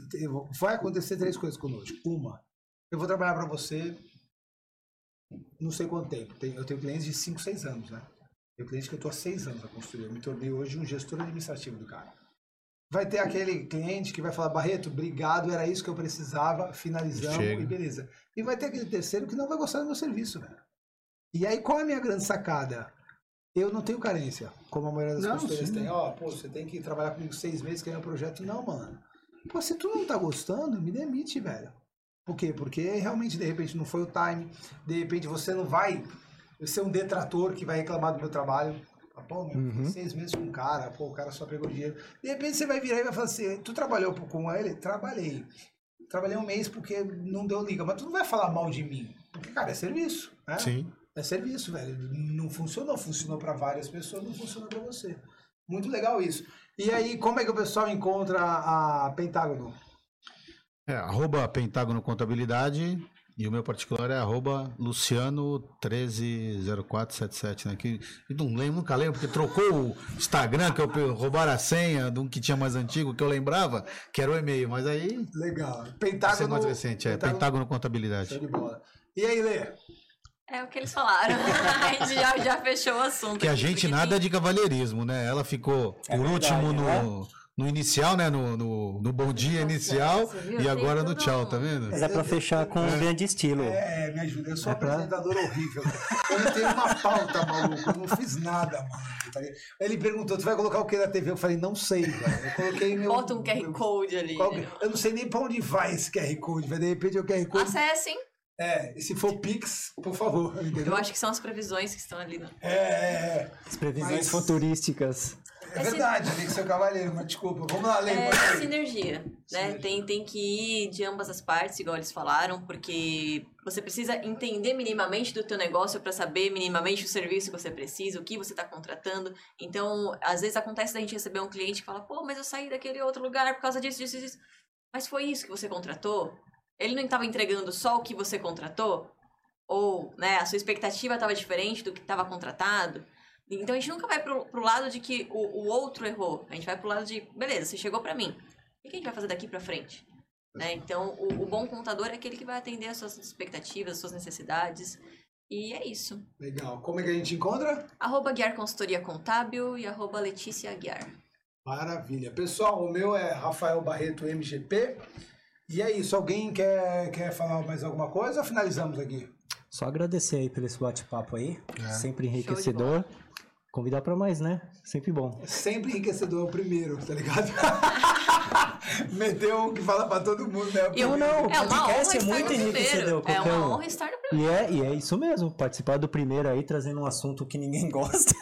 vai acontecer três coisas conosco. Uma, eu vou trabalhar para você não sei quanto tempo. Tem- Eu tenho clientes de 5, 6 anos, né? Tenho cliente que eu estou há 6 anos na consultoria. Eu me tornei hoje um gestor administrativo do cara. Vai ter aquele cliente que vai falar, Barreto, obrigado, era isso que eu precisava, finalizamos Chega. e beleza. E vai ter aquele terceiro que não vai gostar do meu serviço, velho. E aí, qual é a minha grande sacada? Eu não tenho carência, como a maioria das consultorias sim. tem. Ó, pô, você tem que trabalhar comigo seis meses, ganhar um projeto. Não, mano. Pô, se tu não tá gostando, me demite, velho. Por quê? Porque realmente, de repente, não foi o time. De repente, você não vai ser um detrator que vai reclamar do meu trabalho. Ah, Pô, meu, fiquei seis meses com um cara, pô, o cara só pegou dinheiro. De repente, você vai virar e vai falar assim, tu trabalhou com ele? Trabalhei. Trabalhei um mês porque não deu liga. Mas tu não vai falar mal de mim. Porque, cara, é serviço. Né? Sim. É serviço, velho. Não funcionou. Funcionou para várias pessoas, não funcionou para você. Muito legal isso. E aí, como é que o pessoal encontra a Pentágono? É, arroba Pentágono Contabilidade E o meu particular é arroba Luciano130477, né? Que eu não lembro, nunca lembro, porque trocou o Instagram, que eu roubaram a senha de um que tinha mais antigo, que eu lembrava, que era o e-mail. Mas aí, Legal. esse é Pentágono. mais recente, é Pentágono Contabilidade. Show de bola. E aí, Lê? É o que eles falaram. <laughs> a gente já, já fechou o assunto. Que a gente nada tem- de cavalheirismo, né? Ela ficou É por verdade, último né? No, inicial, né? No, no, no bom dia inicial e agora no tchau, um- tá vendo? Mas é pra fechar com um grande estilo. É, me ajuda. Eu sou um É pra- apresentador horrível. Eu não tenho uma pauta, maluco. Eu não fiz nada, mano. Ele perguntou: tu vai colocar o que na TV? Eu falei: não sei, velho. Eu coloquei meu. Bota um QR meu- Code ali. Eu não sei nem pra onde vai esse QR Code, vai de repente é o QR Code. Acessem. É, e se for Pix, por favor. Entendeu? Eu acho que são as previsões que estão ali. No... É, é, As previsões Mas- futurísticas. É. É verdade, tem que ser o cavaleiro, mas desculpa. Vamos lá, Lê. É aí. sinergia, né? Sinergia. Tem, tem que ir de ambas as partes, igual eles falaram, porque você precisa entender minimamente do teu negócio para saber minimamente o serviço que você precisa, o que você está contratando. Então, às vezes acontece da gente receber um cliente que fala, pô, mas eu saí daquele outro lugar por causa disso, disso, disso. Mas foi isso que você contratou? Ele não estava entregando só o que você contratou? Ou, né, a sua expectativa estava diferente do que estava contratado? Então a gente nunca vai pro, pro lado de que o, o outro errou. A gente vai pro lado de, beleza, você chegou pra mim. O que a gente vai fazer daqui pra frente? Né? Então, o, o bom contador é aquele que vai atender as suas expectativas, as suas necessidades. E é isso. Legal. Como é que a gente encontra? Arroba Guiar Consultoria Contábil e arroba Letícia Guiar. Maravilha. Pessoal, o meu é Rafael Barreto MGP. E é isso. Alguém quer, quer falar mais alguma coisa ou finalizamos aqui? Só agradecer aí pelo esse bate-papo aí. Sempre Show de enriquecedor. Convidar pra mais, né? Sempre bom. É sempre enriquecedor o primeiro, tá ligado? <laughs> Meteu um que fala pra todo mundo, né? O Eu não. É uma honra podcast é estar muito no primeiro. enriquecedor, É uma um. honra estar no primeiro. E é, e é isso mesmo, participar do primeiro aí, trazendo um assunto que ninguém <laughs> gosta.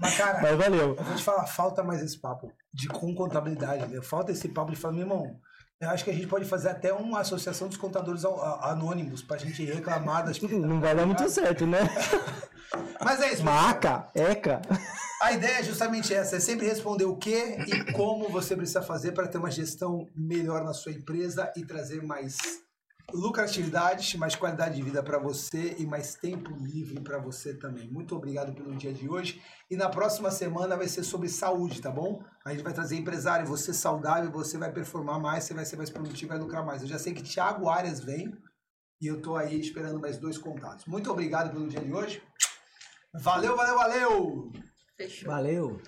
Mas, cara, Mas valeu. eu vou te falar, falta mais esse papo de com contabilidade, né? Falta esse papo de falar, meu irmão, eu acho que a gente pode fazer até uma associação dos contadores a- a- anônimos pra gente reclamar das... <laughs> Não vai dar muito certo, né? <laughs> Mas é isso. Maca, eca. A ideia é justamente essa, é sempre responder o que e como você precisa fazer para ter uma gestão melhor na sua empresa e trazer mais lucratividade, mais qualidade de vida para você e mais tempo livre para você também. Muito obrigado pelo dia de hoje. E na próxima semana vai ser sobre saúde, tá bom? A gente vai trazer empresário, você saudável, você vai performar mais, você vai ser mais produtivo, vai lucrar mais. Eu já sei que Thiago Arias vem e eu tô aí esperando mais dois contatos. Muito obrigado pelo dia de hoje. Valeu, valeu, valeu! Fechou. Valeu.